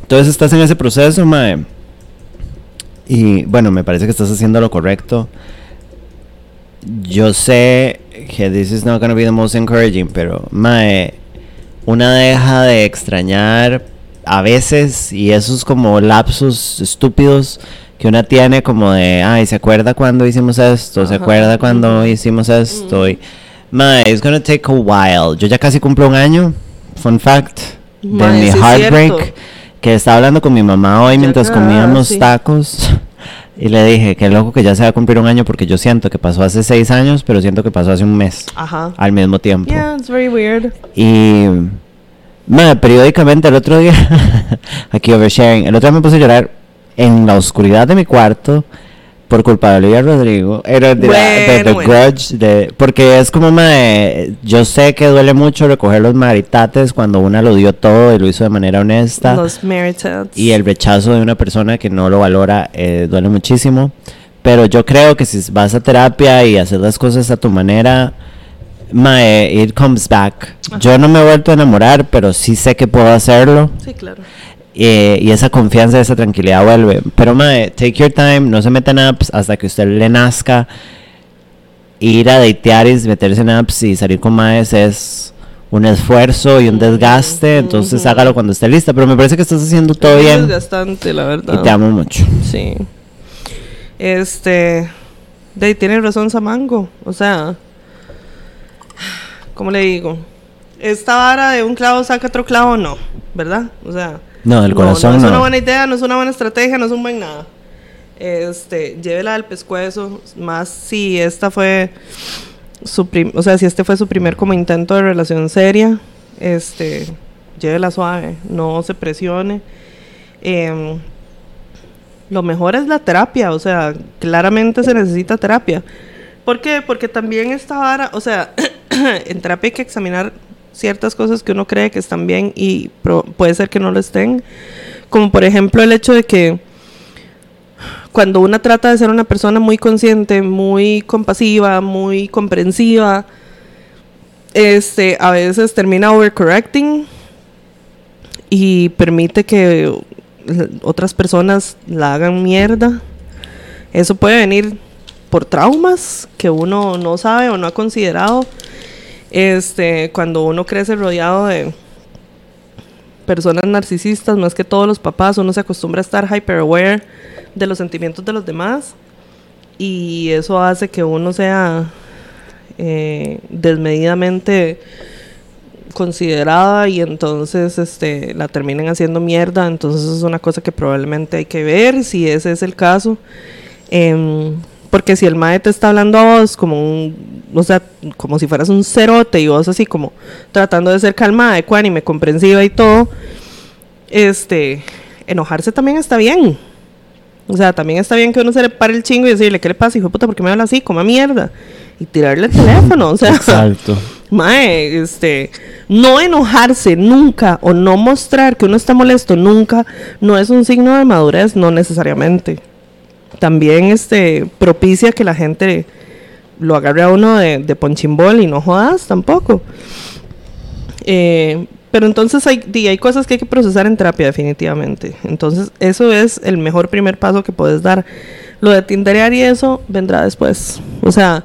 Entonces estás en ese proceso, mae. Y bueno, me parece que estás haciendo lo correcto. Yo sé que this is not gonna be the most encouraging, pero mae, una deja de extrañar a veces y esos como lapsos estúpidos que una tiene como de, ay, ¿se acuerda cuando hicimos esto? ¿Se acuerda cuando hicimos esto? Y, mae, it's gonna take a while. Yo ya casi cumplo un año, fun fact, de mi heartbreak, cierto. Que estaba hablando con mi mamá hoy mientras comíamos sí. tacos. Y le dije, qué loco que ya se va a cumplir un año porque yo siento que pasó hace seis años, pero siento que pasó hace un mes Ajá. al mismo tiempo. Yeah, it's very weird. Y madre, periódicamente el otro día, aquí oversharing, el otro día me puse a llorar en la oscuridad de mi cuarto por culpa de Olivia Rodrigo. Era de, la- de Bueno, The bueno. Grudge, de, porque es como, madre, yo sé que duele mucho recoger los maritates cuando una lo dio todo y lo hizo de manera honesta. Los Meritats. Y el rechazo de una persona que no lo valora eh, duele muchísimo. Pero yo creo que si vas a terapia y hacer las cosas a tu manera, mae, it comes back. Yo no me he vuelto a enamorar, pero sí sé que puedo hacerlo. Sí, claro. Eh, y esa confianza, esa tranquilidad vuelve. Pero mae, take your time, no se metan en apps hasta que usted le nazca. Ir a datear y meterse en apps y salir con maes es un esfuerzo y un desgaste, entonces hágalo cuando esté lista. Pero me parece que estás haciendo todo Es bien desgastante, la verdad. y te amo mucho. Sí. Este. De ahí tiene razón Samango. O sea. ¿Cómo le digo? Esta vara de un clavo saca otro clavo, no. ¿Verdad? O sea. No, del corazón no. es no. una buena idea, no es una buena estrategia, no es un buen nada. Este. Llévela al pescuezo. Más si esta fue. Su prim- o sea, si este fue su primer como intento de relación seria. Este. Llévela suave. No se presione. Em, lo mejor es la terapia, o sea, claramente se necesita terapia. ¿Por qué? Porque también esta vara, o sea, en terapia hay que examinar ciertas cosas que uno cree que están bien y puede ser que no lo estén. Como por ejemplo el hecho de que cuando una trata de ser una persona muy consciente, muy compasiva, muy comprensiva, este, a veces termina overcorrecting y permite que otras personas la hagan mierda. Eso puede venir por traumas que uno no sabe o no ha considerado. Este, cuando uno crece rodeado de personas narcisistas, más que todos los papás, uno se acostumbra a estar hyper aware de los sentimientos de los demás y eso hace que uno sea eh, desmedidamente considerada y entonces este la terminen haciendo mierda. Entonces es una cosa que probablemente hay que ver si ese es el caso. Em, porque si el mae te está hablando a vos como un o sea como si fueras un cerote y vos así como tratando de ser calmada ecuánime comprensiva y todo este enojarse también está bien o sea, también está bien que uno se le pare el chingo y decirle, ¿qué le pasa, hijo de puta? ¿Por qué me habla así? Coma mierda. Y tirarle el teléfono, o sea. Exacto. Mae, este, no enojarse nunca o no mostrar que uno está molesto nunca no es un signo de madurez, no necesariamente. También este propicia que la gente lo agarre a uno de, de ponchimbol y no jodas tampoco. Eh, pero entonces hay, hay cosas que hay que procesar en terapia definitivamente. Entonces eso es el mejor primer paso que puedes dar. Lo de tinderear y eso vendrá después. O sea,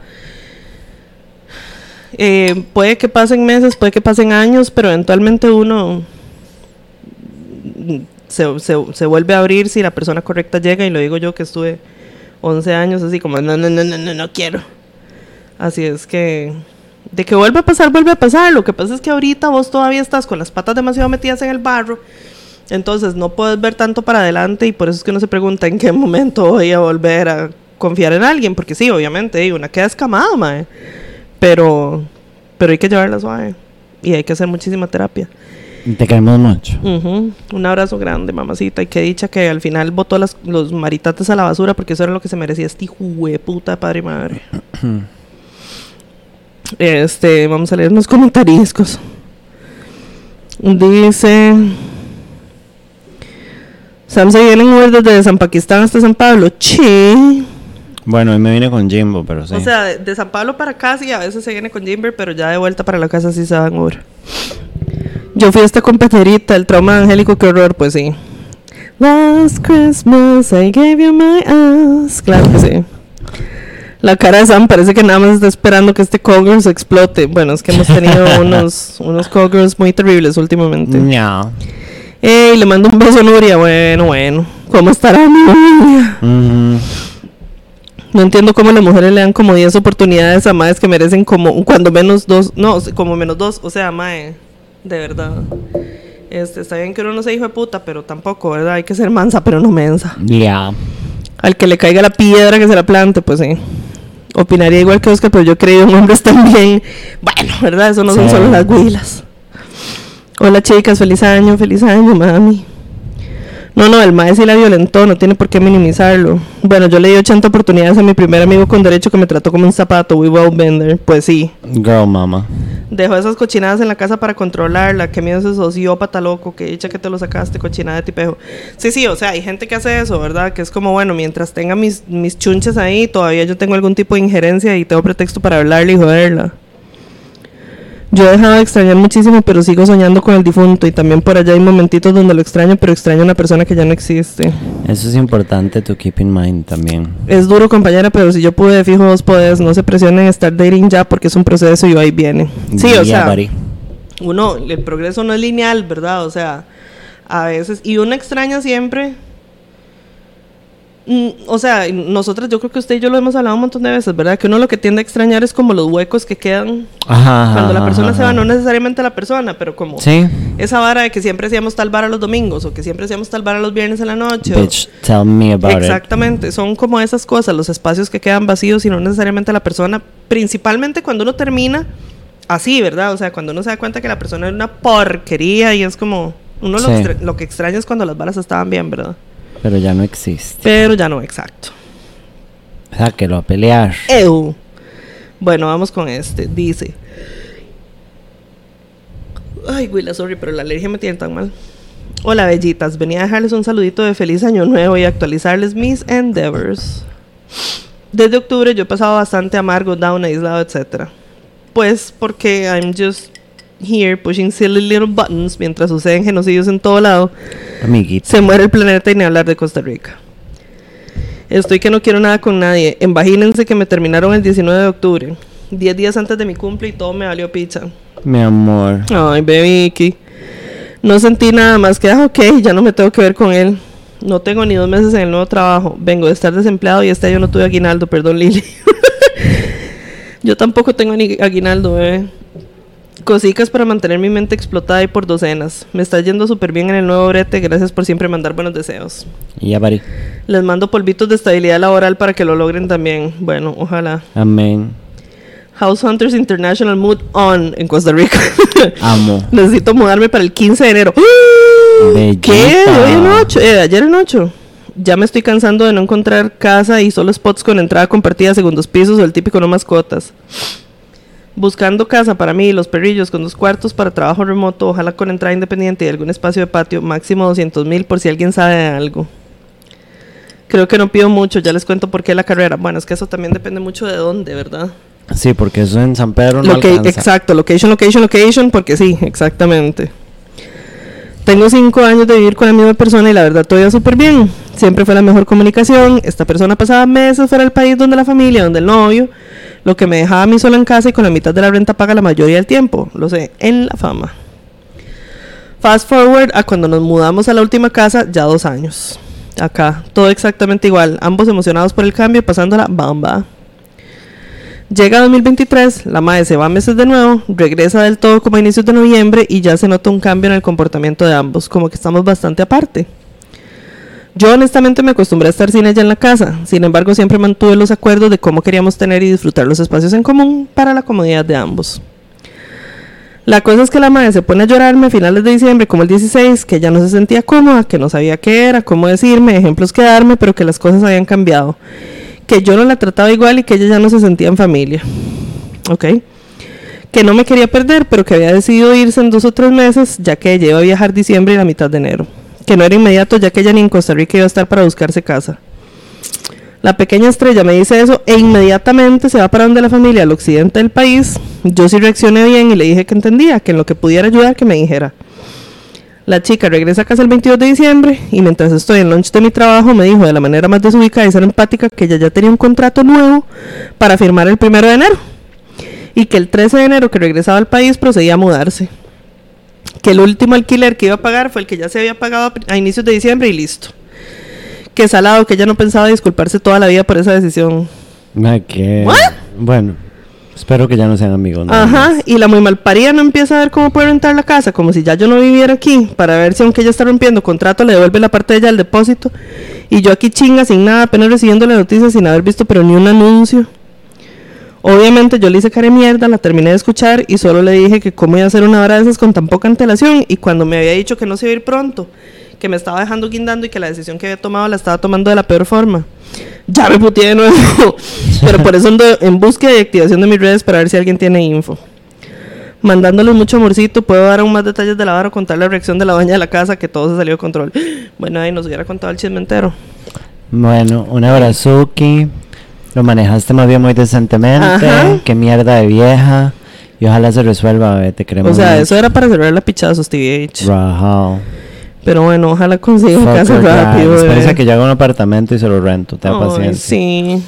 eh, puede que pasen meses, puede que pasen años, pero eventualmente uno se, se, se vuelve a abrir si la persona correcta llega y lo digo yo que estuve 11 años así como no, no, no, no, no, no quiero. Así es que de que vuelve a pasar, vuelve a pasar. Lo que pasa es que ahorita vos todavía estás con las patas demasiado metidas en el barro. Entonces no puedes ver tanto para adelante y por eso es que uno se pregunta en qué momento voy a volver a confiar en alguien. Porque sí, obviamente, una queda escamada, mae. Pero, pero hay que llevarla suave. Y hay que hacer muchísima terapia. Te queremos mucho. Un abrazo grande, mamacita. Y qué dicha que al final botó las, los maritates a la basura porque eso era lo que se merecía este hijo de puta padre y madre. este, vamos a leer unos comentariscos. Dice. Sam se viene en Uber desde San Pakistán hasta San Pablo. Che. Bueno, hoy me vine con Jimbo, pero sí. O sea, de, de San Pablo para acá sí, a veces se viene con Jimber, pero ya de vuelta para la casa sí se va en Uber. Yo fui a esta competerita, el trauma angélico, qué horror, pues sí. Last Christmas I gave you my ass. Claro que sí. La cara de Sam parece que nada más está esperando que este Coggirls explote. Bueno, es que hemos tenido unos, unos Cogirls muy terribles últimamente. No. Ey, le mando un beso a Nuria. Bueno, bueno. ¿Cómo estará Nuria? Ujú. No entiendo cómo las mujeres le dan como 10 oportunidades a madres que merecen como cuando menos dos, no, como menos dos, o sea, mae, de verdad. Este, está bien que uno no sea hijo de puta, pero tampoco, ¿verdad? Hay que ser mansa, pero no mensa. Ya. Al que le caiga la piedra que se la plante, pues sí. Opinaría igual que Oscar, pero yo he creído en hombres también. Bueno, ¿verdad? Eso no son solo las huilas. Hola chicas, feliz año, feliz año, mami. No, no, el maestro sí la violentó, no tiene por qué minimizarlo. Bueno, yo le di 80 oportunidades a mi primer amigo con derecho que me trató como un zapato, we will bender. Pues sí. Girl mama. Dejó esas cochinadas en la casa para controlarla. Que miedo ese sociópata loco. Que dicha que te lo sacaste, cochinada de tipejo. Sí, sí, o sea, hay gente que hace eso, ¿verdad? Que es como, bueno, mientras tenga mis, mis chunches ahí, todavía yo tengo algún tipo de injerencia y tengo pretexto para hablarle y joderla. Yo he dejado de extrañar muchísimo, pero sigo soñando con el difunto. Y también por allá hay momentitos donde lo extraño, pero extraño a una persona que ya no existe. Eso es importante to keep in mind también. Es duro, compañera, pero si yo pude, de fijo vos podés. No se presionen en estar dating ya porque es un proceso y va y viene. Sí, o Yeah, sea. buddy. uno, el progreso no es lineal, ¿verdad? O sea, a veces, y uno extraña siempre o sea, nosotros, yo creo que usted y yo lo hemos hablado un montón de veces, ¿verdad? Que uno lo que tiende a extrañar es como los huecos que quedan cuando la persona se va, no necesariamente la persona, pero como esa vara de que siempre hacíamos tal vara los domingos o que siempre hacíamos tal vara los viernes en la noche. Bitch, tell me about Exactamente, son como esas cosas, los espacios que quedan vacíos y no necesariamente la persona, principalmente cuando uno termina así, ¿verdad? O sea, cuando uno se da cuenta que la persona es una porquería y es como, uno lo, lo que extraña es cuando las varas estaban bien, ¿verdad? Pero ya no existe. Pero ya no, exacto. Sáquelo a pelear. Ew. Bueno, vamos con este. Dice. Ay, Willa, sorry, pero la alergia me tiene tan mal. Hola, bellitas. Venía a dejarles un saludito de feliz año nuevo y actualizarles mis endeavors. Desde octubre yo he pasado bastante amargo, down, aislado, etc. Pues porque I'm just here pushing silly little buttons mientras suceden genocidios en todo lado. Se muere el planeta y ni hablar de Costa Rica. Estoy que no quiero nada con nadie. Imagínense que me terminaron el 19 de octubre. Diez días antes de mi cumple y todo me valió pizza. Mi amor. Ay, baby. No sentí nada más que, ah, ok, ya no me tengo que ver con él. No tengo ni dos meses en el nuevo trabajo. Vengo de estar desempleado y este año no tuve aguinaldo. Perdón, Lili. Yo tampoco tengo ni aguinaldo, bebé. Cosicas para mantener mi mente explotada y por docenas. Me está yendo súper bien en el nuevo brete. Gracias por siempre mandar buenos deseos. Y ya, Bari. Les mando polvitos de estabilidad laboral para que lo logren también. Bueno, ojalá. Amén. House Hunters International Mood On en Costa Rica. Amo. Necesito mudarme para el 15 de enero. ¿Qué? Hoy en 8. Eh, ayer en 8. Ya me estoy cansando de no encontrar casa y solo spots con entrada compartida, segundos pisos o el típico no mascotas buscando casa para mí y los perrillos con dos cuartos para trabajo remoto, ojalá con entrada independiente y algún espacio de patio, máximo 200 mil por si alguien sabe de algo. Creo que no pido mucho, ya les cuento por qué la carrera. Bueno, es que eso también depende mucho de dónde, ¿verdad? Sí, porque eso en San Pedro no Exacto, location, location, location, porque sí, exactamente. Tengo cinco años de vivir con la misma persona y la verdad todo iba súper bien. Siempre fue la mejor comunicación. Esta persona pasaba meses fuera del país donde la familia, donde el novio lo que me dejaba a mí sola en casa y con la mitad de la renta paga la mayoría del tiempo. Lo sé, en la fama. Fast forward a cuando nos mudamos a la última casa, ya dos años. Acá, todo exactamente igual, ambos emocionados por el cambio, pasando la bamba. Llega 2023, la madre se va meses de nuevo, regresa del todo como a inicios de noviembre y ya se nota un cambio en el comportamiento de ambos, como que estamos bastante aparte. Yo honestamente me acostumbré a estar sin ella en la casa, sin embargo siempre mantuve los acuerdos de cómo queríamos tener y disfrutar los espacios en común para la comodidad de ambos. La cosa es que la madre se pone a llorarme a finales de diciembre, como el 16, que ya no se sentía cómoda, que no sabía qué era, cómo decirme, ejemplos que darme, pero que las cosas habían cambiado. Que yo no la trataba igual y que ella ya no se sentía en familia. ¿Ok? Que no me quería perder, pero que había decidido irse en dos o tres meses, ya que ella iba a viajar diciembre y la mitad de enero que no era inmediato ya que ella ni en Costa Rica iba a estar para buscarse casa. La pequeña estrella me dice eso e inmediatamente se va para donde la familia, al occidente del país. Yo sí reaccioné bien y le dije que entendía, que en lo que pudiera ayudar que me dijera. La chica regresa a casa el 22 de diciembre y mientras estoy en lunch de mi trabajo me dijo de la manera más desubicada y ser empática que ella ya tenía un contrato nuevo para firmar el 1 de enero y que el 13 de enero que regresaba al país procedía a mudarse que el último alquiler que iba a pagar fue el que ya se había pagado a inicios de diciembre y listo. Que salado, que ella no pensaba disculparse toda la vida por esa decisión. ¿Qué? Bueno, espero que ya no sean amigos. Ajá, y la muy malparida no empieza a ver cómo puede rentar la casa, como si ya yo no viviera aquí, para ver si aunque ella está rompiendo contrato le devuelve la parte de ella al depósito. Y yo aquí chinga sin nada, apenas recibiendo la noticia sin haber visto pero ni un anuncio. Obviamente yo le hice cara de mierda, la terminé de escuchar y solo le dije que cómo iba a hacer una hora de esas con tan poca antelación y cuando me había dicho que no se iba a ir pronto, que me estaba dejando guindando y que la decisión que había tomado la estaba tomando de la peor forma. Ya me puteé de nuevo, pero por eso ando en búsqueda y activación de mis redes para ver si alguien tiene info. Mandándoles mucho amorcito, puedo dar aún más detalles de la vara o contar la reacción de la baña de la casa que todo se salió de control. Bueno, ahí nos hubiera contado el chisme entero. Bueno, un abrazuki. Lo manejaste más bien muy decentemente. Qué mierda de vieja. Y ojalá se resuelva, te creemos. O sea, eso era para cerrar la pichazos, TVH. Rajao. Pero bueno, ojalá consiga un casa rápido. Espera que yo haga un apartamento y se lo rento. Te da paciencia. Sí.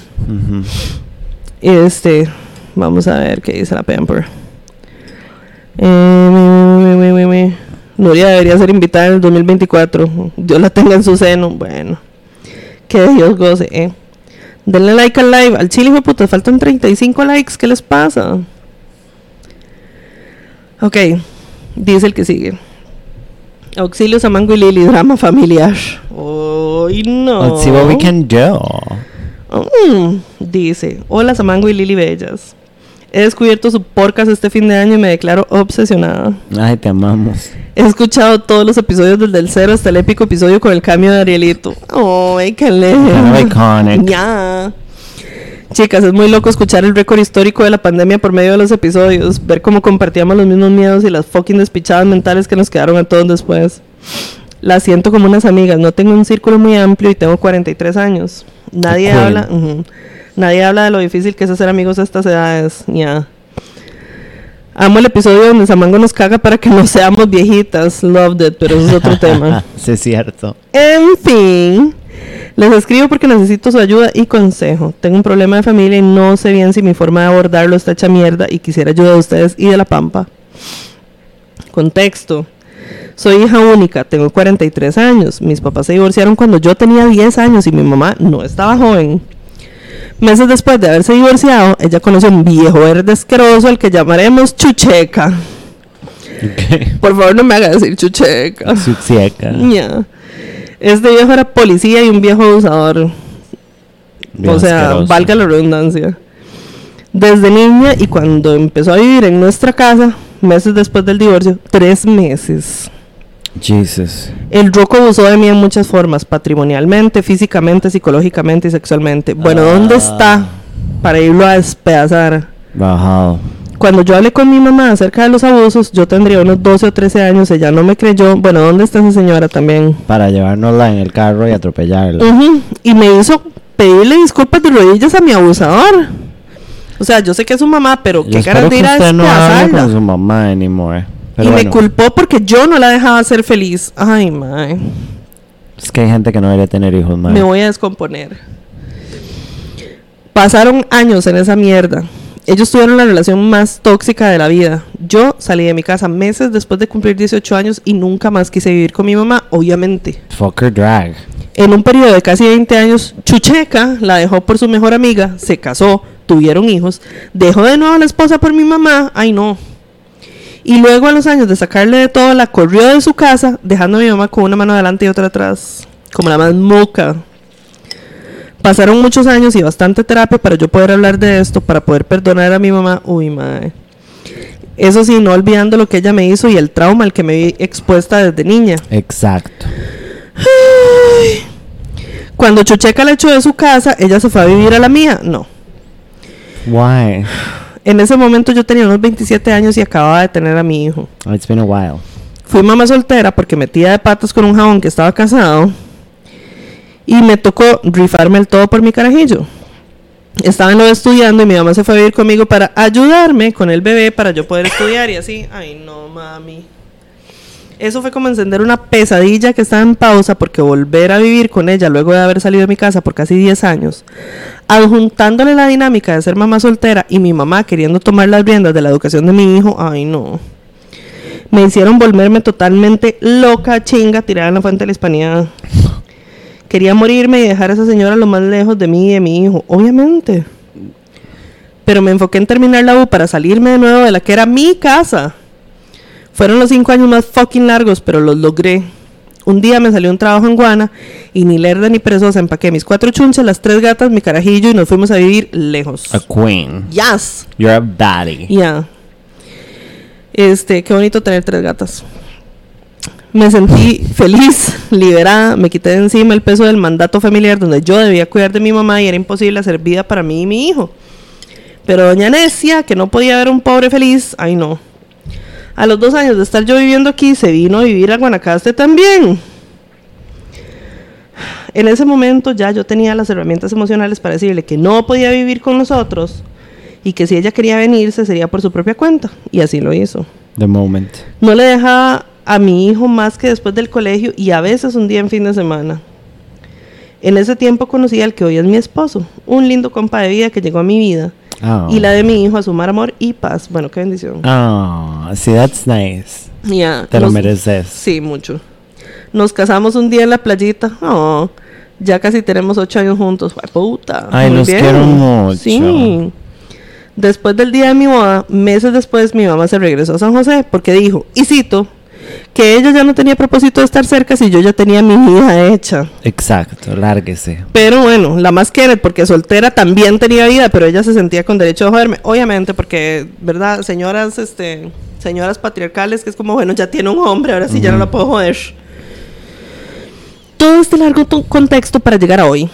Y este, vamos a ver qué dice la Pamper. Eh, Nuria debería ser invitada en el 2024. Dios la tenga en su seno. Bueno, que Dios goce, ¿eh? Denle like al live. Al chile, hijo puta, faltan 35 likes. ¿Qué les pasa? Ok, dice el que sigue. Auxilio Samango y Lili, drama familiar. Uy, no. Let's see what we can do. Mm, dice, hola Samango y Lili Bellas. He descubierto su podcast este fin de año y me declaro obsesionada. Ay, te amamos. He escuchado todos los episodios desde el cero hasta el épico episodio con el cambio de Arielito. ¡Ay, qué lejos! iconic. Ya. Chicas, es muy loco escuchar el récord histórico de la pandemia por medio de los episodios, ver cómo compartíamos los mismos miedos y las fucking despichadas mentales que nos quedaron a todos después. La siento como unas amigas, no tengo un círculo muy amplio y tengo 43 años. Nadie cool. habla, ujú. Nadie habla de lo difícil que es hacer amigos a estas edades. Ya. Amo el episodio donde Samango nos caga para que no seamos viejitas. Loved it, pero eso es otro tema. sí, es cierto. En fin, les escribo porque necesito su ayuda y consejo. Tengo un problema de familia y no sé bien si mi forma de abordarlo está hecha mierda y quisiera ayuda de ustedes y de la pampa. Contexto. Soy hija única, tengo 43 años. Mis papás se divorciaron cuando yo tenía 10 años y mi mamá no estaba joven. Meses después de haberse divorciado, ella conoció a un viejo verde asqueroso al que llamaremos Chucheca. Ok. Por favor, no me haga decir Chucheca. Sucieca. Ya. Este viejo era policía y un viejo abusador. Bien o sea, asqueroso. valga la redundancia. Desde niña y cuando empezó a vivir en nuestra casa, meses después del divorcio, tres meses. Jesus. El roco abusó de mí en muchas formas, patrimonialmente, físicamente, psicológicamente y sexualmente. Bueno, ¿dónde Ah. está para irlo a despedazar? Bajado. Cuando yo hablé con mi mamá acerca de los abusos, yo tendría unos 12 o 13 años, ella no me creyó. Bueno, ¿dónde está esa señora también? Para llevárnosla en el carro y atropellarla. Y me hizo pedirle disculpas de rodillas a mi abusador. O sea, yo sé que es su mamá, pero Yo qué ganas de ir a no con su mamá anymore. Y me culpó porque yo no la dejaba ser feliz. Ay, mae. es que hay gente que no debería tener hijos, man. Me voy a descomponer. Pasaron años en esa mierda. Ellos tuvieron la relación más tóxica de la vida. Yo salí de mi casa meses después de cumplir 18 años y nunca más quise vivir con mi mamá, obviamente. Fucker drag. En un periodo de casi 20 años, Chucheca la dejó por su mejor amiga, se casó, tuvieron hijos, dejó de nuevo a la esposa por mi mamá, ay no. Y luego a los años de sacarle de todo, la corrió de su casa, dejando a mi mamá con una mano adelante y otra atrás, como la más moca. Pasaron muchos años y bastante terapia para yo poder hablar de esto, para poder perdonar a mi mamá. Uy, madre. Eso sí, no olvidando lo que ella me hizo y el trauma al que me vi expuesta desde niña. Exacto. Cuando Chucheca la echó de su casa, ella se fue a vivir a la mía. No. Why? En ese momento yo tenía unos 27 años y acababa de tener a mi hijo. Oh, it's been a while. Fui mamá soltera porque metía de patas con un jabón que estaba casado. Y me tocó rifarme el todo por mi carajillo. Estaba en lo de estudiando y mi mamá se fue a vivir conmigo para ayudarme con el bebé para yo poder estudiar y así. Ay, no, mami. Eso fue como encender una pesadilla que estaba en pausa porque volver a vivir con ella luego de haber salido de mi casa por casi 10 años, adjuntándole la dinámica de ser mamá soltera y mi mamá queriendo tomar las riendas de la educación de mi hijo, ay no. Me hicieron volverme totalmente loca, chinga, tirada en la fuente de la hispanidad. Quería morirme y dejar a esa señora lo más lejos de mí y de mi hijo, obviamente. Pero me enfoqué en terminar la U para salirme de nuevo de la que era mi casa. Fueron los cinco años más fucking largos, pero los logré. Un día me salió un trabajo en Guana y ni lerda ni perezosa empaqué mis cuatro chunches, las tres gatas, mi carajillo y nos fuimos a vivir lejos. A queen. Yes. You're a baddie. Ya. Este, qué bonito tener tres gatas. Me sentí feliz, liberada, me quité de encima el peso del mandato familiar donde yo debía cuidar de mi mamá y era imposible hacer vida para mí y mi hijo. Pero doña Necia, que no podía ver un pobre feliz, ay no. A los dos años de estar yo viviendo aquí, se vino a vivir a Guanacaste también. En ese momento ya yo tenía las herramientas emocionales para decirle que no podía vivir con nosotros y que si ella quería venirse sería por su propia cuenta. Y así lo hizo. The moment. No le dejaba a mi hijo más que después del colegio y a veces un día en fin de semana. En ese tiempo conocí al que hoy es mi esposo, un lindo compa de vida que llegó a mi vida Oh. y la de mi hijo a sumar amor y paz. Bueno, qué bendición. Oh, see, that's nice. Ya, Te lo nos- mereces. Sí, mucho. Nos casamos un día en la playita. Oh, ya casi tenemos ocho años juntos. Fue puta. Ay, Muy los quiero mucho. Sí. Después del día de mi boda, meses después, mi mamá se regresó a San José porque dijo, y cito, que ella ya no tenía propósito de estar cerca si yo ya tenía mi vida hecha. Exacto, lárguese. Pero bueno, la más Kenneth, porque soltera también tenía vida, pero ella se sentía con derecho a joderme. Obviamente, porque, ¿verdad? Señoras, este, señoras patriarcales, que es como, bueno, ya tiene un hombre, ahora sí ya no la puedo joder. Todo este largo to- contexto para llegar a hoy.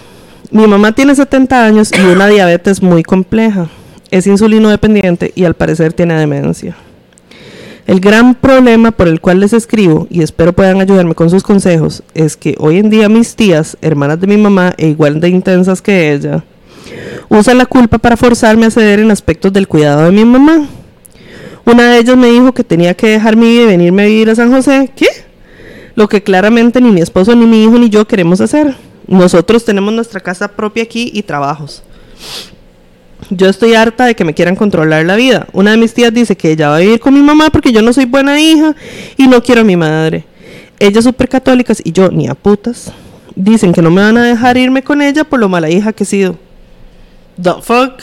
Mi mamá tiene 70 años y una diabetes muy compleja. Es insulino dependiente y al parecer tiene demencia. El gran problema por el cual les escribo, y espero puedan ayudarme con sus consejos, es que hoy en día mis tías, hermanas de mi mamá e igual de intensas que ella, usan la culpa para forzarme a ceder en aspectos del cuidado de mi mamá. Una de ellas me dijo que tenía que dejar mi vida y venirme a vivir a San José. ¿Qué? Lo que claramente ni mi esposo, ni mi hijo, ni yo queremos hacer. Nosotros tenemos nuestra casa propia aquí y trabajos. Yo estoy harta de que me quieran controlar la vida. Una de mis tías dice que ella va a vivir con mi mamá porque yo no soy buena hija y no quiero a mi madre. Ellas súper católicas y yo ni a putas. Dicen que no me van a dejar irme con ella por lo mala hija que he sido. The fuck.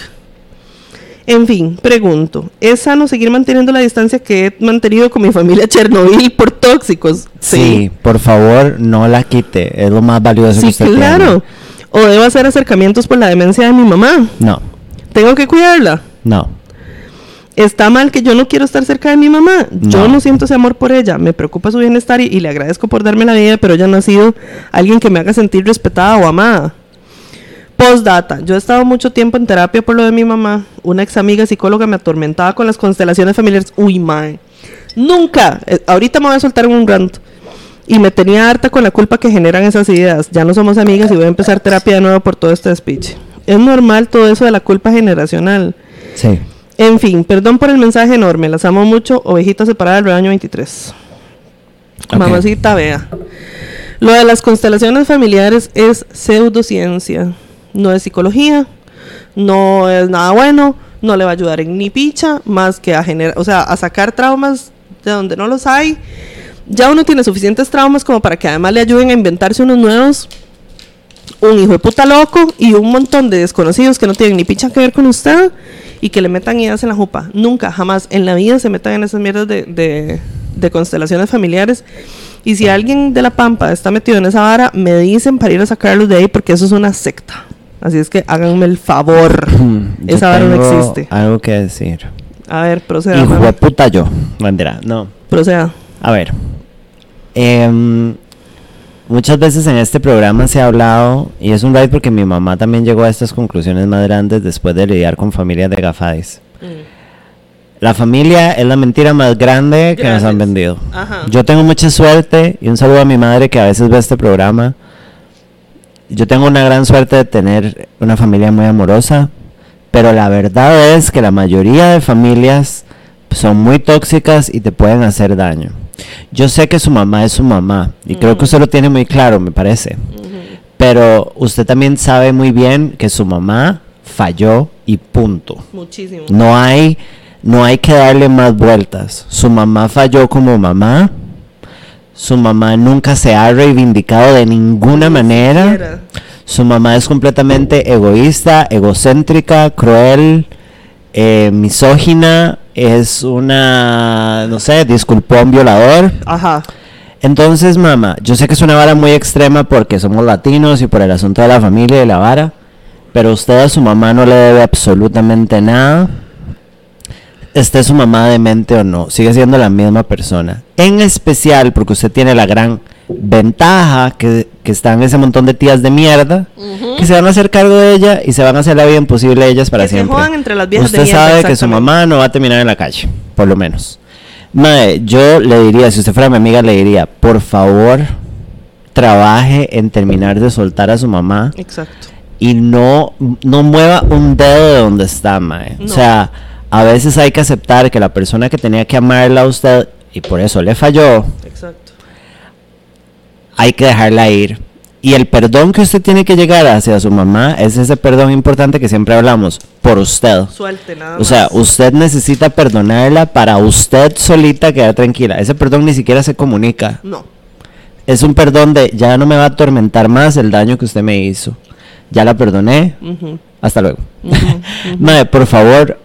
En fin, pregunto, ¿es sano seguir manteniendo la distancia que he mantenido con mi familia Chernobyl por tóxicos? Sí. por favor, no la quite. Es lo más valioso que Sí, usted claro. ¿O debo hacer acercamientos por la demencia de mi mamá? No, ¿Tengo que cuidarla? no. Está mal que yo no quiero estar cerca de mi mamá. Yo No. no siento ese amor por ella. Me preocupa su bienestar y, y le agradezco por darme la vida, pero ella no ha sido alguien que me haga sentir respetada o amada. Postdata. Yo he estado mucho tiempo en terapia por lo de mi mamá. Una ex amiga psicóloga me atormentaba con las constelaciones familiares. Uy, mae. Nunca. eh, ahorita me voy a soltar en un rant. Y me tenía harta con la culpa que generan esas ideas. Ya no somos amigas y voy a empezar terapia de nuevo por todo este speech. Es normal todo eso de la culpa generacional. Sí. En fin, perdón por el mensaje enorme. Las amo mucho. Ovejita separada del rebaño 23. Ok. Mamacita, vea. Lo de las constelaciones familiares es pseudociencia. No es psicología. No es nada bueno. No le va a ayudar en ni picha. Más que a generar, o sea, a sacar traumas de donde no los hay. Ya uno tiene suficientes traumas como para que además le ayuden a inventarse unos nuevos. Un hijo de puta loco y un montón de desconocidos que no tienen ni picha que ver con usted y que le metan ideas en la jupa. Nunca, jamás en la vida se metan en esas mierdas de, de- de constelaciones familiares. Y si alguien de la Pampa está metido en esa vara, me dicen para ir a sacarlos de ahí porque eso es una secta. Así es que háganme el favor. Yo esa vara no existe. Algo que decir. A ver, proceda. Hijo de puta yo. Bandera, no. Proceda. A ver. em, muchas veces en este programa se ha hablado, y es un right porque mi mamá también llegó a estas conclusiones más grandes después de lidiar con familias de gafadis. La familia es la mentira más grande que nos han vendido. Ajá. Yo tengo mucha suerte y un saludo a mi madre que a veces ve este programa. Yo tengo una gran suerte de tener una familia muy amorosa, pero la verdad es que la mayoría de familias son muy tóxicas y te pueden hacer daño. Yo sé que su mamá es su mamá y creo que usted lo tiene muy claro, me parece. Pero usted también sabe muy bien que su mamá falló y punto. Muchísimo. No hay, no hay que darle más vueltas. Su mamá falló como mamá. Su mamá nunca se ha reivindicado de ninguna manera. Siquiera. Su mamá es completamente egoísta, egocéntrica, cruel, eh, misógina. Es una, no sé, disculpó a un violador. Ajá. Entonces, mamá, yo sé que es una vara muy extrema porque somos latinos y por el asunto de la familia y la vara, pero usted a su mamá no le debe absolutamente nada. Esté su mamá demente o no, sigue siendo la misma persona. En especial porque usted tiene la gran ventaja que, que están ese montón de tías de mierda que se van a hacer cargo de ella y se van a hacer la vida imposible a ellas para Que se siempre. jodan entre las viejas de usted mierda, sabe que su mamá no va a terminar en la calle, por lo menos. Mae, yo le diría, si usted fuera mi amiga, le diría, por favor, trabaje en terminar de soltar a su mamá Exacto. y no, no mueva un dedo de donde está, mae. No. O sea, a veces hay que aceptar que la persona que tenía que amarla a usted y por eso le falló. Hay que dejarla ir. Y el perdón que usted tiene que llegar hacia su mamá es ese perdón importante que siempre hablamos, por usted. Suelte, nada O sea, usted necesita perdonarla para usted solita quedar tranquila. Ese perdón ni siquiera se comunica. No. Es un perdón de ya no me va a atormentar más el daño que usted me hizo. Ya la perdoné. Hasta luego. Mae, por favor,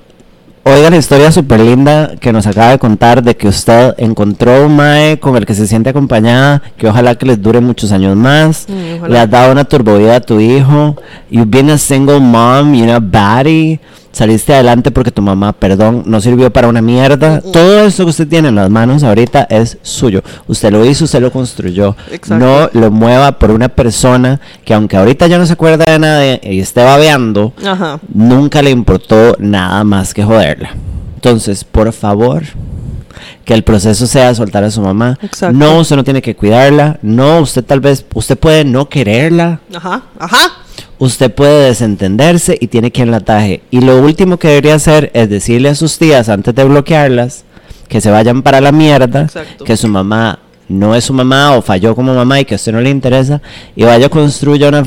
oiga la historia súper linda que nos acaba de contar de que usted encontró un Mae con el que se siente acompañada, que ojalá que les dure muchos años más. Mm. Le has dado una turbovida a tu hijo. You've been a single mom, you're a baddie. Saliste adelante porque tu mamá, perdón, no sirvió para una mierda. Todo eso que usted tiene en las manos ahorita es suyo. Usted lo hizo, usted lo construyó. Exacto. No lo mueva por una persona que aunque ahorita ya no se acuerda de nada y esté babeando, Ajá. nunca le importó nada más que joderla. Entonces, por favor, que el proceso sea soltar a su mamá. Exacto. No, usted no tiene que cuidarla. No, usted tal vez, usted puede no quererla. Ajá. Ajá. Usted puede desentenderse y tiene quien la ataje. Y lo último que debería hacer es decirle a sus tías antes de bloquearlas que se vayan para la mierda, Exacto. que su mamá no es su mamá o falló como mamá y que a usted no le interesa y vaya a construir una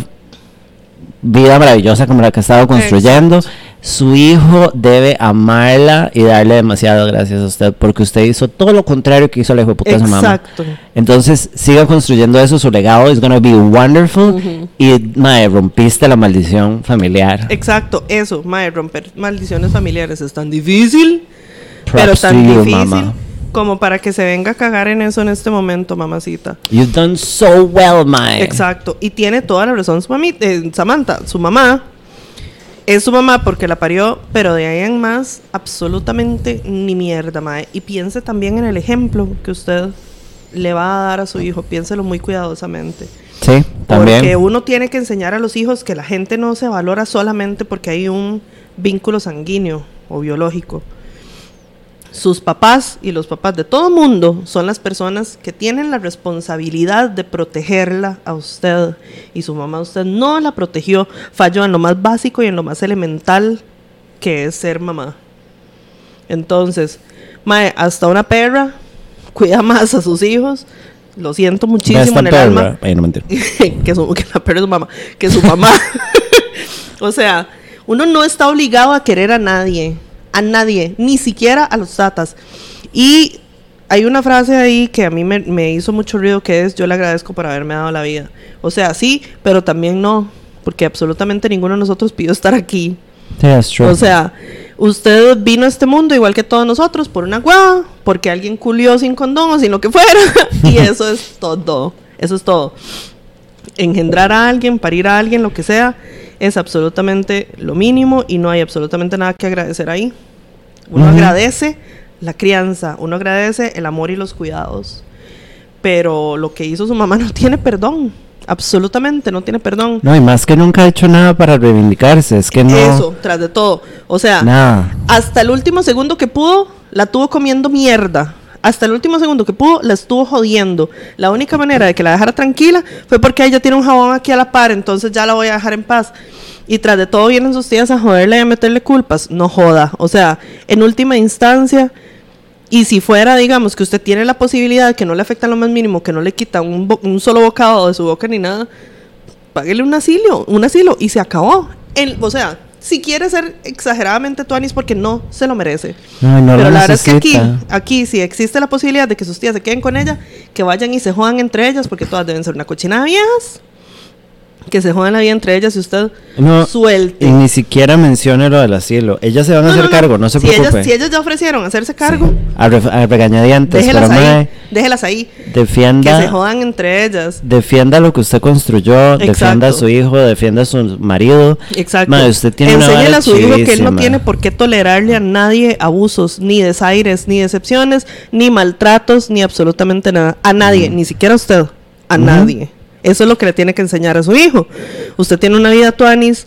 vida maravillosa como la que ha estado construyendo. Su hijo debe amarla y darle demasiadas gracias a usted porque usted hizo todo lo contrario que hizo la hijo de puta de su mamá. Exacto. Entonces, siga construyendo eso, su legado is gonna be wonderful. Y, mae, rompiste la maldición familiar. Exacto. Eso, mae, romper maldiciones familiares es tan difícil. pero tan you, difícil mama. Como para que se venga a cagar en eso en este momento, mamacita. You've done so well, mae. Exacto. Y tiene toda la razón su mami, eh, Samantha, su mamá. Es su mamá porque la parió, pero de ahí en más, absolutamente ni mierda, mae. Y piense también en el ejemplo que usted le va a dar a su hijo. Piénselo muy cuidadosamente. Sí, también. Porque uno tiene que enseñar a los hijos que la gente no se valora solamente porque hay un vínculo sanguíneo o biológico. Sus papás y los papás de todo mundo son las personas que tienen la responsabilidad de protegerla a usted. Y su mamá usted no la protegió, falló en lo más básico y en lo más elemental que es ser mamá. Entonces, mae, hasta una perra cuida más a sus hijos. Lo siento muchísimo en el perra- alma Ay, no que, su, que la perra es su mamá, que su mamá. o sea, uno no está obligado a querer a nadie, a nadie, ni siquiera a los tatas. Y hay una frase ahí que a mí me, me hizo mucho ruido que es, yo le agradezco por haberme dado la vida. O sea, sí, pero también no, porque absolutamente ninguno de nosotros pidió estar aquí. Sí. O sea, usted vino a este mundo igual que todos nosotros por una hueva, porque alguien culió sin condón o sin lo que fuera. y eso es todo. Eso es todo. Engendrar a alguien, parir a alguien, lo que sea, es absolutamente lo mínimo y no hay absolutamente nada que agradecer ahí. Uno agradece la crianza, uno agradece el amor y los cuidados. Pero lo que hizo su mamá no tiene perdón. Absolutamente no tiene perdón. no, y más que nunca ha hecho nada para reivindicarse. Es que no. Eso, tras de todo. O sea, Nada. hasta el último segundo que pudo, la tuvo comiendo mierda. Hasta el último segundo que pudo, la estuvo jodiendo. La única manera de que la dejara tranquila fue porque ella tiene un jabón aquí a la par, entonces ya la voy a dejar en paz. Y tras de todo vienen sus tías a joderle y a meterle culpas. No joda. O sea, en última instancia, y si fuera, digamos, que usted tiene la posibilidad que no le afecta lo más mínimo, que no le quita un, un solo bocado de su boca ni nada, páguele un asilo, un asilo y se acabó. El, o sea, si quiere ser exageradamente tuanis porque no se lo merece. No, no Pero lo la verdad es que aquí, aquí, si existe la posibilidad de que sus tías se queden con ella, que vayan y se jodan entre ellas, porque todas deben ser una cochina de viejas. Que se jodan la vida entre ellas y usted No, suelte. Y ni siquiera mencione lo del asilo. Ellas se van a hacer no, cargo, no se si preocupe. Ellas, si ellas ya ofrecieron hacerse cargo, Sí. A, re- a regañadientes. déjelas pero, ahí. Déjelas ahí. Que defienda. se jodan entre ellas. Defienda lo que usted construyó, defienda a su hijo, defienda a su marido. Exacto. Mae, usted tiene Enséñale a su hijo que él no tiene por qué tolerarle a nadie abusos, ni desaires, ni decepciones, ni maltratos, ni absolutamente nada. A nadie, ni siquiera a usted. A nadie. Eso es lo que le tiene que enseñar a su hijo. Usted tiene una vida tuanis,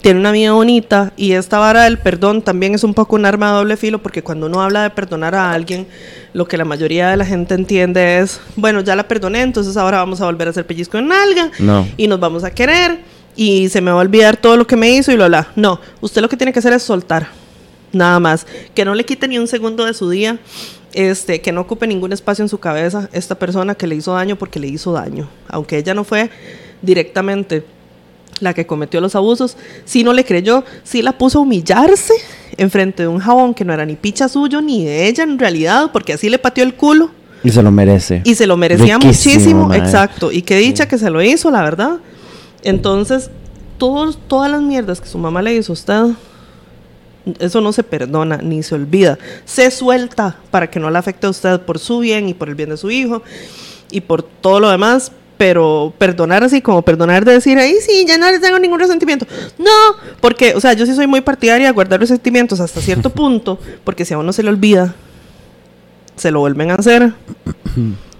tiene una vida bonita, y esta vara del perdón también es un poco un arma de doble filo, porque cuando uno habla de perdonar a alguien, lo que la mayoría de la gente entiende es, bueno, ya la perdoné, entonces ahora vamos a volver a hacer pellizco en nalga No. y nos vamos a querer y se me va a olvidar todo lo que me hizo y lo la. No, usted lo que tiene que hacer es soltar. Nada más. Que no le quite ni un segundo de su día. Este, que no ocupe ningún espacio en su cabeza esta persona que le hizo daño porque le hizo daño. Aunque ella no fue directamente la que cometió los abusos, sí no le creyó, sí la puso a humillarse enfrente de un jabón que no era ni picha suyo ni de ella en realidad, porque así le pateó el culo Y se lo merece. y se lo merecía Riquísimo, muchísimo, exacto, y qué dicha que se lo hizo, la verdad. Entonces, todos, todas las mierdas que su mamá le hizo a usted, eso no se perdona ni se olvida. Se suelta para que no le afecte a usted por su bien y por el bien de su hijo y por todo lo demás. Pero perdonar así como perdonar de decir, ay, sí, ya no le tengo ningún resentimiento. No, porque, o sea, yo sí soy muy partidaria de guardar resentimientos hasta cierto punto, porque si a uno se le olvida, se lo vuelven a hacer.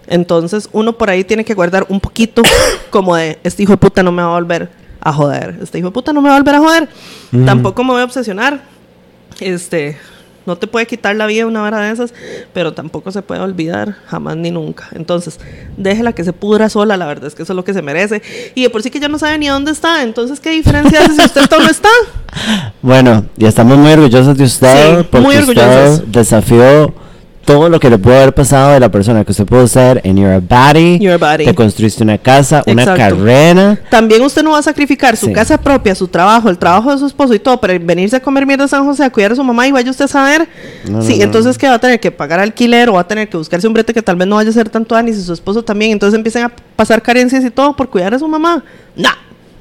Entonces, uno por ahí tiene que guardar un poquito como de, este hijo de puta no me va a volver a joder. Este hijo de puta no me va a volver a joder. Tampoco me voy a obsesionar. Este, no te puede quitar la vida una vara de esas, pero tampoco se puede olvidar, jamás ni nunca. Entonces, déjela que se pudra sola, la verdad es que eso es lo que se merece. Y de por sí que ya no sabe ni dónde está, entonces, ¿qué diferencia hace si usted todo no está? Bueno, y estamos muy orgullosos de usted Sí, porque muy usted orgullosos. desafió todo lo que le pudo haber pasado de la persona que usted pudo ser en Your Body. Your Body. Te construiste una casa, una Exacto. carrera. También usted no va a sacrificar su Sí. casa propia, su trabajo, el trabajo de su esposo y todo para venirse a comer mierda a San José, a cuidar a su mamá y vaya usted a saber. No, sí, no, no, entonces que va a tener que pagar alquiler o va a tener que buscarse un brete que tal vez no vaya a ser tanto Dani y su esposo también. Entonces empiezan a pasar carencias y todo por cuidar a su mamá. Nah,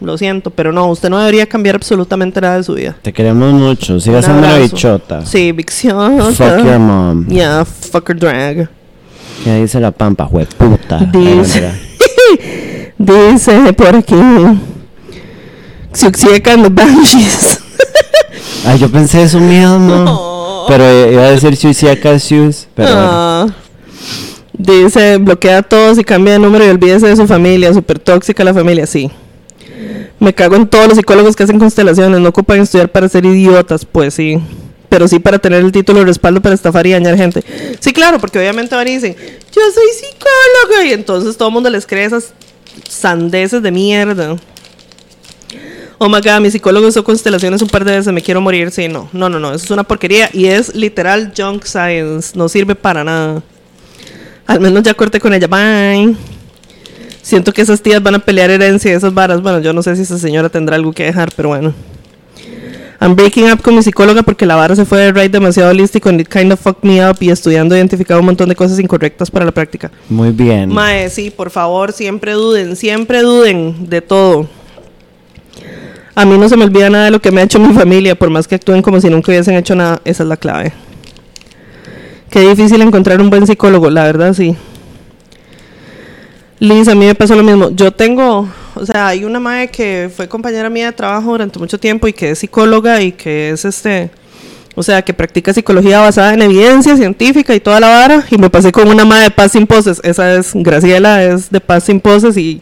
lo siento, pero no, usted no debería cambiar absolutamente nada de su vida. Te queremos mucho. Siga siendo una abrazo. bichota. Sí, vicción. Fuck your mom. Yeah, fuck her drag. ¿Qué dice la pampa, jueputa? Dice, dice por aquí. Xiuxieca and the Banshees. Ay, yo pensé eso mismo. No. Pero iba a decir. Pero bueno. Ah. Dice, bloquea a todos y cambia de número y olvídese de su familia. Súper tóxica la familia, sí. Me cago en todos los psicólogos que hacen constelaciones. No ocupan estudiar para ser idiotas, pues sí. Pero sí para tener el título de respaldo para estafar y dañar gente. Sí, claro, porque obviamente y dicen, yo soy psicóloga. Y entonces todo el mundo les cree esas sandeces de mierda. Oh my god, mi psicólogo hizo constelaciones un par de veces, me quiero morir. Sí, no, no, no, no, eso es una porquería y es literal junk science, no sirve para nada. Al menos ya corté con ella, bye. Siento que esas tías van a pelear herencia y esas varas. Bueno, yo no sé si esa señora tendrá algo que dejar, pero bueno. I'm breaking up con mi psicóloga porque la vara se fue de right demasiado holístico and it kind of fucked me up y estudiando he identificado un montón de cosas incorrectas para la práctica. Muy bien. Mae, sí, por favor, siempre duden, siempre duden de todo. A mí no se me olvida nada de lo que me ha hecho mi familia, por más que actúen como si nunca hubiesen hecho nada, esa es la clave. Qué difícil encontrar un buen psicólogo, la verdad sí. Liz, a mí me pasó lo mismo. Yo tengo, o sea, hay una madre que fue compañera mía de trabajo durante mucho tiempo y que es psicóloga y que es este, o sea, que practica psicología basada en evidencia científica y toda la vara. Y me pasé con una madre de paz sin poses. Esa es Graciela, es de paz sin poses y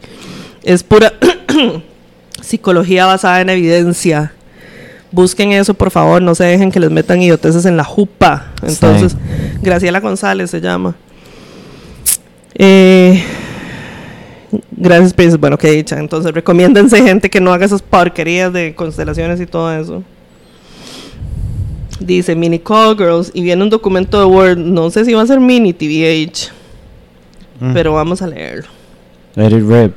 es pura psicología basada en evidencia. Busquen eso, por favor, no se dejen que les metan idioteces en la jupa. Entonces, Sí. Graciela González se llama. Eh, gracias, Prince. Bueno, qué dicha. Entonces, recomiéndense gente que no haga esas porquerías de constelaciones y todo eso. Dice Mini Call Girls y viene un documento de Word. No sé si va a ser Mini TVH, Mm. pero vamos a leerlo. Let it rip.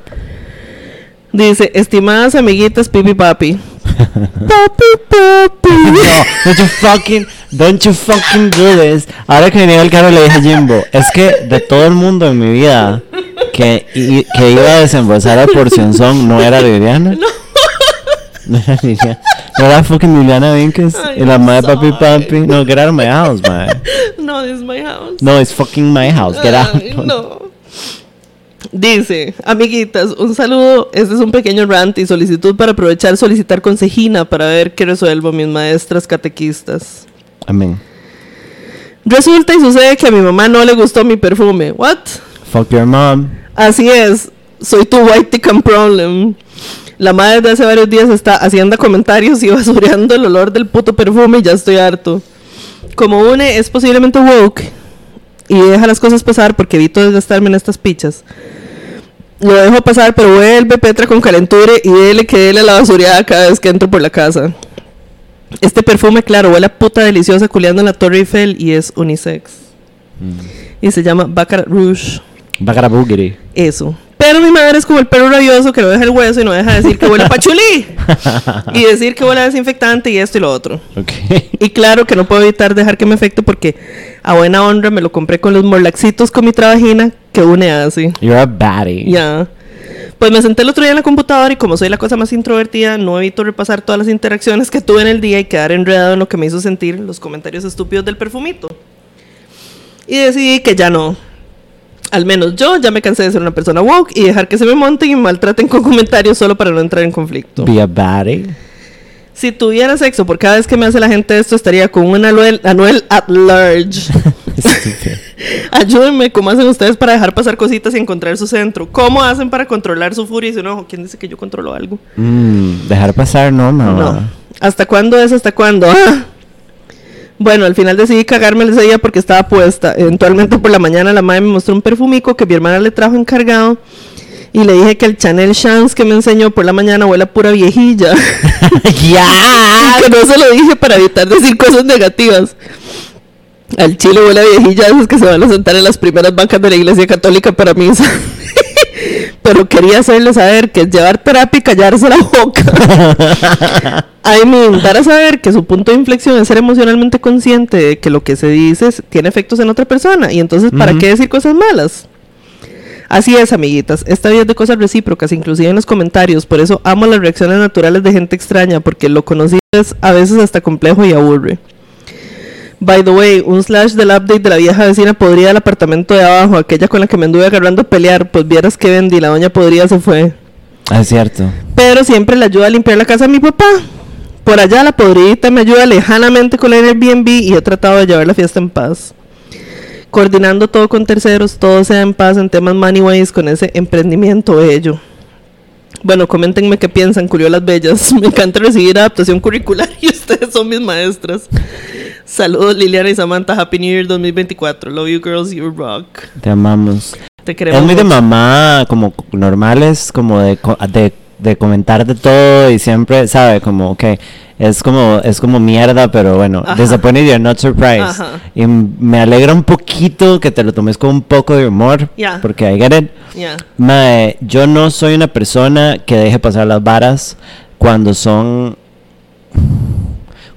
Dice, estimadas amiguitas Pipi Papi. papi Papi. No, don't you fucking, don't you fucking do this. Ahora que venía el carro le dije a Jimbo, es que de todo el mundo en mi vida que, i- que iba a desembolsar la porción son, no era Liliana. No era Liliana. No era fucking Liliana Vinkes. Y la madre papi sorry. papi. No, get out of my house, man. No, this is my house. No, it's fucking my house. Get out. No. Dice, amiguitas, un saludo. Este es un pequeño rant y solicitud para aprovechar solicitar consejina para ver qué resuelvo mis maestras catequistas. Amén. Resulta y sucede que a mi mamá no le gustó mi perfume. ¿What? Fuck your mom. Así es, soy tu white ticket problem. La madre de hace varios días está haciendo comentarios y basureando el olor del puto perfume y ya estoy harto. Como une es posiblemente woke y deja las cosas pasar porque evito desgastarme en estas pichas. Lo dejo pasar, pero vuelve Petra con calenture y dele que dele a la basureada cada vez que entro por la casa. Este perfume, claro, huele a puta deliciosa culeando en la Torre Eiffel y es unisex. Y se llama Baccarat Rouge. Baccara boogity. Eso. Pero mi madre es como el perro rabioso que no deja el hueso y no deja de decir que huele a pachulí. y decir que huele a desinfectante y esto y lo otro. Ok. Y claro que no puedo evitar dejar que me afecte porque a buena honra me lo compré con los morlaxitos con mi trabajina que une así. You're a baddie. Ya. Pues me senté el otro día en la computadora y como soy la cosa más introvertida, no evito repasar todas las interacciones que tuve en el día y quedar enredado en lo que me hizo sentir los comentarios estúpidos del perfumito. Y decidí que ya no. Al menos yo ya me cansé de ser una persona woke y dejar que se me monten y me maltraten con comentarios solo para no entrar en conflicto. Be a baddie. Si tuviera sexo por cada vez que me hace la gente esto, estaría con un anuel, anuel at large. Ayúdenme, ¿cómo hacen ustedes para dejar pasar cositas y encontrar su centro? ¿Cómo hacen para controlar su furia y su enojo? ¿Quién dice que yo controlo algo? Mm, dejar pasar, no, mamá. No. ¿Hasta cuándo es? ¿Hasta cuándo? Ah. Bueno, al final decidí cagarme ese día porque estaba puesta. Eventualmente por la mañana la madre me mostró un perfumico que mi hermana le trajo encargado. Y le dije que el Chanel Chance que me enseñó por la mañana huele a pura viejilla. ¡Ya! que no se lo dije para evitar decir cosas negativas. Al chile huele a viejilla esos que se van a sentar en las primeras bancas de la iglesia católica para misa. Pero quería hacerle saber que es llevar terapia y callarse la boca. I mean, dar a saber que su punto de inflexión es ser emocionalmente consciente de que lo que se dice tiene efectos en otra persona. Y entonces, ¿para qué decir cosas malas? Así es, amiguitas. Esta vida es de cosas recíprocas, inclusive en los comentarios. Por eso amo las reacciones naturales de gente extraña, porque lo conocido es a veces hasta complejo y aburre. By the way, un slash del update de la vieja vecina podría del apartamento de abajo, aquella con la que me anduve agarrando a pelear, pues vieras que vendí, la doña podría se fue. Es cierto. Pero siempre le ayuda a limpiar la casa a mi papá. Por allá la podridita me ayuda lejanamente con el Airbnb y he tratado de llevar la fiesta en paz. Coordinando todo con terceros, todo sea en paz en temas moneyways con ese emprendimiento bello. Bueno, coméntenme qué piensan, Curiolas Bellas. Me encanta recibir adaptación curricular y ustedes son mis maestras. Saludos Liliana y Samantha, Happy New Year 2024. Love you girls, you rock. Te amamos. Te queremos. Es muy de mamá, como normales, como de, de, de comentar de todo y siempre, ¿sabe? Como que es como, es como mierda, pero bueno, Ajá. disappointed you're not surprised. Ajá. Y me alegra un poquito que te lo tomes con un poco de humor, Ya. porque I get it. Ya. Mae, yo no soy una persona que deje pasar las varas cuando son.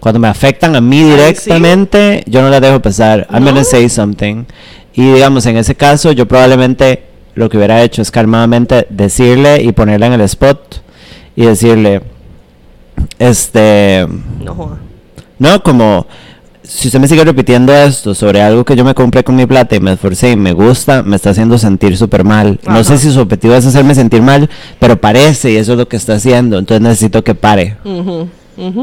Cuando me afectan a mí sí. directamente, yo no las dejo pasar. I'm ¿No? gonna say something. Y digamos, en ese caso, yo probablemente lo que hubiera hecho es calmadamente decirle y ponerla en el spot y decirle, este, No no, como si usted me sigue repitiendo esto sobre algo que yo me compré con mi plata y me esforcé y me gusta, me está haciendo sentir súper mal. No sé si su objetivo es hacerme sentir mal, pero parece y eso es lo que está haciendo. Entonces necesito que pare.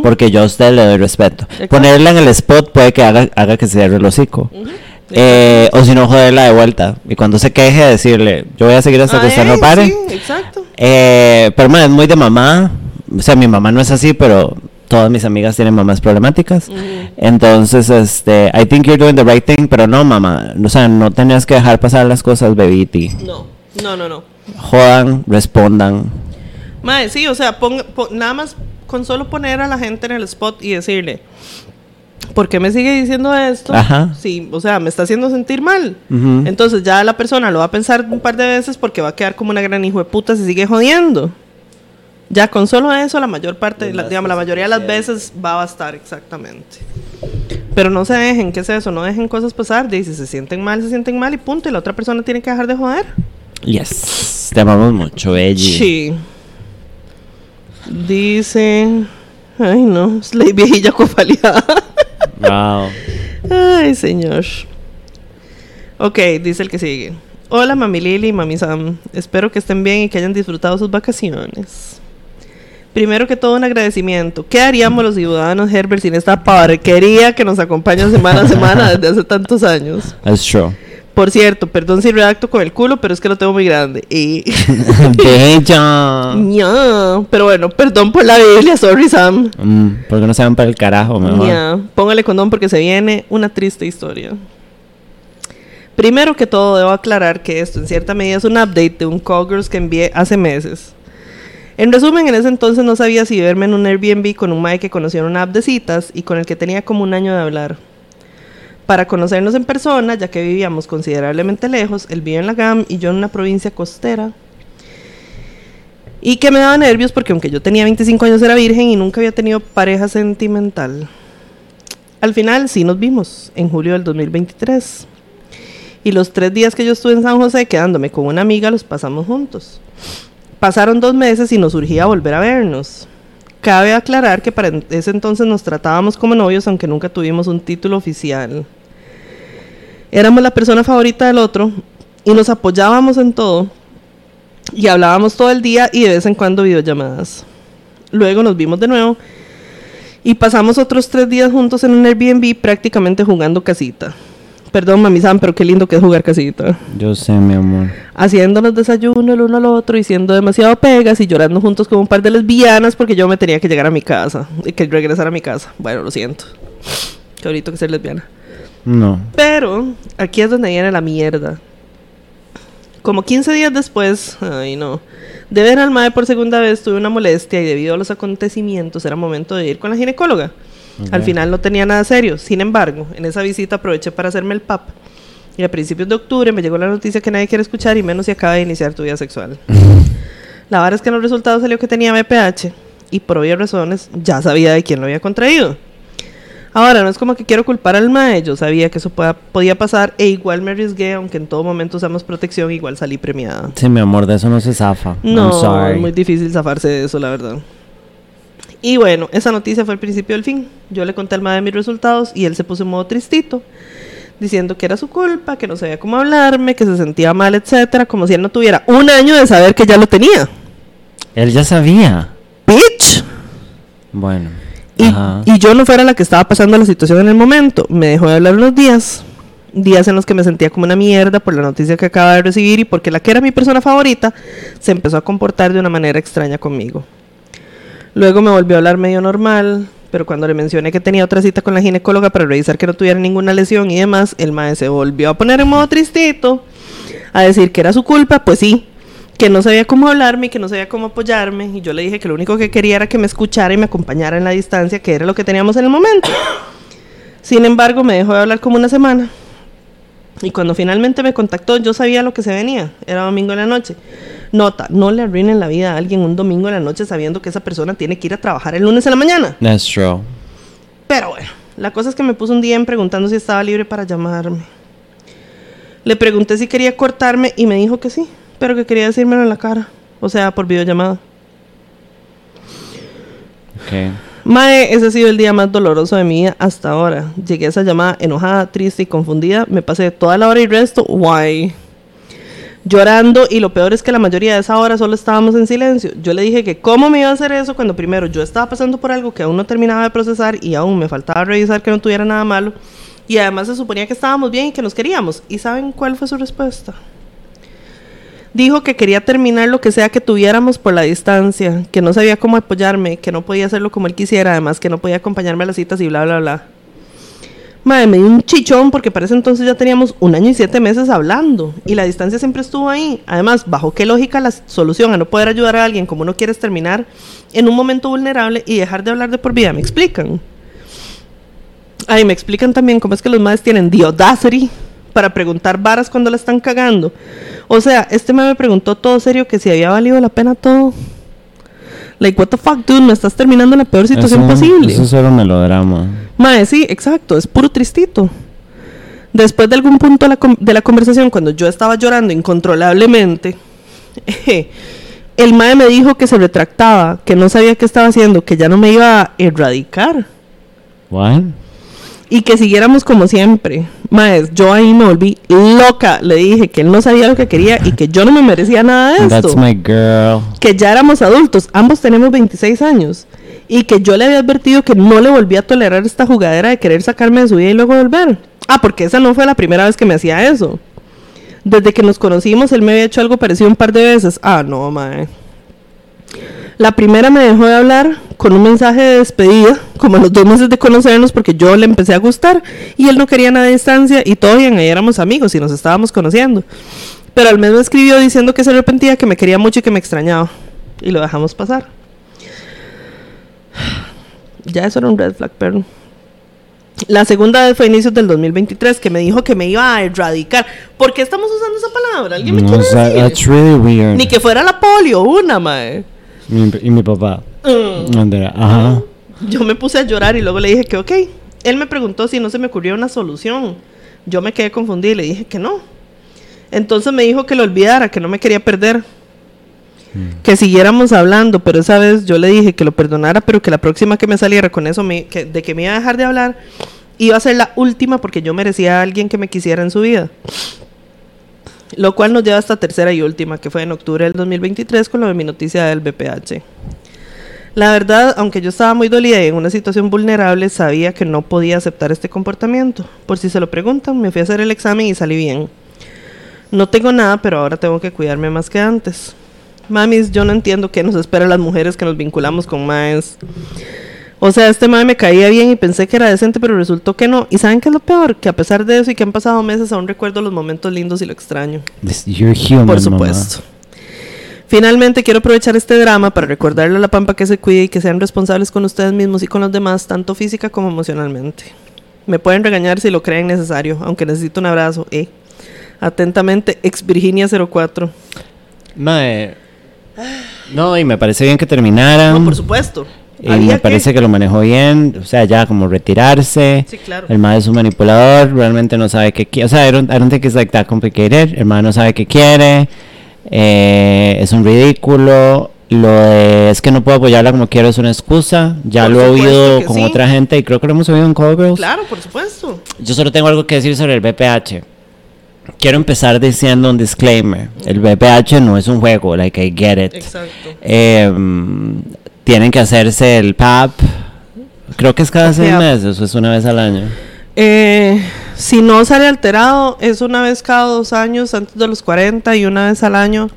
Porque yo a usted le doy respeto. Exacto. Ponerla en el spot puede que haga, haga que se cierre el hocico. Eh, o si no, joderla de vuelta. Y cuando se queje, decirle, yo voy a seguir hasta que usted no pare. Sí, exacto. Eh, pero man, es muy de mamá. O sea, mi mamá no es así, pero todas mis amigas tienen mamás problemáticas. Entonces, este, I think you're doing the right thing, pero no, mamá. O sea, no tenías que dejar pasar las cosas, bebiti. No, no, no, no. Jodan, respondan. Mae, sí, o sea, pon- pon- nada más con solo poner a la gente en el spot y decirle, ¿por qué me sigue diciendo esto? Ajá. Sí, o sea, me está haciendo sentir mal. Entonces ya la persona lo va a pensar un par de veces porque va a quedar como una gran hijo de puta si sigue jodiendo. Ya con solo eso, la mayor parte, la, digamos, la mayoría de las veces va a bastar exactamente. Pero no se dejen, ¿qué es eso? No dejen cosas pasar. De si se sienten mal, se sienten mal y punto. Y la otra persona tiene que dejar de joder. Yes. Te amamos mucho, Belly. Sí. Dice. Ay, no. Es la viejilla cofaleada. Wow. Ay, señor. Ok, dice el que sigue. Hola, mami Lili y mami Sam. Espero que estén bien y que hayan disfrutado sus vacaciones. Primero que todo, un agradecimiento. ¿Qué haríamos los ciudadanos Herbert sin esta porquería que nos acompaña semana a semana desde hace tantos años? That's true. Por cierto, perdón si redacto con el culo, pero es que lo tengo muy grande. Y. Bella. Ña. Pero bueno, perdón por la Biblia, sorry Sam. Mm, ¿Por qué no se van para el carajo, mejor? Ya, póngale condón porque se viene una triste historia. Primero que todo, debo aclarar que esto en cierta medida es un update de un call girls que envié hace meses. En resumen, en ese entonces no sabía si verme en un Airbnb con un mae que conoció en una app de citas y con el que tenía como un año de hablar. Para conocernos en persona, ya que vivíamos considerablemente lejos, él vive en la GAM y yo en una provincia costera. Y que me daba nervios porque aunque yo tenía 25 años era virgen y nunca había tenido pareja sentimental. Al final sí nos vimos, en julio del 2023. Y los tres días que yo estuve en San José quedándome con una amiga los pasamos juntos. Pasaron dos meses y nos surgía volver a vernos. Cabe aclarar que para ese entonces nos tratábamos como novios aunque nunca tuvimos un título oficial. Éramos la persona favorita del otro y nos apoyábamos en todo y hablábamos todo el día y de vez en cuando videollamadas. Luego nos vimos de nuevo y pasamos otros tres días juntos en un Airbnb prácticamente jugando casita. Perdón, mami Sam, pero qué lindo que es jugar casita. Yo sé, mi amor. Haciéndonos desayuno el uno al otro y siendo demasiado pegas y llorando juntos como un par de lesbianas porque yo me tenía que llegar a mi casa y que regresar a mi casa. Bueno, lo siento. Qué bonito que ser lesbiana. No. Pero aquí es donde viene la mierda. Como 15 días después, ay no, de ver al mae por segunda vez tuve una molestia y debido a los acontecimientos era momento de ir con la ginecóloga. Al final no tenía nada serio. Sin embargo, en esa visita aproveché para hacerme el PAP. Y a principios de octubre me llegó la noticia que nadie quiere escuchar y menos si acaba de iniciar tu vida sexual. la verdad es que en los resultados salió que tenía BPH y por obvias razones ya sabía de quién lo había contraído. Ahora, no es como que quiero culpar al mae, yo sabía que eso pueda- podía pasar e igual me arriesgué, aunque en todo momento usamos protección, igual salí premiada. Sí, mi amor, de eso no se zafa. No, es muy difícil zafarse de eso, la verdad. Y bueno, esa noticia fue el principio del fin. Yo le conté al mae de mis resultados y él se puso en modo tristito, diciendo que era su culpa, que no sabía cómo hablarme, que se sentía mal, etcétera, como si él no tuviera un año de saber que ya lo tenía. Él ya sabía. Bitch. Bueno. Y, y yo no fuera la que estaba pasando la situación en el momento. Me dejó de hablar unos días. Días en los que me sentía como una mierda por la noticia que acaba de recibir y porque la que era mi persona favorita se empezó a comportar de una manera extraña conmigo. Luego me volvió a hablar medio normal, pero cuando le mencioné que tenía otra cita con la ginecóloga para revisar que no tuviera ninguna lesión y demás, el maestro se volvió a poner en modo tristito, a decir que era su culpa, pues sí, que no sabía cómo hablarme y que no sabía cómo apoyarme. Y yo le dije que lo único que quería era que me escuchara y me acompañara en la distancia, que era lo que teníamos en el momento. Sin embargo, me dejó de hablar como una semana. Y cuando finalmente me contactó, yo sabía lo que se venía. Era domingo en la noche. Nota, no le arruinen la vida a alguien un domingo en la noche sabiendo que esa persona tiene que ir a trabajar el lunes en la mañana. That's true. Pero bueno, la cosa es que me puso un día en preguntando si estaba libre para llamarme. Le pregunté si quería cortarme y me dijo que sí, pero que quería decírmelo en la cara. O sea, por videollamada. Ok. Mae, ese ha sido el día más doloroso de mi vida hasta ahora. Llegué a esa llamada enojada, triste y confundida. Me pasé toda la hora y resto, guay. Llorando y lo peor es que la mayoría de esa hora solo estábamos en silencio. Yo le dije que cómo me iba a hacer eso cuando primero yo estaba pasando por algo que aún no terminaba de procesar y aún me faltaba revisar que no tuviera nada malo. Y además se suponía que estábamos bien y que nos queríamos. ¿Y saben cuál fue su respuesta? Dijo que quería terminar lo que sea que tuviéramos por la distancia, que no sabía cómo apoyarme, que no podía hacerlo como él quisiera, además que no podía acompañarme a las citas y bla, bla, bla. Madre, me dio un chichón porque para ese entonces ya teníamos un año y siete meses hablando y la distancia siempre estuvo ahí. Además, ¿bajo qué lógica la solución a no poder ayudar a alguien como uno quiere es terminar en un momento vulnerable y dejar de hablar de por vida? ¿Me explican? Ay, me explican también cómo es que los madres tienen the para preguntar varas cuando la están cagando. O sea, este me preguntó todo serio que si había valido la pena todo. Like, what the fuck, dude, me estás terminando en la peor situación Eso- posible. Eso es solo melodrama. Mae, sí, exacto, es puro tristito. Después de algún punto de la, con- de la conversación, cuando yo estaba llorando incontrolablemente, el Mae me dijo que se retractaba, que no sabía qué estaba haciendo, que ya no me iba a erradicar What? Y que siguiéramos como siempre. Mae, yo ahí me volví loca. Le dije que él no sabía lo que quería y que yo no me merecía nada de esto That's my girl. que ya éramos adultos, ambos tenemos 26 años, y que yo le había advertido que no le volvía a tolerar esta jugadera de querer sacarme de su vida y luego volver. Ah, porque esa no fue la primera vez que me hacía eso. Desde que nos conocimos, él me había hecho algo parecido un par de veces. Ah, no, mae. La primera me dejó de hablar con un mensaje de despedida, como a los dos meses de conocernos, porque yo le empecé a gustar y él no quería nada de distancia y bien, ahí éramos amigos y nos estábamos conociendo. Pero al mes me escribió diciendo que se arrepentía, que me quería mucho y que me extrañaba. Y lo dejamos pasar. Ya eso era un red flag, pero... La segunda vez fue a inicios del 2023 que me dijo que me iba a erradicar. ¿Por qué estamos usando esa palabra? ¿Alguien me No, quiere o sea, decir? that's really weird. Ni que fuera la polio, una, mae. Mi- y mi papá. Mm. Andrea, Ajá. Yo me puse a llorar y luego le dije que ok. Él me preguntó si no se me ocurrió una solución. Yo me quedé confundida y le dije que no. Entonces me dijo que lo olvidara, que no me quería perder. Que siguiéramos hablando, pero esa vez yo le dije que lo perdonara, pero que la próxima que me saliera con eso, me- que- de que me iba a dejar de hablar, iba a ser la última porque yo merecía a alguien que me quisiera en su vida. Lo cual nos lleva hasta tercera y última, que fue en octubre del 2023 con lo de mi noticia del BPH. La verdad, aunque yo estaba muy dolida y en una situación vulnerable, sabía que no podía aceptar este comportamiento. Por si se lo preguntan, me fui a hacer el examen y salí bien. No tengo nada, pero ahora tengo que cuidarme más que antes. Mamis, yo no entiendo qué nos espera a las mujeres que nos vinculamos con maes. O sea, este mae me caía bien y pensé que era decente, pero resultó que no. ¿Y saben qué es lo peor? Que a pesar de eso y que han pasado meses, aún recuerdo los momentos lindos y lo extraño. You're human, Por mamá. supuesto. Finalmente quiero aprovechar este drama para recordarle a la Pampa que se cuide y que sean responsables con ustedes mismos y con los demás, tanto física como emocionalmente. Me pueden regañar si lo creen necesario, aunque necesito un abrazo. Eh. Atentamente, ex Virginia 04. Mae. No, y me parece bien que terminaran. No, por supuesto. Y Había me parece que... lo manejó bien, o sea, ya como retirarse. Sí, claro. El mae es un manipulador, realmente no sabe qué quiere. O sea, I don't, I don't think it's like that complicated. El mae no sabe qué quiere. eh, es un ridículo. Lo de es que no puedo apoyarla como quiero es una excusa. Ya Por lo he oído con sí. otra gente y creo que lo hemos oído en Call Girls. Claro, por supuesto. Yo solo tengo algo que decir sobre el BPH. Quiero empezar diciendo un disclaimer. El BPH no es un juego, like I get it. Exacto. Eh, tienen que hacerse el PAP. Creo que es cada seis meses o es una vez al año. Eh, si no sale alterado, es una vez cada dos años antes de los 40 y una vez al año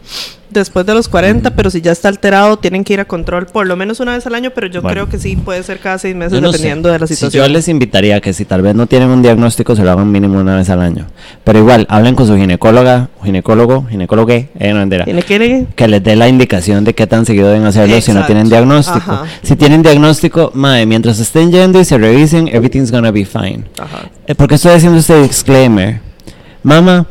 después de los 40, pero si ya está alterado, tienen que ir a control por lo menos una vez al año, pero yo Bueno. creo que sí puede ser cada seis meses no dependiendo sé. de la Si situación. yo les invitaría que si tal vez no tienen un diagnóstico, se lo hagan mínimo una vez al año. Pero igual, hablen con su ginecóloga, ginecólogo, ginecólogo, eh, no entera. Que que les dé la indicación de qué tan seguido deben hacerlo si no Exacto. tienen diagnóstico. Ajá. Si tienen diagnóstico, madre, mientras estén yendo y se revisen, everything's gonna be fine. Ajá. Eh, ¿Por qué estoy haciendo este disclaimer? Mamá,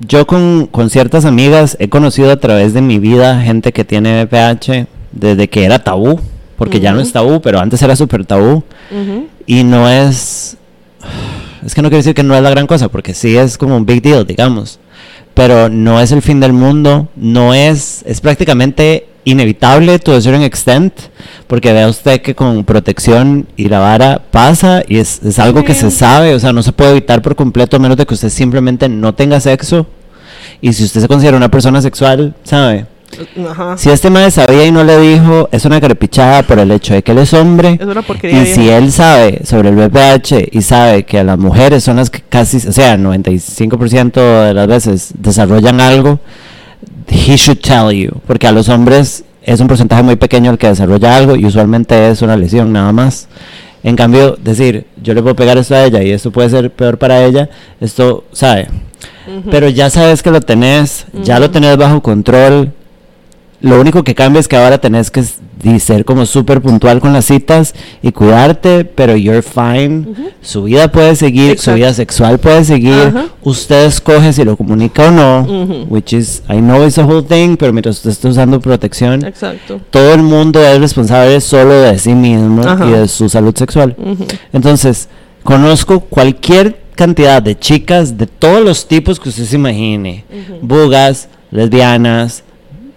yo con, con ciertas amigas he conocido a través de mi vida gente que tiene VPH desde que era tabú, porque ya no es tabú, pero antes era súper tabú. Y no es. Es que no quiero decir que no es la gran cosa, porque sí es como un big deal, digamos. Pero no es el fin del mundo, no es. Es prácticamente inevitable to a certain extent, porque vea usted que con protección y la vara pasa y es, es algo que se sabe, o sea, no se puede evitar por completo a menos de que usted simplemente no tenga sexo. Y si usted se considera una persona sexual, ¿sabe? Ajá. Si este madre sabía y no le dijo, es una carepichada por el hecho de que él es hombre. Es una porquería. Y si él sabe sobre el VPH y sabe que las mujeres son las que casi, o sea, 95% de las veces desarrollan algo, he should tell you. Porque a los hombres es un porcentaje muy pequeño el que desarrolla algo y usualmente es una lesión nada más. En cambio, decir, yo le puedo pegar esto a ella y esto puede ser peor para ella, esto, ¿sabe? Pero ya sabes que lo tenés, ya lo tenés bajo control. Lo único que cambia es que ahora tenés que di- ser como súper puntual con las citas y cuidarte, pero you're fine. Su vida puede seguir, su vida sexual puede seguir. Ajá. Usted escoge si lo comunica o no, which is, I know it's a whole thing, pero mientras usted esté usando protección, Exacto. todo el mundo es responsable solo de sí mismo y de su salud sexual. Entonces, conozco cualquier cantidad de chicas de todos los tipos que usted se imagine. Bugas, lesbianas,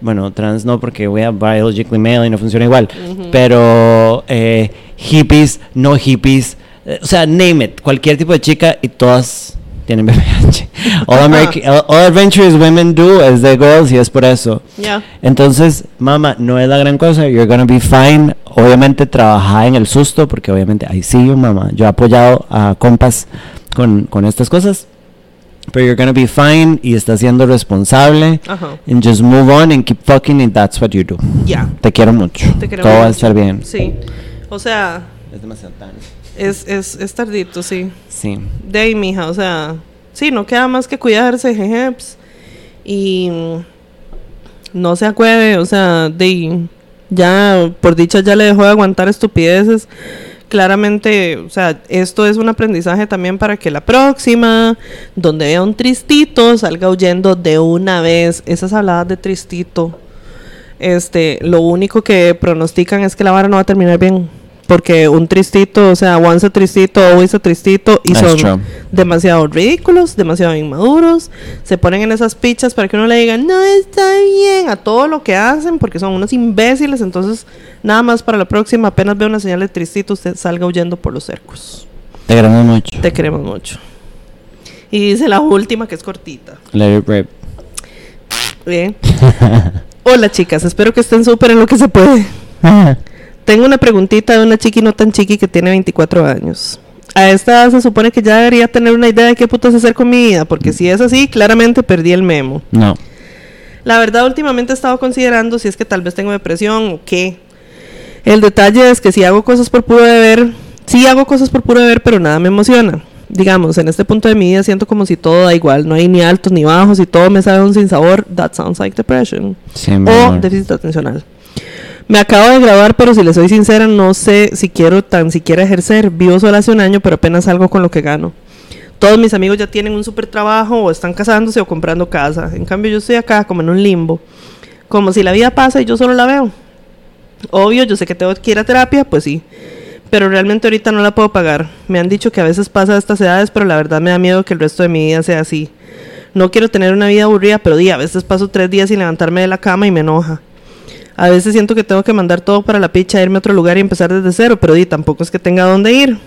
bueno, trans no porque voy a biologically male y no funciona igual. Pero eh, hippies, no hippies, eh, o sea, name it, cualquier tipo de chica y todas tienen VPH. All, American, all, all adventurous women do es de girls y es por eso. Ya. Entonces, mamá, no es la gran cosa, you're gonna be fine. Obviamente trabajar en el susto, porque obviamente ahí sí mamá. Yo he apoyado a compas con, con estas cosas. Pero you're gonna be fine y estás siendo responsable. Ajá. And just move on and keep fucking and that's what you do. Ya. Te quiero mucho. Te queremos Todo va a mucho. estar bien. Sí. O sea, Es demasiado tarde. es, es, es tardito, sí. Sí. De ahí, mija, o sea, sí, no queda más que cuidarse, jejeps. Y no se acuerde, o sea, de ya, por dicha, ya le dejó de aguantar estupideces. Claramente, o sea, esto es un aprendizaje también para que la próxima, donde vea un tristito, salga huyendo de una vez. Esas habladas de tristito. Este, lo único que pronostican es que la vara no va a terminar bien. Porque un tristito, o sea, once a tristito, always a tristito, y That's son true. demasiado ridículos, demasiado inmaduros. Se ponen en esas pichas para que uno le diga, no está bien, a todo lo que hacen, porque son unos imbéciles. Entonces, nada más para la próxima, apenas veo una señal de tristito, usted salga huyendo por los cercos. Te queremos mucho. Te queremos mucho. Y dice la última, que es cortita. Let it rip. Bien. Hola chicas, espero que estén súper en lo que se puede. Tengo una preguntita de una chiqui no tan chiqui que tiene 24 años. A esta edad se supone que ya debería tener una idea de qué putas hacer con mi vida, porque si es así, claramente perdí el memo. No. La verdad, últimamente he estado considerando si es que tal vez tengo depresión o qué. El detalle es que si hago cosas por puro deber, sí hago cosas por puro deber, pero nada me emociona. Digamos, en este punto de mi vida siento como si todo da igual, no hay ni altos ni bajos y todo me sabe un sinsabor. That sounds like depression. Sí, o amor. déficit atencional. Me acabo de graduar, pero si le soy sincera, no sé si quiero tan siquiera ejercer. Vivo sola hace un año, pero apenas salgo con lo que gano. Todos mis amigos ya tienen un super trabajo o están casándose o comprando casa. En cambio, yo estoy acá como en un limbo. Como si la vida pasa y yo solo la veo. Obvio, yo sé que tengo que ir a terapia, pues sí. Pero realmente ahorita no la puedo pagar. Me han dicho que a veces pasa a estas edades, pero la verdad me da miedo que el resto de mi vida sea así. No quiero tener una vida aburrida, pero di, a veces paso tres días sin levantarme de la cama y me enoja. A veces siento que tengo que mandar todo para la picha, irme a otro lugar y empezar desde cero, pero di, tampoco es que tenga dónde ir.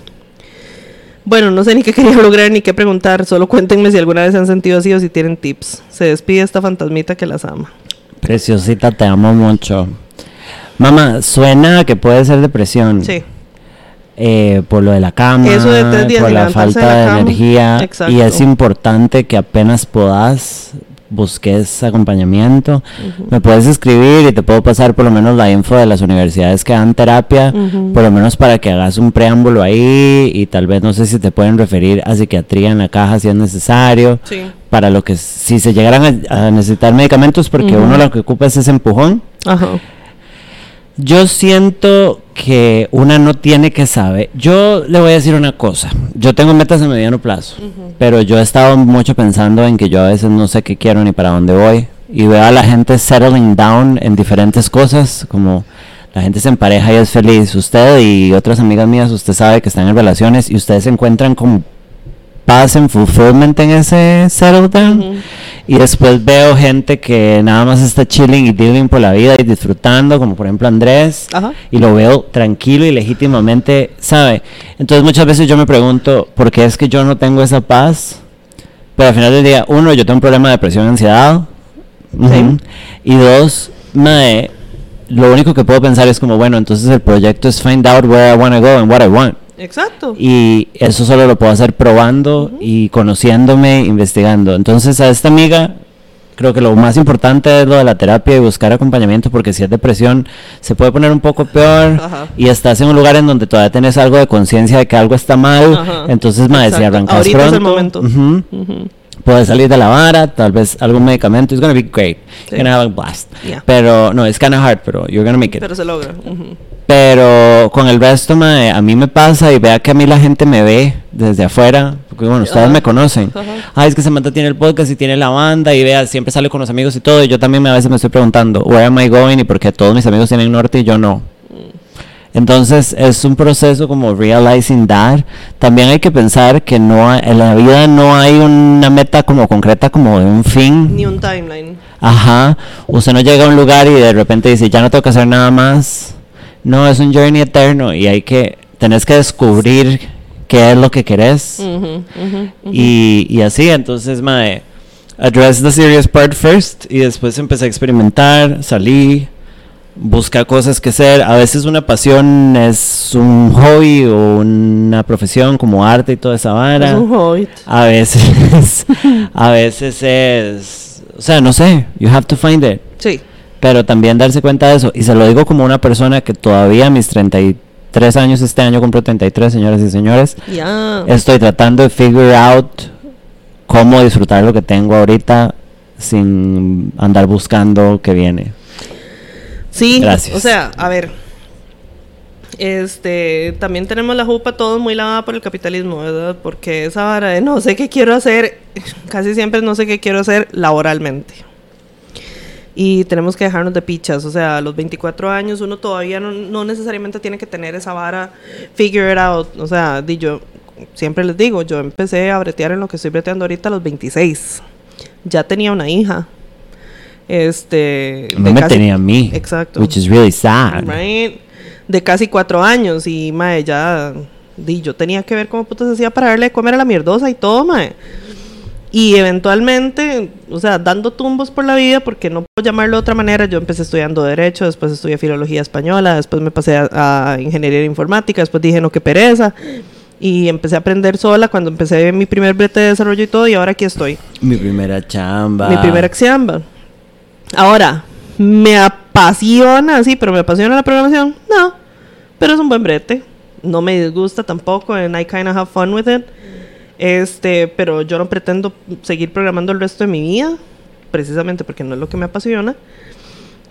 Bueno, no sé ni qué quería lograr ni qué preguntar, solo cuéntenme si alguna vez se han sentido así o si tienen tips. Se despide esta fantasmita que las ama. Preciosita, te amo mucho. Mamá, suena que puede ser depresión. Sí. eh, por lo de la cama, Eso de tres días por la falta de la de energía. Exacto. Y es importante que apenas puedas busques acompañamiento. Me puedes escribir y te puedo pasar por lo menos la info de las universidades que dan terapia, por lo menos para que hagas un preámbulo ahí y tal vez no sé si te pueden referir a psiquiatría en la caja si es necesario. Sí. Para lo que si se llegaran a, a necesitar medicamentos, porque uno lo que ocupa es ese empujón. Ajá. Yo siento que una no tiene que saber. Yo le voy a decir una cosa. Yo tengo metas a mediano plazo, pero yo he estado mucho pensando en que yo a veces no sé qué quiero ni para dónde voy. Y veo a la gente settling down en diferentes cosas, como la gente se empareja y es feliz. Usted y otras amigas mías, usted sabe que están en relaciones y ustedes se encuentran como paz en fulfillment en ese settle down. Y después veo gente que nada más está chilling y dealing por la vida y disfrutando, como por ejemplo Andrés, y lo veo tranquilo y legítimamente, ¿sabe? Entonces muchas veces yo me pregunto, ¿por qué es que yo no tengo esa paz? Pero al final del día, uno, yo tengo un problema de depresión y ansiedad. Y dos, mae, lo único que puedo pensar es como, bueno, entonces el proyecto es find out where I want to go and what I want. Exacto. Y eso solo lo puedo hacer probando y conociéndome, investigando. Entonces a esta amiga creo que lo más importante es lo de la terapia y buscar acompañamiento porque si es depresión se puede poner un poco peor Ajá. y estás en un lugar en donde todavía tenés algo de conciencia de que algo está mal. Ajá. Entonces, madre, si arrancas Ahorita es pronto, el momento. Ujú. Puedes salir de la vara, tal vez algún medicamento. It's gonna be great. Sí. You're gonna have a blast. Yeah. Pero no, it's kind of hard, pero you're gonna make it. Pero se logra. Pero con el resto, mae, a mí me pasa y vea que a mí la gente me ve desde afuera. Porque bueno, ustedes me conocen. Ajá. Ay, es que Samantha tiene el podcast y tiene la banda y vea, siempre sale con los amigos y todo. Y yo también me- a veces me estoy preguntando, where am I going? Y por qué todos mis amigos tienen norte y yo no. Entonces es un proceso como realizing that. También hay que pensar que no en la vida no hay una meta como concreta como de un fin. Ni un timeline. Ajá, usted no llega a un lugar y de repente dice, ya no tengo que hacer nada más. No, es un journey eterno y hay que, tenés que descubrir qué es lo que querés. Ujú, ujú, ujú. Y, y así, entonces, mae, address the serious part first y después empecé a experimentar, salí, buscar cosas que hacer. A veces una pasión es un hobby o una profesión como arte y toda esa vara. Es un hobbit. A veces, a veces es, o sea, no sé, you have to find it. Sí. Pero también darse cuenta de eso. Y se lo digo como una persona que todavía mis 33 años, este año cumplo 33, señoras y señores, Ya. estoy tratando de figure out cómo disfrutar lo que tengo ahorita sin andar buscando que viene. Sí, Gracias. o sea, a ver. Este, también tenemos la jupa todos muy lavada por el capitalismo, ¿verdad? Porque esa vara de no sé qué quiero hacer, casi siempre no sé qué quiero hacer laboralmente. y tenemos que dejarnos de pichas. O sea, a los 24 años uno todavía no, no necesariamente tiene que tener esa vara figure it out. O sea, di yo siempre les digo, yo empecé a bretear en lo que estoy breteando ahorita a los 26. Ya tenía una hija. Este. No me casi- tenía a mí. Exacto. Which is really sad. Right. De casi cuatro años. Y, mae, ya. Di, yo tenía que ver cómo putas hacía para darle de comer a la mierdosa y todo, mae. Y eventualmente, o sea, dando tumbos por la vida, porque no puedo llamarlo de otra manera, yo empecé estudiando Derecho, después estudié Filología Española, después me pasé a, a Ingeniería Informática, después dije, no, qué pereza. Y empecé a aprender sola cuando empecé mi primer brete de desarrollo y todo, y ahora aquí estoy. Mi primera chamba. Mi primera axiamba. Ahora, ¿me apasiona? Sí, pero ¿me apasiona la programación? No. Pero es un buen brete. No me disgusta tampoco, and I kind of have fun with it. Este, pero yo no pretendo seguir programando el resto de mi vida, precisamente porque no es lo que me apasiona.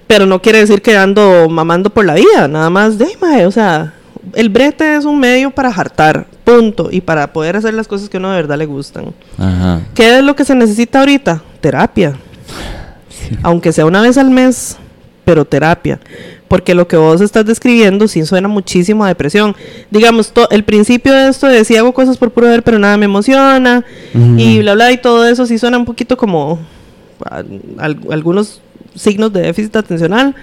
Pero no quiere decir que ando mamando por la vida, nada más de, mae, o sea, el brete es un medio para hartar, punto, y para poder hacer las cosas que a uno de verdad le gustan. Ajá. ¿Qué es lo que se necesita ahorita? Terapia. Aunque sea una vez al mes, pero terapia. Porque lo que vos estás describiendo sí suena muchísimo a depresión. Digamos, to- el principio de esto de si hago cosas por puro ver, pero nada me emociona, y bla, bla, y todo eso sí suena un poquito como al- algunos signos de déficit atencional.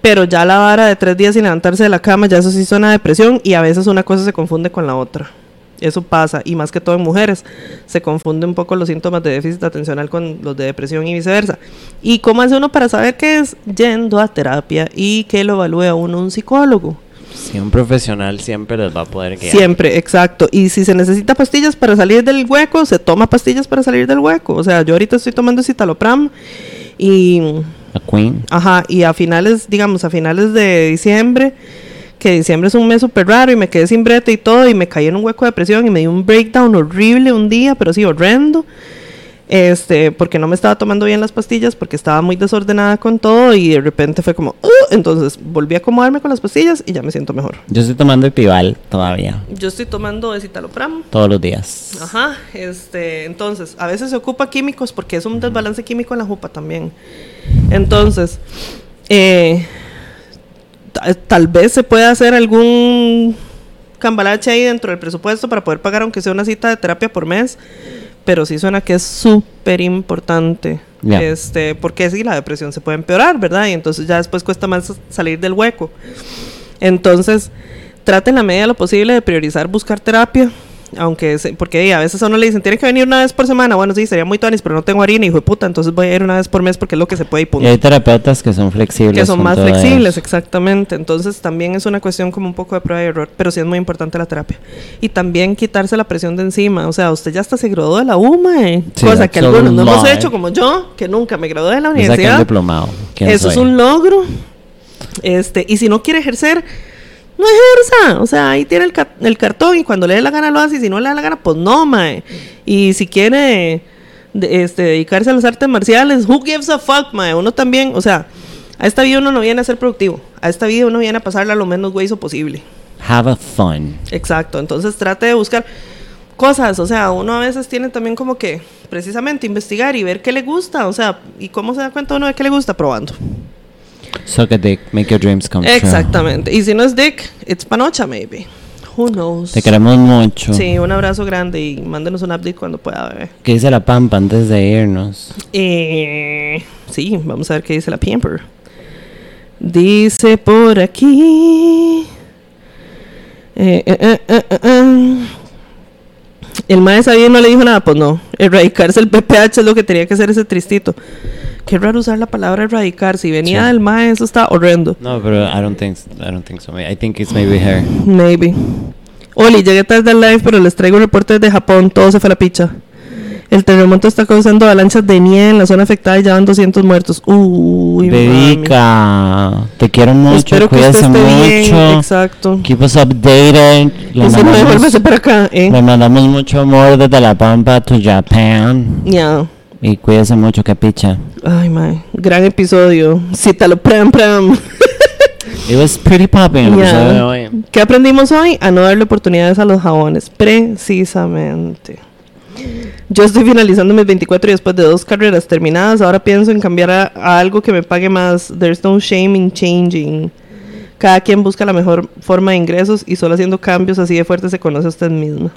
Pero ya la vara de tres días sin levantarse de la cama, ya eso sí suena a depresión y a veces una cosa se confunde con la otra. Eso pasa, y más que todo en mujeres. Se confunde un poco los síntomas de déficit atencional con los de depresión y viceversa. ¿Y cómo hace uno para saber qué es? Yendo a terapia y que lo evalúe a uno un psicólogo. Sí, un profesional siempre les va a poder guiar. Siempre, exacto. Y si se necesita pastillas para salir del hueco, se toma pastillas para salir del hueco. O sea, yo ahorita estoy tomando citalopram y La Queen. Ajá, y a finales, digamos, a finales de diciembre, que diciembre es un mes súper raro y me quedé sin brete y todo, y me caí en un hueco de depresión y me dio un breakdown horrible un día, pero sí, horrendo. Este, porque no me estaba tomando bien las pastillas, porque estaba muy desordenada con todo y de repente fue como, "Uh", entonces volví a acomodarme con las pastillas y ya me siento mejor. Yo estoy tomando Epival todavía. Yo estoy tomando citalopram. Todos los días. Ajá, este, entonces, a veces se ocupa químicos porque es un desbalance químico en la jupa también. Entonces, eh, tal vez se pueda hacer algún cambalache ahí dentro del presupuesto para poder pagar aunque sea una cita de terapia por mes, pero sí suena que es súper importante. Este, porque sí, la depresión se puede empeorar, ¿verdad? Y entonces ya después cuesta más salir del hueco. Entonces, traten la medida de lo posible de priorizar buscar terapia. Aunque, se- porque a veces a uno le dicen, tiene que venir una vez por semana. Bueno, sí, sería muy tuanis, pero no tengo harina, hijo de puta. Entonces voy a ir una vez por mes porque es lo que se puede y punto. Y hay terapeutas que son flexibles. Que son más flexibles, eso. exactamente. Entonces también es una cuestión como un poco de prueba y error, pero sí es muy importante la terapia. Y también quitarse la presión de encima. O sea, usted ya hasta se graduó de la UMA, eh. Sí, cosa que algunos no hemos hecho como yo, que nunca me gradué de la universidad. diplomado. ¿Quién Eso es soy? un logro. Este, y si no quiere ejercer, no ejerza. O sea, ahí tiene el, ca- el cartón y cuando le dé la gana lo hace y si no le da la gana, pues no, mae. Y si quiere de- este, dedicarse a las artes marciales, who gives a fuck, mae. Uno también, o sea, a esta vida uno no viene a ser productivo. A esta vida uno viene a pasarla lo menos güeyzo posible. Have a fun. Exacto, entonces trate de buscar cosas, o sea, uno a veces tiene también como que precisamente investigar y ver qué le gusta, o sea, y cómo se da cuenta uno de qué le gusta probando. Suck a dick, make your dreams come true. Exactamente. Y si no es Dick, it's Panocha, maybe. Who knows? Te queremos mucho. Sí, un abrazo grande y mándenos un update cuando pueda, bebé. ¿Qué dice la Pampa antes de irnos? Eh, sí, vamos a ver qué dice la Pamper. Dice por aquí. Eh, eh, eh, eh, eh. El mae sabía y no le dijo nada, pues no. Erradicarse el PPH es lo que tenía que hacer ese tristito. Qué raro usar la palabra erradicar. Si venía Sí. del mae, eso está horrendo. No, pero I don't think I don't think so. I think it's maybe her. Maybe. Oli, llegué tarde al live, pero les traigo reportes de Japón. Todo se fue a la picha. El terremoto está causando avalanchas de nieve en la zona afectada y ya van 200 muertos. Uy. Dedica. Te quiero mucho. Espero que Cuídate esté bien. mucho. Exacto. Keep us updated. Le no mandamos, devuélvese para acá, ¿eh? le mandamos mucho amor desde la Pampa to Japan. Ya. Y cuídese mucho, capicha. Ay, mae. Gran episodio. Cítalo, pram, pram. It was pretty popping. hoy. ¿Qué aprendimos hoy? A no darle oportunidades a los jabones. Precisamente. Yo estoy finalizando mis 24 y después de dos carreras terminadas, ahora pienso en cambiar a, a algo que me pague más. There's no shame in changing. Cada quien busca la mejor forma de ingresos y solo haciendo cambios así de fuerte se conoce a usted misma.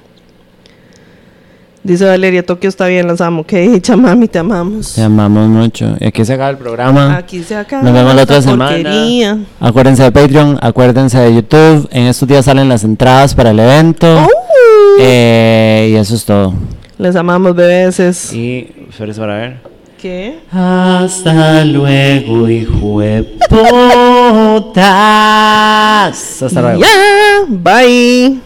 Dice Valeria, Tokio está bien, las amo. Qué dicha, mami, te amamos. Te amamos mucho. Y aquí se acaba el programa. Aquí se acaba. Nos vemos la otra semana. Acuérdense de Patreon, acuérdense de YouTube. En estos días salen las entradas para el evento. ¡Oh! Eh, y eso es todo. Les amamos, bebés. Y, espérese para ver. ¿Qué? Hasta luego, hijo de putas. Hasta luego. Ya, bye.